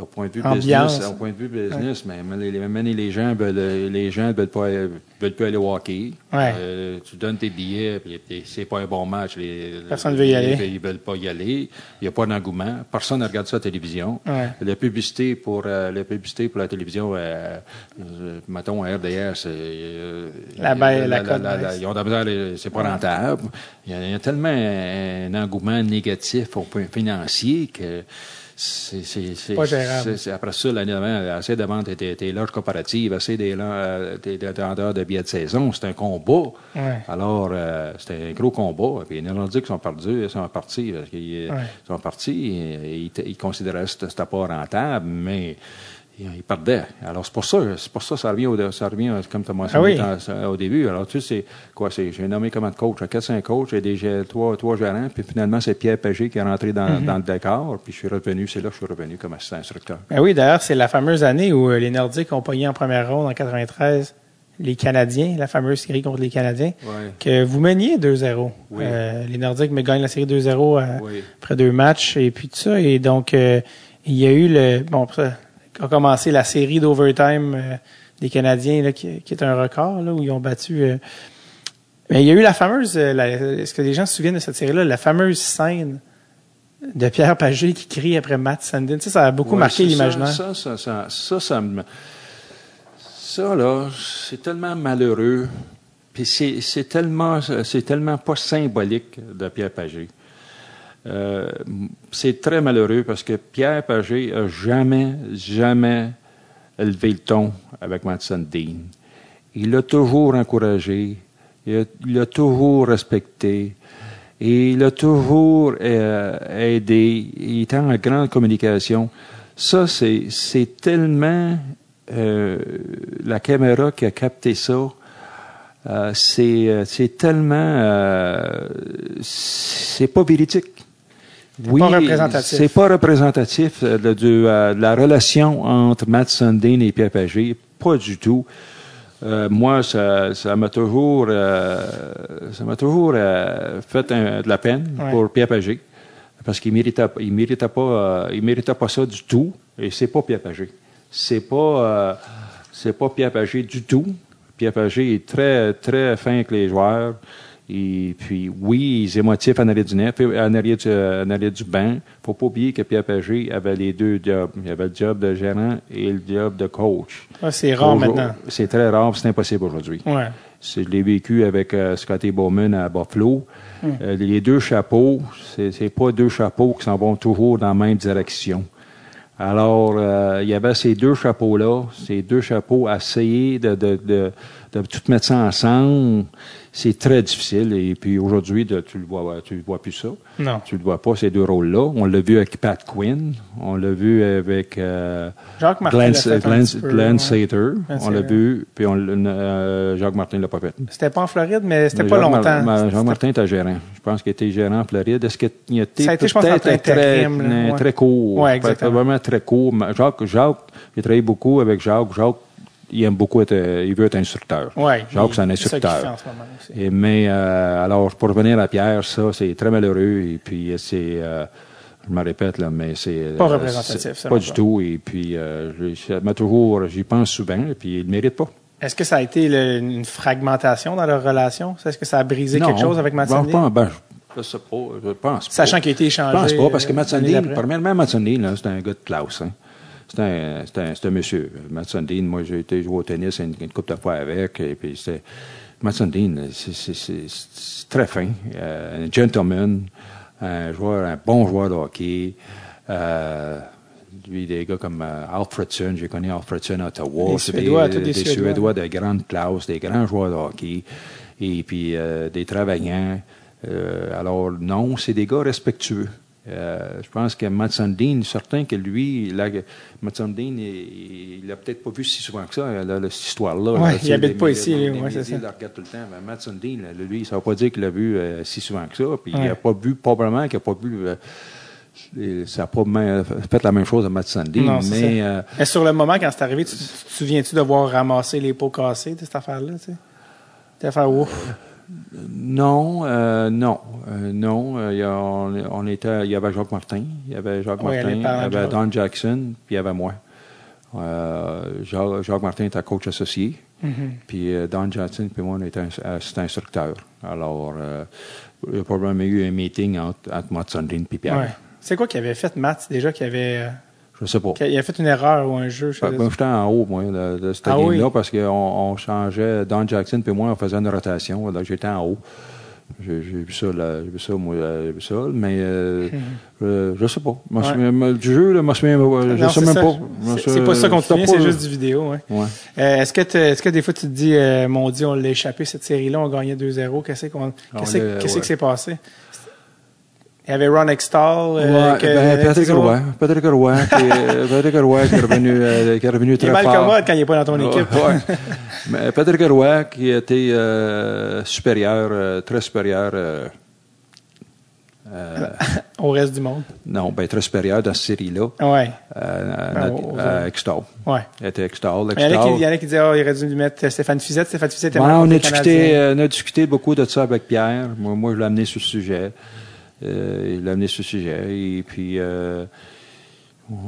au point de vue Ambiance. business, au point de vue business, mais même les, les gens veulent, les gens veulent pas, veulent pas aller au hockey. Ouais. Euh, tu donnes tes billets, puis c'est pas un bon match. Les, Personne ne veut y aller. Ils veulent pas y aller. Il n'y a pas d'engouement. Personne ne regarde ça à la télévision. Ouais. La publicité pour euh, la publicité pour la télévision, euh, euh, mettons à RDS, euh, La la cote baisse. ils ont de la misère, c'est pas rentable. Il y, a, il y a tellement un, engouement négatif au point financier que c'est c'est- c'est- Pas gérable. après ça, l'année d'avant, essayer de vendre tes, tes loges comparatives, essayer des, euh, des, des vendeurs de billets de saison, c'est un combat. Ouais. Alors, euh, c'était un gros combat. Puis les Nordiques sont perdus, ils sont partis. Parce qu'ils Ouais. sont partis et ils, ils considéraient que c'était pas rentable, mais il, il perdait. Alors, c'est pour ça, c'est pour ça, ça revient, au, ça revient comme tu as mentionné Ah oui. dans- au début. Alors, tu sais, c'est quoi, c'est, j'ai nommé comment de coach, 4-5 coachs, j'ai des, trois, trois gérants, puis finalement, c'est Pierre Pagé qui est rentré dans, Mm-hmm. dans le décor, puis je suis revenu, c'est là que je suis revenu comme assistant instructeur. Ben oui, d'ailleurs, c'est la fameuse année où euh, les Nordiques ont pogné en première ronde en 93 les Canadiens, la fameuse série contre les Canadiens, Ouais. que vous meniez 2-0. Oui. Euh, les Nordiques me gagnent la série 2-0 à- Oui. après deux matchs et puis tout ça. Et donc, euh, il y a eu le... Bon, ça a commencé la série d'overtime euh, des Canadiens, là, qui, qui est un record, là, où ils ont battu... euh, mais il y a eu la fameuse... euh, Est-ce que les gens se souviennent de cette série-là? La fameuse scène de Pierre Pagé qui crie après Matt Sandin. Tu sais, ça a beaucoup Ouais, marqué l'imaginaire. Ça, ça, ça, ça, ça, me- ça, là, c'est tellement malheureux. Puis c'est, c'est tellement, c'est tellement pas symbolique de Pierre Pagé. Euh, c'est très malheureux parce que Pierre Pagé a jamais, jamais élevé le ton avec Matson Dean. Il l'a toujours encouragé, il l'a toujours respecté, et il a toujours euh, aidé. Il était en grande communication. Ça, c'est, tellement euh, la caméra qui a capté ça. C'est, tellement, c'est pas véridique. Oui, c'est pas représentatif euh, de, du, euh, de la relation entre Matt Sundin et Pierre Pagé, pas du tout. Euh, moi, ça, ça m'a toujours, euh, ça m'a toujours euh, fait un- de la peine Ouais. pour Pierre Pagé, parce qu'il méritait, il méritait pas, il méritait pas ça du tout, et c'est pas Pierre Pagé. C'est pas, c'est pas Pierre Pagé du tout. Pierre Pagé est très, très fin avec les joueurs. Et puis, oui, il est émotif en arrière du net, en arrière du, en arrière du banc. faut pas oublier que Pierre Pagé avait les deux jobs. Il avait le job de gérant et le job de coach. Ah, c'est rare maintenant. C'est très rare, c'est impossible aujourd'hui. Ouais. Je l'ai vécu avec euh, Scotty Bowman à Buffalo. Hmm. Euh, les deux chapeaux, c'est c'est pas deux chapeaux qui s'en vont toujours dans la même direction. Alors, euh, il y avait ces deux chapeaux-là, ces deux chapeaux, à essayer de, de, de, de tout mettre ça ensemble, c'est très difficile. Et puis aujourd'hui, tu le vois, tu le vois plus ça. Non. Tu le vois pas, ces deux rôles-là. On l'a vu avec Pat Quinn, on l'a vu avec euh, Jacques Martin Glenn, peu, ouais. Sater. On l'a vu, puis on, euh, Jacques Martin l'a pas fait. C'était pas en Floride, mais c'était pas Jacques longtemps. Jean Martin était gérant. Je pense qu'il était gérant en Floride. Est-ce qu'il a été Ça a été, je pense, en peut-être très, là, ouais. très court? Ouais, exactement. Vraiment très court. Jacques, Jacques, j'ai travaillé beaucoup avec Jacques. Jacques, il aime beaucoup être, il veut être instructeur. Ouais, Jacques, c'est un c'est ça fait instructeur. en ce moment aussi. Et, mais euh, alors, pour revenir à Pierre, ça, c'est très malheureux. Et puis, c'est, euh, je me répète là, mais c'est Pas euh, représentatif, c'est selon Pas du tout. Et puis, euh, je- ça m'a toujours, j'y pense souvent. Et puis, il ne mérite pas. Est-ce que ça a été le- une fragmentation dans leur relation? Est-ce que ça a brisé Non. quelque chose avec Matt Ben, je pense- ben, je, je sais pas. Je pense pas. Sachant qu'il a été Je échangé. pense pas, parce que d'après. premièrement, là, c'est un gars de classe. Hein. C'est un, c'est un, un monsieur. Matt Sundin, moi, j'ai été jouer au tennis une, une couple de fois avec, et puis c'est... Matt Sundin, c'est- très fin, euh, un gentleman, un joueur, un bon joueur de hockey. Euh, lui, des gars comme euh, Alfredson, j'ai connu Alfredson à Ottawa. Suédois, des, tous des des Suédois. Suédois de grande classe, des grands joueurs de hockey, et puis euh, des travaillants. Euh, alors, non, c'est des gars respectueux. Euh, je pense que Matt Sundin, certain que lui, là, Matt Sundin, il il l'a peut-être pas vu si souvent que ça, là, là, cette histoire-là. Il tu sais, habite les pas ici, les ouais, c'est ça. le regardent tout le temps. Mais Matt Sundin, lui, ça ne veut pas dire qu'il l'a vu euh, si souvent que ça. Puis il n'a pas vu, probablement qu'il n'a pas vu. euh, ça n'a pas fait la même chose à Matt Sundin. Non, c'est mais ça. euh, Mais sur le moment, quand c'est arrivé, tu tu te souviens-tu de voir ramasser les pots cassés de cette affaire-là? Tu sais? Affaire ouf. Non, euh, non, euh, non. euh, il y a- on, on était, il y avait Jacques Martin, il y avait Jacques Martin, il y avait. Don Jackson, puis il y avait moi. Euh, Jacques, Jacques Martin était coach associé, Mm-hmm. puis Don Jackson puis moi on était assistant instructeur. Alors, il y a probablement eu un meeting entre, entre Matt Sundin et Pierre. Ouais. C'est quoi qu'il avait fait, Matt, déjà, qu'il avait, Je sais pas. qu'il avait fait une erreur ou un jeu? je moi, j'étais en haut, moi, de, de cette Ah game-là, oui? parce qu'on on changeait, Don Jackson puis moi, on faisait une rotation. Donc, j'étais en haut. J'ai vu ça, là, j'ai vu ça, moi, euh, j'ai vu ça, mais euh, euh, je sais pas. Ouais. du jeu, là, je Non, sais même ça. pas. C'est pas ça qu'on te c'est juste du vidéo. Ouais. Euh, est-ce que est-ce que des fois tu te dis euh, mon Dieu, on l'a échappé cette série-là, on gagnait 2-0, qu'est-ce qu'on On qu'est-ce qu'est-ce ouais. qui s'est passé? Il y avait Ron Extall. euh, Ouais, que- ben, Patrick. Roy. Patrick Roy, qui, est- Patrick Roy qui est revenu, euh, qui est revenu Il est très mal fort. commode quand il n'est pas dans ton équipe. Ouais. Mais Patrick Roy, qui était euh, supérieur, très supérieur, Au reste du monde. non, ben, très supérieur dans cette série-là, euh, à, Ben, Extall. Ouais. Il était Extall, Il y en a qui, disaient, oh, il aurait dû lui mettre Stéphane Fizette. Stéphane Fizette était Ouais, on, a discuté, on a discuté beaucoup de ça avec Pierre. Moi, moi je l'ai amené sur ce sujet. Euh, il l'a amené ce sujet. Et puis, euh,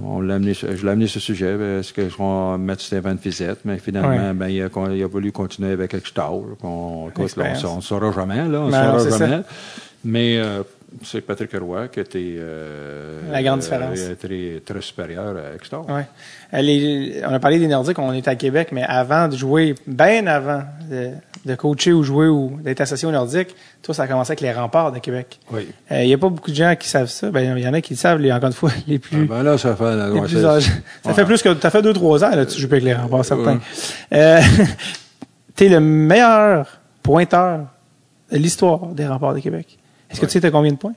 on l'a amené, je l'ai amené ce sujet parce que je vais mettre Stéphane Fizette? Mais finalement, Ouais. ben, il, a, il a voulu continuer avec Extar. On ne saura jamais. Là, on Ben saura jamais. Mais euh, c'est Patrick Roy qui était euh, La grande différence. euh, très, très supérieur à Extar. Ouais. Euh, les- on a parlé des Nordiques, on est à Québec, mais avant de jouer, bien avant de, de coacher ou jouer ou d'être associé aux Nordiques, toi, ça a commencé avec les remparts de Québec. Oui. Euh, Il n'y a pas beaucoup de gens qui savent ça. Ben, il y en a qui le savent, les, encore une fois, les plus, Ah, ben là, ça fait. les plus. Ça ouais. fait plus que, ça fait deux, trois ans, là, tu joues avec les remparts, certains. Ouais. Euh, t'es le meilleur pointeur de l'histoire des remparts de Québec. Est-ce que tu sais t'as combien de points?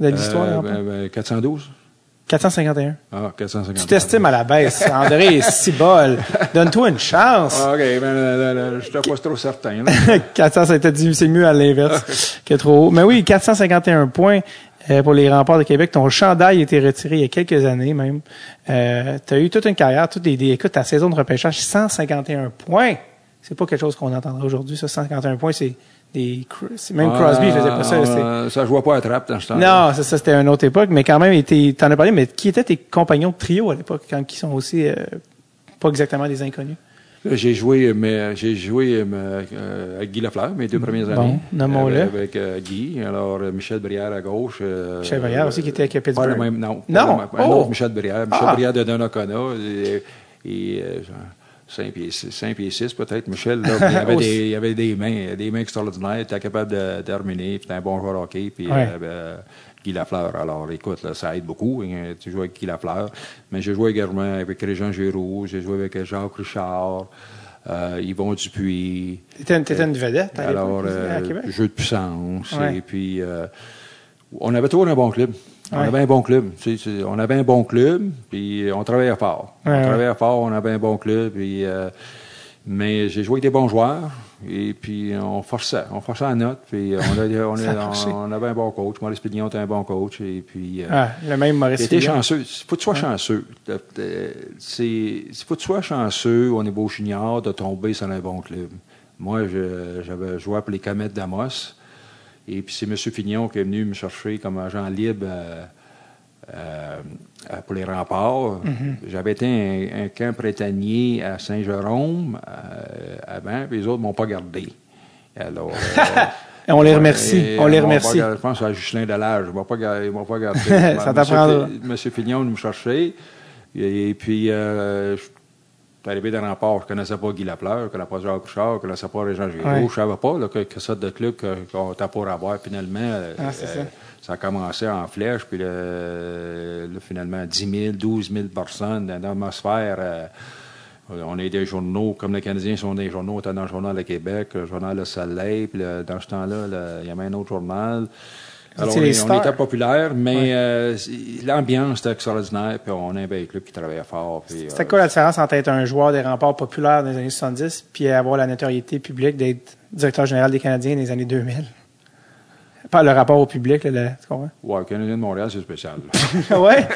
De l'histoire Euh, remparts? ben, ben, 412. 451. Ah, 450. Tu t'estimes à la baisse, André, si bol. Donne-toi une chance. Ah, OK, ben, là, là, là, je n'étais pas trop certain. là. 400, ça t'a dit, c'est mieux à l'inverse que trop haut. Mais oui, 451 points euh, pour les remparts de Québec. Ton chandail a été retiré il y a quelques années même. Euh, tu as eu toute une carrière, toutes des, des écoute, ta saison de repêchage, 151 points. C'est pas quelque chose qu'on entendra aujourd'hui, ça. 151 points, c'est des, même Crosby faisait pas ça. Euh, ça jouait pas à trappe dans ce temps non, ça, c'était une autre époque, mais quand même, t'en as parlé, mais qui étaient tes compagnons de trio à l'époque, quand qui sont aussi euh, pas exactement des inconnus? J'ai joué, mais j'ai joué euh, avec Guy Lafleur, mes deux premières Bon, années. nommons-le. Avec, avec, euh, Guy. Alors, euh, Michel Brière à gauche. euh, Michel Brière aussi, qui était avec Pittsburgh. Pas le même, non. Non? Pas le même- Un Oh! autre Michel Brière. Michel Ah! Brière de Donnacona. Et, euh, 5 pieds 6, 5 pieds 6 peut-être, Michel. Là, il, avait des, il avait des mains, des mains extraordinaires. Il était capable de terminer. Puis il était un bon joueur hockey. Puis Ouais. euh, ben, Guy Lafleur. Alors, écoute, là, ça aide beaucoup. hein, Tu joues avec Guy Lafleur. Mais j'ai joué également avec Régent Giroux. J'ai joué avec Jacques Richard. Euh, Yvon Dupuis. T'étais une, une vedette à Alors, euh, à Québec? jeu de puissance. Ouais. Et puis, euh, on avait toujours un bon club. On Ouais. avait un bon club. Tu sais, on avait un bon club, puis on travaillait fort. Ouais, on ouais. travaillait fort, on avait un bon club. Puis, euh, mais j'ai joué avec des bons joueurs, et puis on forçait. On forçait la note, puis on, a- on, a on avait un bon coach. Maurice Pignon était un bon coach, et puis... euh, Ah, le même Maurice Fillon. chanceux. Il faut que tu sois chanceux. Euh, euh, C'est, il faut que tu sois chanceux au niveau junior de tomber sur un bon club. Moi, je- j'avais joué pour les Comètes d'Amos. Et puis c'est M. Fignon qui est venu me chercher comme agent libre euh, euh, pour les remparts. J'avais été un, un camp printanier à Saint-Jérôme euh, avant, puis les autres ne m'ont pas gardé. Alors, on les remercie. et, on les remercie. pas Je pense à Justin Delage. Ils ils m'ont pas gardé. Ça t'apprendra. Monsieur Fignon venu me chercher. Et, et puis, euh, je suis arrivé dans rempart. Je ne connaissais pas Guy Lafleur, je connaissais pas Jacques Couchard, je connaissais pas Régent Giroux. Ouais. Je ne savais pas là, que, que ça de club que- qu'on était pour avoir. Finalement, euh, Ah, c'est ça. ça a commencé en flèche. Puis le- là, finalement, 10 000, 12 000 personnes dans l'atmosphère. euh, on est des journaux, comme les Canadiens sont des journaux, on était dans le Journal de Québec, le Journal Le Soleil, puis le- dans ce temps-là, il y avait un autre journal. Alors, on, est- on était populaire, mais euh, l'ambiance était extraordinaire, puis on a un bel club qui travaillait fort. puis, C'était euh, quoi la différence entre être un joueur des remparts populaire dans les années 70 puis avoir la notoriété publique d'être directeur général des Canadiens dans les années 2000? Pas le rapport au public, là, le- tu comprends? Ouais, le Canadien de Montréal, c'est spécial. ouais?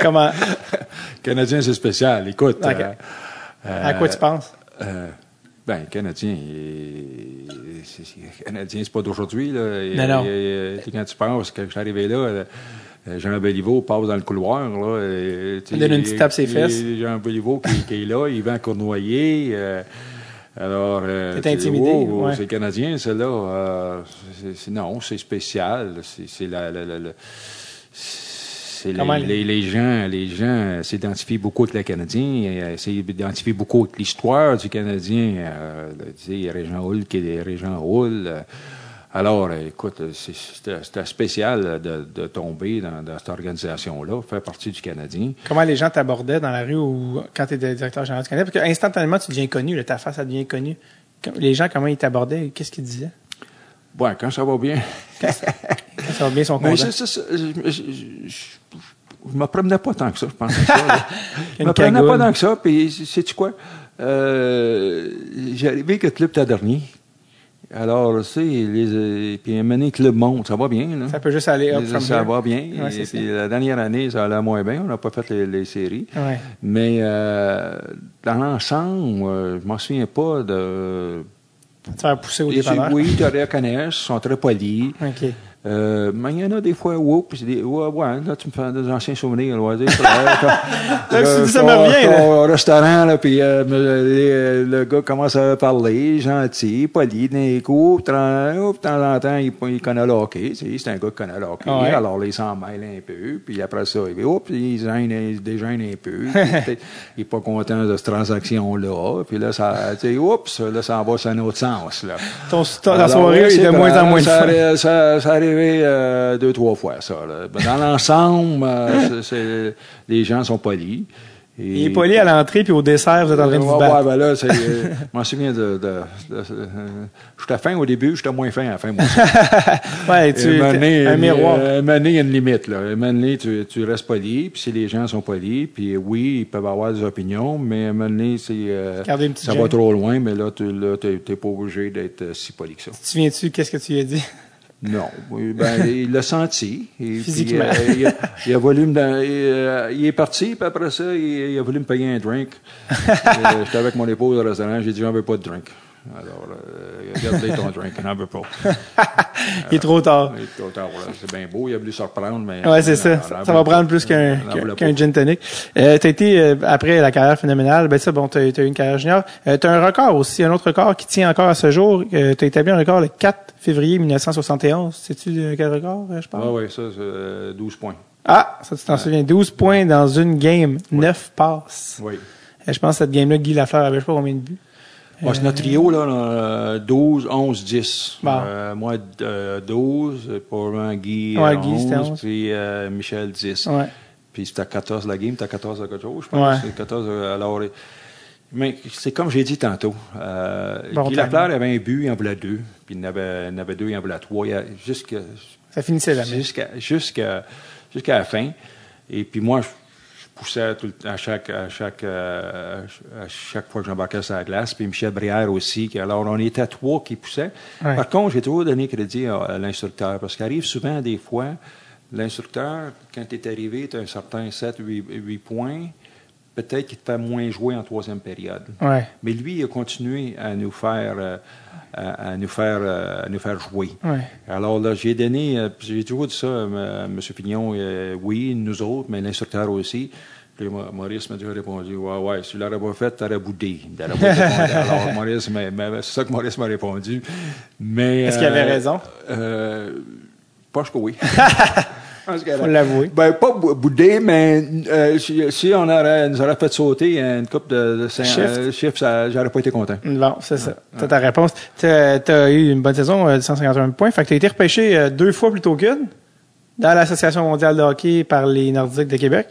Comment? Canadien, c'est spécial. Écoute. Euh, euh, À quoi tu penses? Ben, Canadien, c'est, c'est- Canadien, c'est pas d'aujourd'hui. Là. Il- Non, non. il- il- quand tu penses, quand je suis arrivé là, euh, Jean Béliveau passe dans le couloir. Là, et, Il donne une petite tape il- fesses. Jean Béliveau qui, qui est là, il va cournoyer. euh, alors, euh, dis, intimidé, wow, ouais. c'est canadien. Euh, c'est, c'est- non, c'est spécial. C'est, c'est la, la- la- la- c'est les, Comment les, les gens, les gens s'identifient beaucoup avec le Canadien, euh, s'identifient beaucoup avec l'histoire du Canadien. Euh, tu sais, Régent Hull qui est Régent Hull. euh, alors, euh, écoute, euh, c'est- c'était spécial de, de tomber dans, dans cette organisation-là, faire partie du Canadien. Comment les gens t'abordaient dans la rue ou quand tu étais directeur général du Canada? Parce qu'instantanément, tu deviens connu, là, ta face, elle devient connue. Les gens, comment ils t'abordaient? Qu'est-ce qu'ils disaient? Ouais, quand ça va bien. Ça va bien son Mais content. c'est ça, ça, je, je, je, je- me promenais pas tant que ça, je pense. que ça, je me promenais cagoule. pas tant que ça, puis sais-tu quoi? Euh, j'ai arrivé que le club était dernier. Alors, tu sais, les, euh, puis un club monte, ça va bien. Là. Ça peut juste aller up Les- ça here. va bien. Ouais, c'est et ça. puis la dernière année, ça allait moins bien. On n'a pas fait les, les séries. Ouais. Mais euh, dans l'ensemble, euh, je m'en souviens pas de. Tu vas pousser au dépanneur. oui, ils te reconnaissent, ils sont très polis. OK. Euh, mais il y en a des fois, whoop, puis c'est des, ouais, ouais, là, tu me fais des anciens souvenirs, là, tu sais, ça me revient, là. Au restaurant, là, puis euh, le gars commence à parler, gentil, poli, d'un coup, de temps de temps en temps, il, il connaît le hockey, tu sais, c'est un gars qui connaît le hockey, Ouais. alors là, il s'en mêle un peu, puis après ça, il, il se gêne, il se dégêne un peu, puis il est pas content de cette transaction-là, puis là, ça, tu sais, oups, là, ça va sur un autre sens, là. Ton, ton- la Alors, soirée de moins en moins ça euh, deux, trois fois, ça. là. Ben, Dans l'ensemble, euh, c'est- les gens sont polis. Et- Il est poli à l'entrée, puis au dessert, vous êtes en train de vous battre. ouais, ben là, euh, je m'en souviens de... de, de- euh, j'étais fin au début, j'étais moins fin à la fin. Moi. Ouais, tu, Et un miroir. il y a une limite. Là. Donné, tu, tu restes poli, puis si les gens sont polis, puis oui, ils peuvent avoir des opinions, mais donné, c'est, euh, ça gêne. va trop loin, mais là, tu n'es pas obligé d'être si poli que ça. Tu te souviens-tu, qu'est-ce que tu lui as dit? Non, ben, il l'a senti. Et puis, Physiquement. euh, il, a, il a voulu me il, euh, il est parti, puis après ça, il, il a voulu me payer un drink. Euh, J'étais avec mon épouse au restaurant, j'ai dit, j'en veux pas de drink. Alors, euh, ton drink, j'en veux pas. Il est trop tard. Il est trop tard. C'est bien beau, il a voulu se reprendre, mais... Ouais, c'est ça. Ça, va prendre plus qu'un pas. gin tonic. Euh, t'as été, euh, après la carrière phénoménale, ben ça, bon, t'as as eu une carrière junior. Euh, t'as un record aussi, un autre record qui tient encore à ce jour. Euh, t'as établi un record le 4 février 1971. Sais-tu euh, quel record, euh, je pense? Ah oui, ça, c'est euh, 12 points. Ah, ça, tu t'en souviens. 12 points dans une game, 9 passes. Oui. Euh, Je pense que cette game-là, Guy Lafleur avait je sais pas combien de buts. C'est notre trio, là, euh, 12, 11, 10. Bon. Euh, moi, euh, 12, probablement Guy, Ouais, euh, Guy, c'était 11, 11. puis euh, Michel, 10. Ouais. Puis c'était à 14 la game, t'as 14 à quelque chose, je pense. Ouais. C'est 14, euh, alors, euh, mais c'est comme j'ai dit tantôt. Euh, Bon Guy. Lafleur avait un but, il en voulait deux. Puis il en avait, il en avait deux, il en voulait trois. Il a- Ça finissait jamais. jusqu'à jusqu'à jusqu'à la fin. Et puis moi, je, je poussais tout le temps, à chaque à chaque euh, à chaque fois que j'embarquais sur la glace. Puis Michel Brière aussi. qui- alors on était trois qui poussaient. Ouais. Par contre, j'ai toujours donné crédit à, à l'instructeur parce qu'arrive souvent des fois l'instructeur quand tu es arrivé, tu as un certain 7 8, 8 points. Peut-être qu'il te fait moins jouer en troisième période. Ouais. Mais lui, il a continué à nous faire, euh, à, à nous faire, euh, à nous faire jouer. Ouais. Alors là, j'ai donné, euh, j'ai toujours dit ça à M. Pignon, euh, oui, nous autres, mais l'instructeur aussi. Puis Maurice m'a déjà répondu, ouais, ouais, si tu l'aurais pas fait, t'aurais boudé. Alors, Maurice, m'a- m'a- c'est ça que Maurice m'a répondu. Mais. Est-ce qu'il avait raison? Euh, pas que oui. Pense Faut avait- l'avouer. ben, pas bou- boudé, mais euh, si, si on aurait, nous aurait fait sauter une coupe de, de cinq- Shift. euh, chiffres, ça- j'aurais pas été content. Bon, c'est ça. C'est ta réponse. T'as as eu une bonne saison euh, de 151 points. Fait que t'as été repêché euh, deux fois plutôt qu'une dans l'Association mondiale de hockey par les Nordiques de Québec.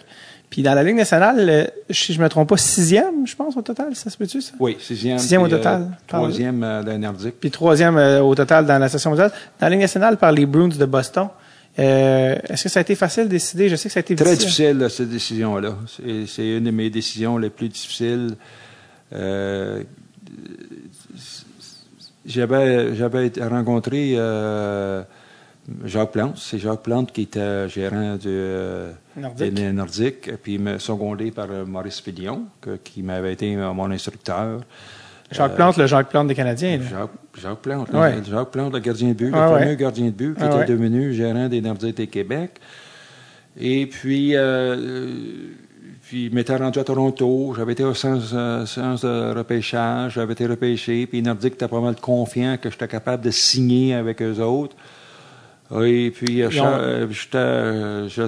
Puis dans la Ligue nationale, si je me trompe pas, sixième, je pense, au total. Ça se peut-tu, ça? Oui, sixième. Sixième au euh, total. troisième euh, d'un Nordique. Puis troisième euh, au total dans l'Association mondiale. Dans la Ligue nationale par les Bruins de Boston. Euh, Est-ce que ça a été facile de décider? Je sais que ça a été Très difficile, cette décision-là. C'est- une de mes décisions les plus difficiles. Euh, J'avais rencontré euh, Jacques Plante. C'est Jacques Plante qui était gérant du, euh, Nordique. des Nordiques, puis secondé par Maurice que- qui m'avait été mon instructeur. Jacques Plante, le Jacques Plante des Canadiens. Jacques, Jacques Plante, Ouais. Jacques Plante, le gardien de but, Ah le ouais. fameux gardien de but qui Ah était ouais. devenu gérant des Nordiques de Québec. Et puis, euh, euh, puis il m'était rendu à Toronto. J'avais été au séance, euh, de repêchage. J'avais été repêché. Puis les Nordiques étaient pas mal confiants que j'étais capable de signer avec eux autres. Et puis, euh, euh, euh, je-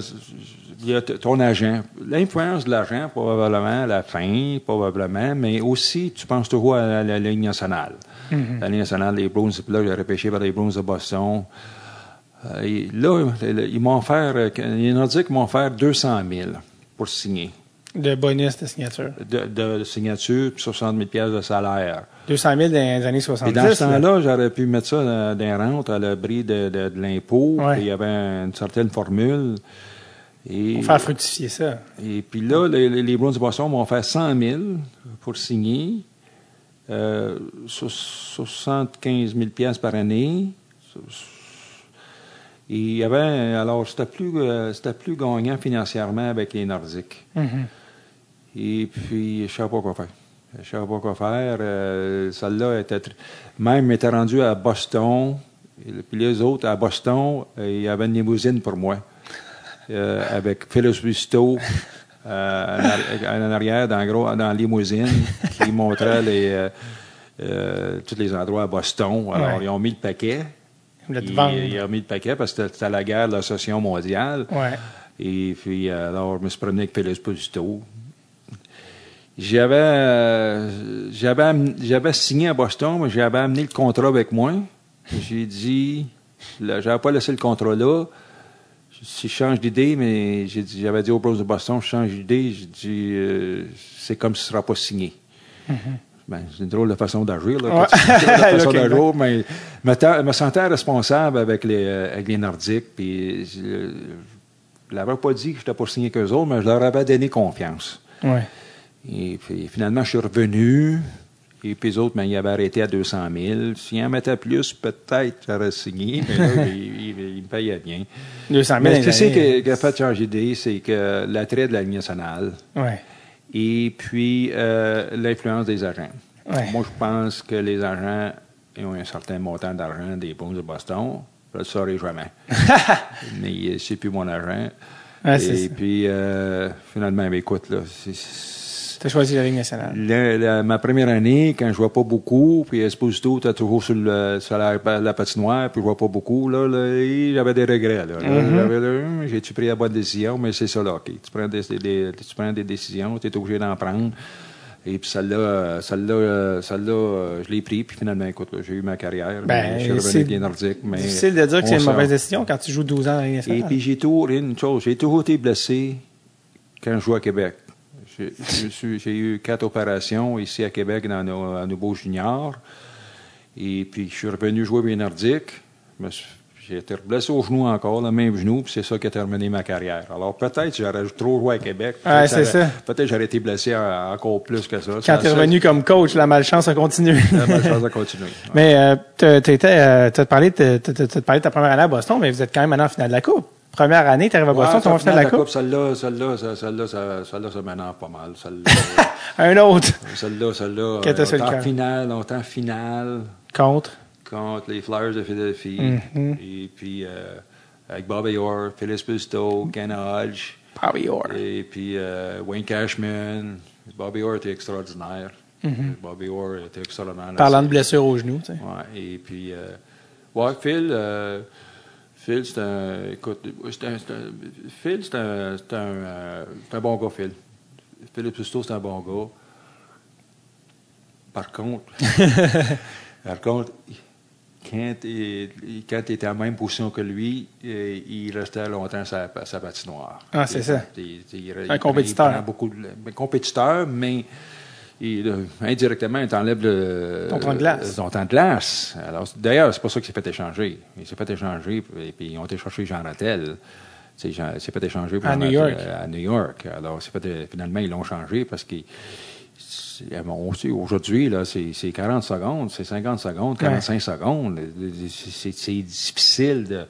il y a ton agent. L'influence de l'agent, probablement, la fin, probablement, mais aussi, tu penses toujours à la, la Ligue nationale. Mhm. La Ligue nationale, les Bruins, là, j'ai repêché par les Bruins de Boston. Euh, et là, ils m'ont offert, euh, les Nordiques m'ont offert 200 000 pour signer. De bonus de signature. de, de signature puis 60 000 pièces de salaire. 200 000 dans les années Et 70. dans ce là. temps-là, j'aurais pu mettre ça dans, dans les rentes à l'abri de, de, de l'impôt. Ouais. puis Il y avait une certaine formule. Et, Pour faire fructifier ça. et puis là, les, les Bruins de Boston m'ont fait 100 000 pour signer. Euh, so- 75 000 pièces par année. Et il y avait, alors c'était plus, euh, c'était plus gagnant financièrement avec les Nordiques. Mhm. Et puis, je ne savais pas quoi faire. Je ne savais pas quoi faire. Euh, Celle-là était même était rendue à Boston. Et puis les autres, à Boston, euh, il y avait une limousine pour moi. Euh, avec Phyllis Busto euh, en, arri- en arrière, dans, gros, dans la limousine, qui montrait les, euh, tous les endroits à Boston. Alors, Ouais. ils ont mis le paquet. Vendre. ils ont mis le paquet parce que c'était la guerre de l'association mondiale. Ouais. Et puis, alors, je me suis promené avec Félix Posito. J'avais, euh, j'avais, am- j'avais signé à Boston, mais j'avais amené le contrat avec moi. J'ai dit, j'avais pas laissé le contrat là. Si je change d'idée, mais j'avais dit aux Bros de Boston, je change d'idée. J'ai dit, euh, c'est comme si ce sera pas signé. Ben, c'est une drôle de façon d'agir, là. Mm-hmm. Ouais. Une façon d'agir, mais me, ta- me sentais responsable avec les, euh, avec les Nordiques, puis je, je l'avais pas dit que je n'étais pas signé qu'eux autres, mais je leur avais donné confiance. Ouais. Et puis finalement, je suis revenu, et puis les autres, ben, ils avaient arrêté à 200 000. S'ils en mettaient plus, peut-être j'aurais signé, mais là, ils, ils- ils me payaient bien. 200 000 Mais ce qui années- qui a fait changer d'idée, c'est que l'attrait de la Ligue nationale, Ouais. et puis euh, l'influence des agents. Ouais. Moi, je pense que les agents ont un certain montant d'argent des Bruins de Boston. Je ne le saurai jamais. Mais euh, c'est plus mon agent. Ouais, c'est et puis, euh, finalement, ben, écoute, là, c'est- Tu as choisi la Ligue nationale. la- ma première année, quand je vois pas beaucoup, puis Esposito était toujours sur, le, sur la, la patinoire, puis je vois pas beaucoup, là, là, j'avais des regrets. Là, là, Hum, J'ai-tu pris la bonne décision? Mais c'est ça, là, OK. Tu prends des, des- tu prends des décisions, tu es obligé d'en prendre. Et puis celle-là, euh, celle-là, euh, celle-là euh, je l'ai pris, puis finalement, écoute, j'ai eu ma carrière. Ben, je suis revenu c'est avec les Nordiques. Mais Difficile de dire que c'est une mauvaise décision quand tu joues 12 ans dans la Et puis j'ai toujours une chose, j'ai toujours été blessé quand je jouais à Québec. J'ai- eu quatre opérations ici à Québec dans nos, à Nouveau Junior. Et puis je suis revenu jouer bien nordique. J'ai été blessé au genou encore, le même genou, puis c'est ça qui a terminé ma carrière. Alors peut-être j'aurais trop joué à Québec. Ouais, Peut-être c'est ça. Peut-être j'aurais été blessé en- encore plus que ça. Quand tu es revenu comme coach, la malchance a continué. La malchance a continué. mais euh, t'as été, euh, parlé, de- parlé ta première année à Boston, mais vous êtes quand même allé en finale de la Coupe. Première année, tu arrives à Boston, tu vas finale de la Coupe. Celle-là, celle-là, ça- celle-là, ça- celle-là, ça m'énerve pas mal. Celle-là, Un autre celle-là, celle-là. Qu'est-ce que euh, c'est le longtemps cœur? finale, longtemps finale contre. contre les Flyers de Philadelphie. Mhm. Et puis, euh, avec Bobby Orr, Phyllis Busto, Ken Hodge. Bobby Orr. Et puis, euh, Wayne Cashman. Bobby Orr était extraordinaire. Bobby Orr était extraordinaire. Parlant de blessure au genou, tu sais. Ouais, et puis, euh, ouais, Phil, euh, Phil, c'est un, écoute, c'est un, Phil, c'est un, c'est un, euh, c'est un bon gars, Phil. Philippe Susto, c'est un bon gars. Par contre, par contre, quand il quand il était en même position que lui, euh, il restait longtemps à sa, sa patinoire. Ah, c'est ça. il- il- il- Un compétiteur. beaucoup de, un compétiteur, mais euh, indirectement, il t'enlève le, Ton temps de glace. ton temps de glace. Alors, d'ailleurs, c'est pas ça qu'il s'est fait échanger. Il s'est fait échanger, et puis ils ont été chercher Jean Rattel. S'est fait échanger pour À New York. euh, À New York. Alors, c'est fait, finalement, ils l'ont changé parce qu'ils. c'est- Aujourd'hui, là, c'est c'est 40 secondes, c'est 50 secondes, 45 secondes. C'est c'est difficile de,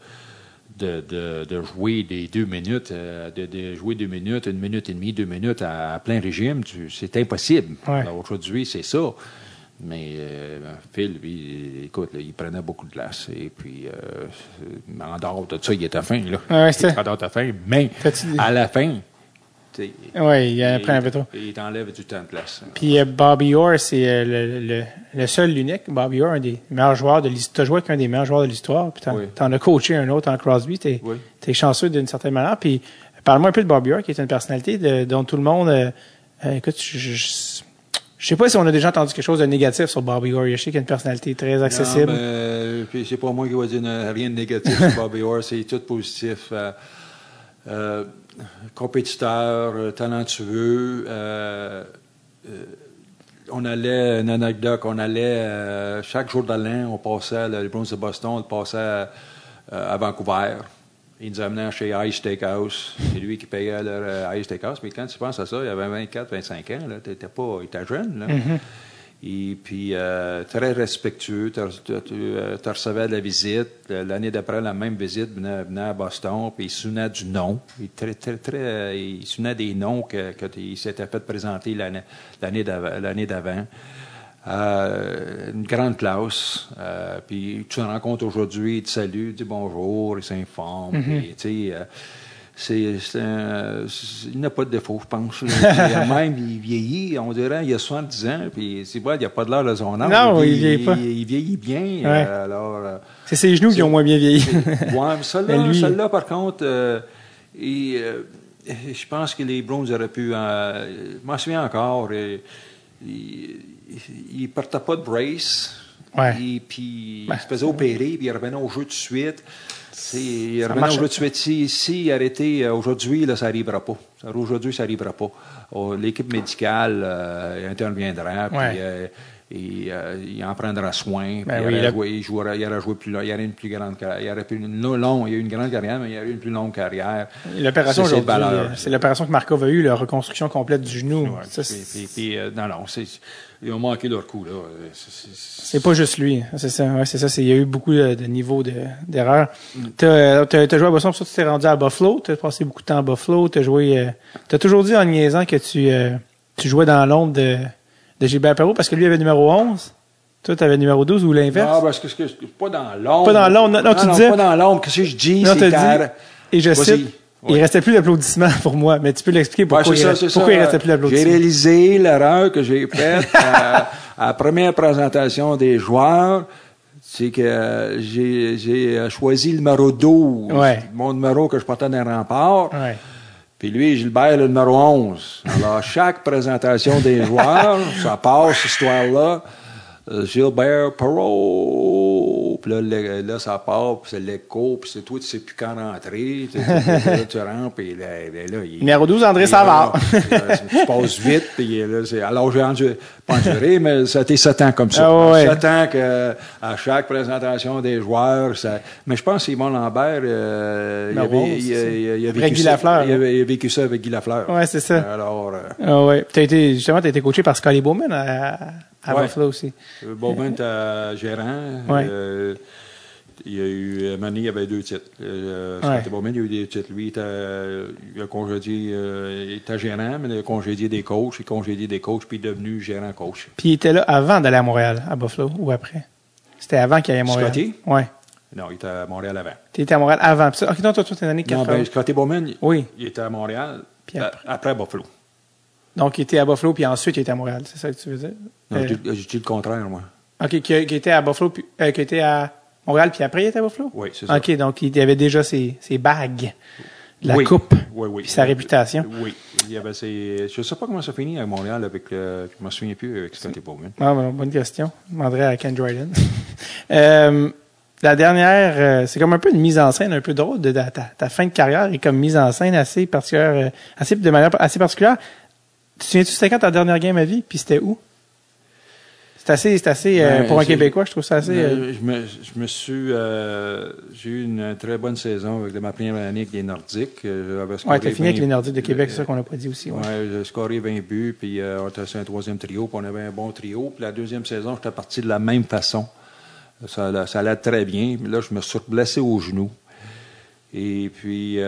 de, de, de jouer des deux minutes, euh, de, de jouer deux minutes, une minute et demie, deux minutes à, à plein régime. C'est impossible. Ouais. Aujourd'hui, c'est ça. Mais euh, Phil, lui, écoute, là, il prenait beaucoup de glace. Et puis, euh, en dehors de ça, il était fin. Là. Ouais, En dehors de fin. Mais à la fin, tu Oui, il a pris un peu trop. il t'enlève du temps de place. Puis euh, Bobby Orr, c'est euh, le, le, le seul, l'unique. Bobby Orr, un des meilleurs joueurs de l'histoire. Tu as joué avec un des meilleurs joueurs de l'histoire. Puis t'en Oui. t'en as coaché un autre en Crosby. Tu es, Oui. chanceux d'une certaine manière. Puis parle-moi un peu de Bobby Orr, qui est une personnalité de- dont tout le monde. euh, euh, écoute, je, je, sais pas si on a déjà entendu quelque chose de négatif sur Bobby Orr. Je sais qu'il a une personnalité très accessible. Non, puis c'est pas moi qui vais dire rien de négatif sur Bobby Orr, c'est tout positif. Euh, compétiteur, euh, talentueux. euh, euh, on allait, une anecdote, on allait chaque jour d'Alain, on passait, à les de Boston, on passait à, Vancouver. Il nous amenait chez Ice Steakhouse. C'est lui qui payait leur Ice Steakhouse. Mais quand tu penses à ça, il avait 24, 25 ans. Là. T'étais pas, il était jeune. Là. Et puis, euh, très respectueux. Tu euh, recevais de la visite. L'année d'après, la même visite venait, venait à Boston. Puis il se souvenait du nom. Il, très, très, très, euh, il se souvenait des noms que, que il s'était fait présenter l'année d'avant. Euh, une grande classe. Euh, puis tu te rencontres aujourd'hui, il te salue, il te dit bonjour, il s'informe. euh, c'est, un- il n'a pas de défaut, je pense. Puis, même, il vieillit, on dirait, il a 70 ans, puis c'est vrai, il n'y a pas de l'air de son âge. Non, il vieillit pas. Il, il vieillit bien. Ouais. euh, alors, euh, C'est ses genoux qui ont moins bien vieilli. ouais, mais celle-là, lui- par contre, euh, euh, je pense que les Browns auraient pu. euh, je m'en souviens encore. euh, il ne partait pas de brace. Ouais. Et puis, Ben, il se faisait opérer, puis il revenait au jeu tout de suite. Jeu tout de suite. Si, si il arrêtait euh, aujourd'hui, là, ça n'arrivera pas. Aujourd'hui, ça n'arrivera pas. Oh, L'équipe médicale euh, interviendra, puis Ouais. euh, et, euh, il en prendra soin. Ben oui, il, a- aurait joué, il, jouera- il aurait joué plus long. Il aurait une plus grande carrière. Il aurait pu une long, il a eu une grande carrière, mais il aurait eu une plus longue carrière. L'opération aujourd'hui, euh, c'est l'opération que Markov a eue, la reconstruction complète du genou. Ouais, Ça, puis- c'est puis- puis, euh, non, non, c'est- ils ont manqué leur coup. Là. Euh, c'est- pas juste lui. C'est ça, ouais, c'est ça. Il y a eu beaucoup de, de niveaux de- d'erreurs. T'as, euh, t'as, t'as joué à Boston, pour ça tu t'es rendu à Buffalo. T'as passé beaucoup de temps à Buffalo. T'as joué. euh, t'as toujours dit en niaisant que tu, euh, tu jouais dans l'ombre de, de Gilbert Perrault parce que lui avait numéro 11. Toi, t'avais numéro 12 ou l'inverse? Non, parce que c'est c'est pas dans l'ombre. Pas dans l'ombre, non, non, tu disais- pas dans l'ombre. Qu'est-ce que je dis? non, c'est. Et je Vas-y. Cite. Il Ouais. restait plus d'applaudissements pour moi, mais tu peux l'expliquer Ouais, pourquoi, c'est il, ça, reste- pourquoi il restait plus J'ai d'applaudissements. réalisé l'erreur que j'ai faite à, à la première présentation des joueurs. C'est que j'ai j'ai, euh, choisi le numéro 12, Ouais. mon numéro que je portais dans le rempart. Ouais. Puis lui, Gilbert, le numéro 11. Alors, chaque présentation des joueurs, ça passe, cette histoire-là. Euh, Gilbert Perrault. Puis là, le- là, ça part, puis c'est l'écho, puis c'est toi, tu sais plus quand rentrer. Tu, tu- là, tu rentres, puis là, là, là, il- Numéro 12, André Savard. tu passes vite, puis là, c'est, alors j'ai pas enduré, mais ça a été sept ans comme ça. Ah ouais. Sept ans que, à chaque présentation des joueurs, ça, mais je pense que Simon Lambert, euh, il, avait, 11, il, il il a vécu Guy ça, Lafleur, il, là. avait, il a vécu ça avec Guy Lafleur. Ouais, c'est ça. Alors, euh, Ah ouais. T'as été, justement, t'as été coaché par Scotty Bowman à, à Ouais. Buffalo aussi. Bowman était gérant. Ouais. euh, il y a eu, euh, Manny il avait deux titres. Euh, Ouais. Scotty Bowman, il a eu des titres. Lui, il, était, il a congédié, euh, il était gérant, mais il a congédié des coachs, il a congédié des coachs, puis il est devenu gérant coach. Puis il était là avant d'aller à Montréal, à Buffalo, ou après? C'était avant qu'il aille à Montréal. Scotty? Ouais. Non, il était à Montréal avant. Tu étais à Montréal avant. Ok, non, toi, toi, t'es années Non, 80. ben, Scotty Bowman, Oui. il était à Montréal Puis après. après Buffalo. Donc, il était à Buffalo, puis ensuite, il était à Montréal. C'est ça que tu veux dire? Non, Euh, dis- je dis le contraire, moi. OK, qui, était à Buffalo, puis, euh, qui était à Montréal, puis après, il était à Buffalo? Oui, c'est ça. OK, donc, il avait déjà ses, ses bagues, la Oui. coupe, Oui, oui. puis sa réputation. Oui. Il y avait ses... Je ne sais pas comment ça finit à Montréal avec le... Je ne me souviens plus avec Scotty Bowman. Ah, ben, bonne question. Je demanderai à Ken Dryden. euh, la dernière, euh, c'est comme un peu une mise en scène un peu drôle de ta, ta- fin de carrière est comme mise en scène assez particulière, euh, assez, de manière assez particulière. Tu souviens-tu c'était quand ta dernière game à vie, puis c'était où? C'est assez, c'est assez, euh, Ben, pour un Québécois, je trouve ça assez... euh, Euh, je, me, je me suis... euh, j'ai eu une très bonne saison avec ma première année avec les Nordiques. J'avais ouais, t'as fini avec 20 les Nordiques de Québec, c'est ça qu'on n'a pas dit aussi. Ouais. Ouais, j'ai scoré 20 buts, puis on était sur un troisième trio, puis on avait un bon trio. Puis la deuxième saison, j'étais parti de la même façon. Ça, ça allait très bien. Mais là, je me suis blessé au genou. Et puis,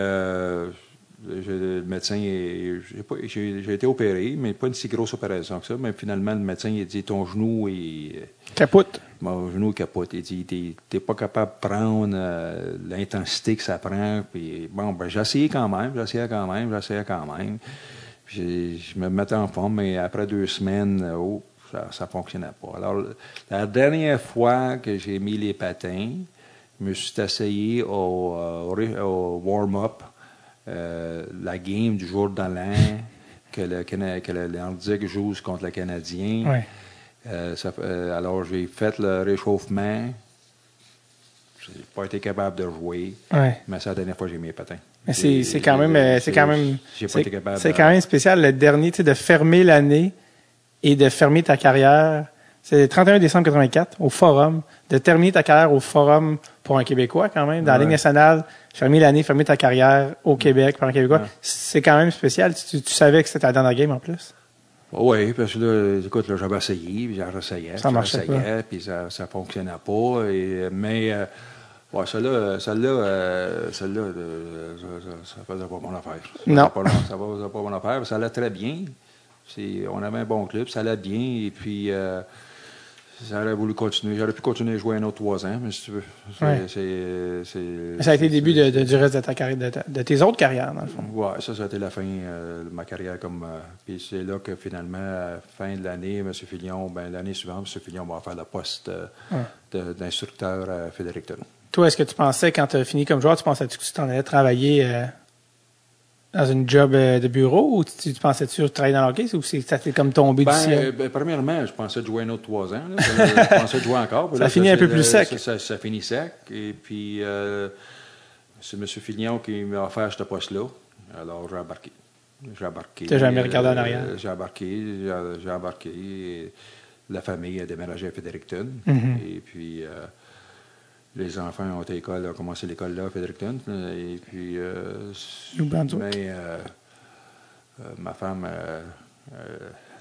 le médecin, est- j'ai été opéré, mais pas une si grosse opération que ça. Mais finalement, le médecin, il a dit ton genou est. Capote. Mon genou capote. Il dit T'es- pas capable de prendre euh, l'intensité que ça prend. Puis, bon, ben, essayé quand même, essayé quand même, essayé quand même. Puis, je me mettais en forme, mais après deux semaines, euh, oh, ça ne fonctionnait pas. Alors, la dernière fois que j'ai mis les patins, je me suis essayé au, euh, au ré- au warm-up, euh, la game du jour de l'an, que le, que le Nordique joue contre le Canadien. Ouais. Euh, ça euh, alors, j'ai fait le réchauffement. J'ai pas été capable de jouer, Ouais. mais c'est la dernière fois que j'ai mis les patins. Mais c'est quand même c'est quand même c'est quand même spécial le dernier, tu sais, de fermer l'année et de fermer ta carrière. C'est le 31 décembre 84 au Forum, de terminer ta carrière au Forum pour un Québécois quand même, dans la Ouais. Ligue nationale, fermer l'année, fermer ta carrière au Québec pour un Québécois. Ouais. C'est quand même spécial. Tu, tu savais que c'était ta dernière game en plus? Oui, parce que là, écoute, là, j'avais essayé, puis j'essayais, Ça marchait j'essayais, puis ça, ça fonctionnait pas. Et, mais, euh, ouais, celle-là, celle-là, euh, celle-là, euh, ça, ça, faisait pas mon affaire. Ça Non. Pas, ça faisait pas mon affaire. Ça allait très bien. On avait un bon club, ça allait bien, et puis aurait voulu continuer. J'aurais pu continuer à jouer un autre trois ans, mais si tu veux. C'est, Ouais. c'est, Ça a été le début de, de- du reste de ta carrière, de, ta- de tes autres carrières, dans le fond. Ouais, ça, ça a été la fin euh, de ma carrière comme. euh, puis c'est là que finalement, à la fin de l'année, M. Fillon, ben, l'année suivante, M. Fillon va faire le poste euh, Ouais. d'instructeur à Fredericton. Toi, est-ce que tu pensais, quand tu as fini comme joueur, tu pensais que tu t'en allais travailler dans une job euh, de bureau ou tu, tu pensais-tu travailler dans l'hockey ou ça t'est comme tombé Ben, du ciel? euh, ben, premièrement, je pensais jouer un autre trois ans. là. je pensais jouer encore. Ça là, finit un peu plus sec. Ça, ça- ça finit sec. Et puis, euh, c'est M. Fillon qui m'a offert ce poste-là. Alors, j'ai embarqué. J'ai embarqué. T'as jamais regardé en arrière? J'ai embarqué. j'ai- embarqué. La famille a déménagé à Fredericton. Mhm. Et puis, euh, les enfants ont, été à l'école, ont commencé l'école là à Fredericton. Et puis, euh, Brunswick. mais euh, euh, ma femme euh,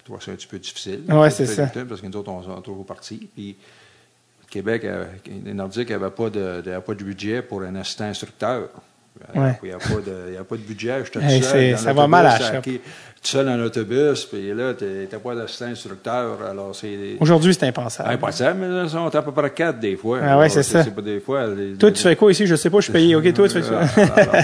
trouvait ça un petit peu difficile. Ouais, c'est ça. Parce que nous autres, on sont toujours partis. Puis, Québec, les Nordiques n'avaient pas de, de- pas de budget pour un assistant instructeur. Ouais. Il n'y a, pas de- a pas budget. Hey, tout c'est- seul. dans ça va mal à la Tout seul dans l'autobus. Puis là, tu n'étais pas d'assistant instructeur. Alors, c'est. Aujourd'hui, c'est impensable. Impossible, mais là, on est à peu près quatre des fois. Ah ouais, c'est ça. pas des fois. les- Toi, tu fais quoi ici? Je sais pas, je suis payé. OK, toi, tu fais ça. Ah, alors,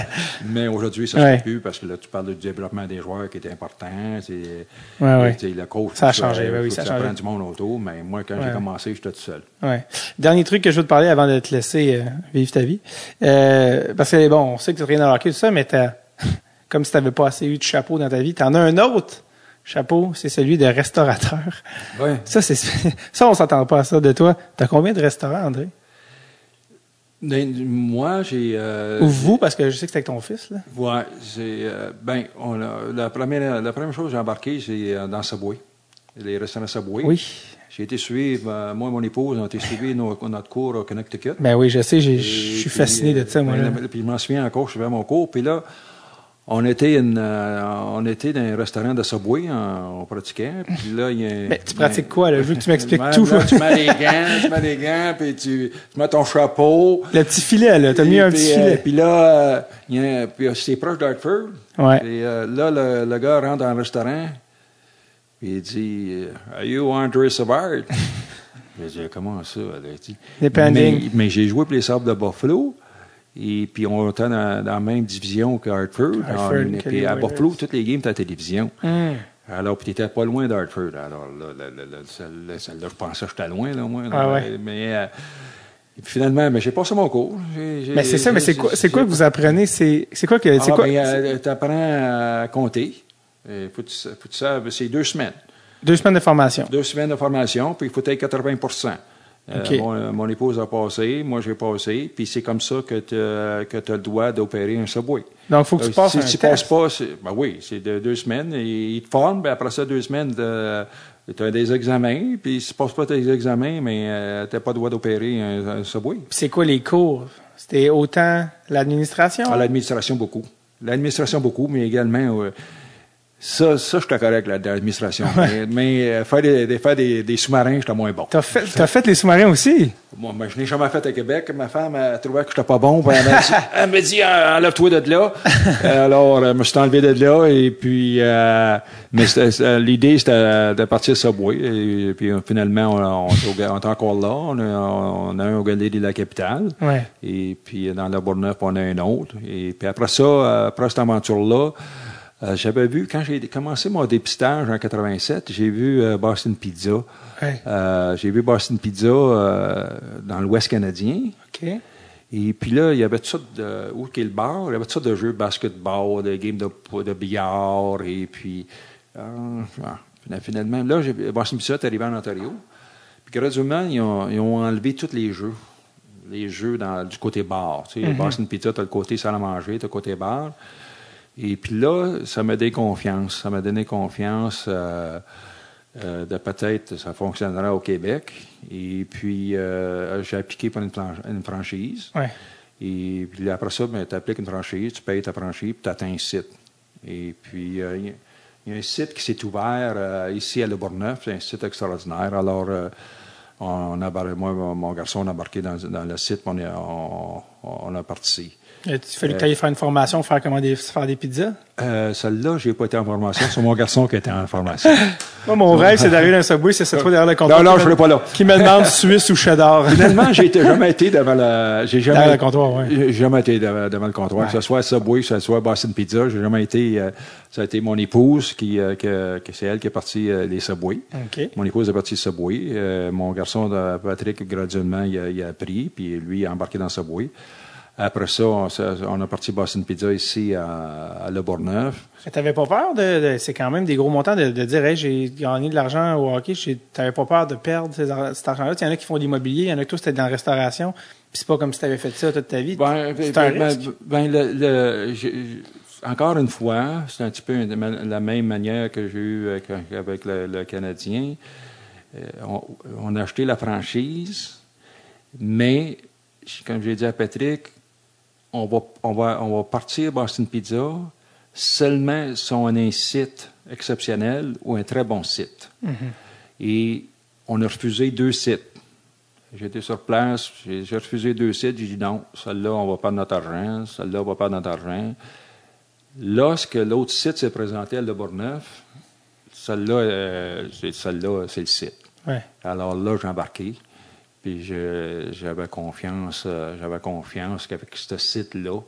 mais aujourd'hui, ça ne Ouais. se fait plus parce que là, tu parles du développement des joueurs qui est important. C'est, Ouais, ouais. le coach, Ça a changé, oui, ça a que ça changé. prenne du monde autour. Mais moi, quand Ouais. j'ai commencé, j'étais tout seul. Ouais. Dernier truc que je veux te parler avant de te laisser euh, vivre ta vie. Euh, parce que, bon, on sait que tu rien dans le hockey, tout ça, mais t'as, comme si tu n'avais pas assez eu de chapeau dans ta vie, tu en as un autre chapeau, c'est celui de restaurateur. Ouais. Ça, c'est, ça, on s'attend pas à ça de toi. Tu as combien de restaurants, André? Moi, j'ai. euh, Ou vous, parce que je sais que c'est avec ton fils, là. Ouais, j'ai. euh, ben, on a- la, première, la première chose que j'ai embarqué, c'est euh, dans Subway. Les restaurants Subway. Oui. J'ai été suivre, euh, moi et mon épouse, on a été suivre nos- notre cours au Connecticut. Ben oui, je sais, je suis fasciné de ça, moi, là. ben, Puis je m'en souviens encore, je suivais mon cours. Puis là, on était, une, euh, on était dans un restaurant de Subway, on, on pratiquait. Puis là, il y a, Mais tu pratiques quoi, là? Je veux que tu m'expliques Ben, tout. là, tu mets les gants, tu mets les gants, puis tu, tu mets ton chapeau. Le petit filet, là. T'as mis un puis, petit euh, filet. puis là, euh, puis, euh, c'est proche d'Hartford. Ouais. Et euh, là, le, le gars rentre dans le restaurant, puis il dit euh, Are you André Savard? J'ai dit Comment ça Elle a dit, Depending. Mais, mais j'ai joué pour les Sables de Buffalo. Et puis, on était dans, dans la même division qu'Hartford. Hartford, On- Kelly puis à. Buffalo, toutes les games étaient à la télévision. Hum. Alors, puis t'étais pas loin d'Hartford. Alors là, là, je pensais que j'étais loin, là, moi. Ah ouais. Mais euh, finalement, mais j'ai passé mon cours. J'ai- Mais c'est ça, mais c'est quoi, c'est quoi j'ai- que vous apprenez? C'est, c'est quoi que, c'est ah, quoi? ben, euh, t'apprends à compter. Il faut que tu, faut que tu saches, c'est deux semaines. Deux semaines de formation. Deux semaines de formation, puis il faut être 80 Euh, mon, mon épouse a passé, moi j'ai passé, puis c'est comme ça que tu as le droit d'opérer un subway. Donc, il faut que tu Euh, passes si un tu test. passes pas, ben oui, c'est de deux semaines. Ils te forment, puis après ça, deux semaines, tu as des examens. Puis si tu passes pas tes examens, mais tu n'as pas le droit d'opérer un, un subway. C'est quoi les cours? C'était autant l'administration? À l'administration, beaucoup. L'administration, beaucoup, mais également. euh, ça, ça je suis correct, là, de l'administration. mais mais, euh, faire des, des- faire des, des sous-marins, j'étais moins bon. T'as fait, t'as fait les sous-marins aussi? Moi, je n'ai jamais fait à Québec. Ma femme a trouvé que je n'étais pas bon. Elle m'a dit, elle m'a dit Ah, enlève-toi de là. Alors, euh, je me suis enlevé de là. Et puis, euh, mais l'idée, c'était de partir Subway. Et puis, euh, finalement, on est encore là. On a, on a un au Galerie de la capitale. Ouais. Et puis, dans la Bourneuf, on a un autre. Et puis, après ça, euh, après cette aventure-là, euh, j'avais vu, quand j'ai commencé mon dépistage en 87, j'ai vu euh, Boston Pizza. Euh, j'ai vu Boston Pizza euh, dans l'Ouest canadien. OK. Et puis là, il y avait tout ça de. Où qu'est le bar? Il y avait tout ça de jeux de basketball, de games de, de billard, et puis. euh, ah, finalement, là, Boston Pizza est arrivé en Ontario. Puis graduellement, ils ont, ils ont enlevé tous les jeux. les jeux dans, du côté bar. Tu sais, Boston Pizza, tu as le côté salle à manger, tu as le côté bar. Et puis là, ça m'a donné confiance. Ça m'a donné confiance euh, euh, de peut-être ça fonctionnera au Québec. Et puis, euh, j'ai appliqué pour une, fran- une franchise. Ouais. Et puis après ça, ben, tu appliques une franchise, tu payes ta franchise, puis tu atteins un site. Et puis, il y a- il y, a un site qui s'est ouvert ici à Le Bourgneuf, c'est un site extraordinaire. Alors, on a, moi, mon mon garçon, on a embarqué dans, dans le site, on, est, on, on a parti. Il fallu que tu ailles faire une formation, faire comment des, faire des pizzas? Euh, Celle-là, j'ai pas été en formation, c'est mon garçon qui était en formation. Moi, mon rêve, c'est d'arriver dans un subway, c'est cette fois derrière le comptoir. Non, non, je serai pas là. Qui me demande Suisse ou cheddar. Finalement, j'ai jamais été devant le, j'ai jamais, Derrière le comptoir, ouais. j'ai jamais été devant, devant le comptoir. Que ce soit Subway, que ce soit Boston Pizza, j'ai jamais été, euh, ça a été mon épouse qui, euh, que, que c'est elle qui est partie euh, les Subway. Mon épouse est partie Subway. Euh, mon garçon, euh, Patrick, graduellement, il a, il a appris, puis lui, il a embarqué dans Subway. Après ça, on, a parti Boston Pizza ici à, à Le Bourgneuf. T'avais pas peur de, de- c'est quand même des gros montants de, de dire, hey, j'ai gagné de l'argent au hockey, t'avais pas peur de perdre ces cet argent-là? Il y en a qui font de l'immobilier, il y en a que toi, c'était dans la restauration. Puis c'est pas comme si t'avais fait ça toute ta vie. Ben, c'est ben, un ben, risque. ben, le, le- encore une fois, c'est un petit peu la même manière que j'ai eu avec, avec le, le Canadien. Euh, on, on a acheté la franchise, mais, comme j'ai dit à Patrick, on va, on va, on va partir Boston Pizza seulement si on a un site exceptionnel ou un très bon site. Et on a refusé deux sites. J'étais sur place, j'ai j'ai refusé deux sites, j'ai dit non, celle-là, on va perdre notre argent, celle-là, on va perdre notre argent. Lorsque l'autre site s'est présenté à Le Bourgneuf, celle-là, euh, c'est celle-là, c'est le site. Ouais. Alors là, j'ai embarqué, puis j'avais confiance, euh, j'avais confiance qu'avec ce site-là,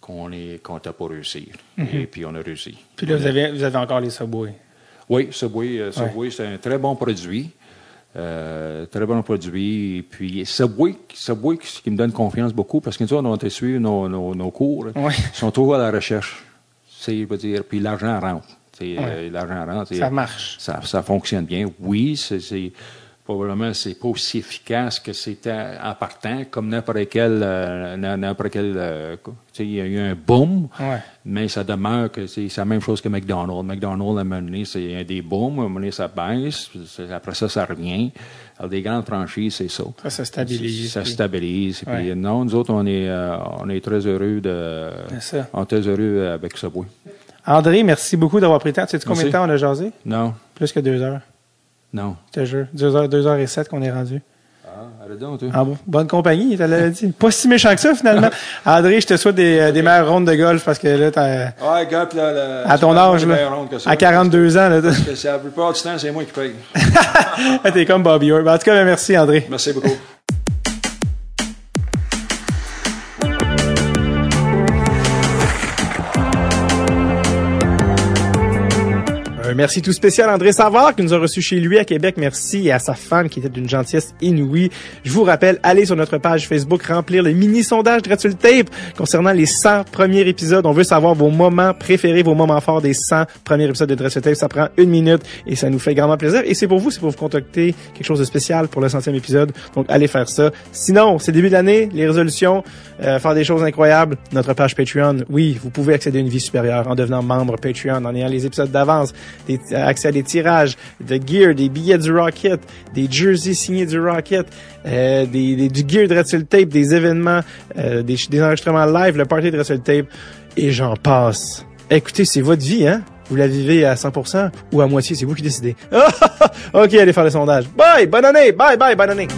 qu'on est, qu'on était pour réussir. Et puis on a réussi. Puis là, vous avez, vous avez encore les subways. Oui, Subway, euh, Subway c'est un très bon produit. Euh, très bon produit. Et puis Subway, Subway qui qui me donne confiance beaucoup parce que nous, autres, on a suivi nos, nos, nos cours. Ouais. Ils sont toujours à la recherche. Je veux dire, puis l'argent rentre. Ouais. euh, l'argent rentre. Ça marche. Ça, ça fonctionne bien. Oui, c'est probablement c'est pas aussi efficace que c'était en partant, comme n'importe quel, euh, n'importe quel, euh, tu il y a eu un boom. Ouais. Mais ça demeure que c'est la même chose que McDonald's. McDonald's, à un moment donné, c'est un des booms, à un moment donné, ça baisse, après ça, ça revient. Alors, des grandes franchises, c'est ça. Ça se stabilise. Ça stabilise. Puis, non, nous autres, on est, euh, on est très heureux de. Ça. On est très heureux avec Subway. André, merci beaucoup d'avoir pris le temps. Tu sais combien de temps on a jasé? Non, Plus que deux heures. Non. Je te jure. Deux heures, deux heures et sept qu'on est rendu. Ah, donc, toi. En bon- bonne compagnie, l'avait dit. Pas si méchant que ça, finalement. André, je te souhaite des, euh, des meilleures rondes de golf parce que là, t'as, Ah, gars, puis là, le- à ton âge, là, ça. à 42 ans, là, Parce que la plupart du temps, c'est moi qui paye. t'es comme Bobby Orr. Ben, En tout cas, ben, merci, André. Merci beaucoup. Merci tout spécial à André Savard qui nous a reçus chez lui à Québec. Merci à sa femme qui était d'une gentillesse inouïe. Je vous rappelle, allez sur notre page Facebook remplir le mini-sondage de Red Tape concernant les 100 premiers épisodes. On veut savoir vos moments préférés, vos moments forts des 100 premiers épisodes de Red Tape. Ça prend une minute et ça nous fait grandement plaisir. Et c'est pour vous, c'est pour vous contacter quelque chose de spécial pour le centième épisode. Donc allez faire ça. Sinon, c'est début de l'année, les résolutions, euh, faire des choses incroyables. Notre page Patreon, oui, vous pouvez accéder à une vie supérieure en devenant membre Patreon, en ayant les épisodes d'avance, des, accès à des tirages, de gear, des billets du Rocket, des jerseys signés du Rocket, euh, des, des- du gear de Red Tape, des événements, euh, des, des enregistrements live, le party de Red Tape, et j'en passe. Écoutez, c'est votre vie, hein? Vous la vivez à 100% ou à moitié, c'est vous qui décidez. ok, allez faire le sondage. Bye, bonne année, bye bye, bonne année.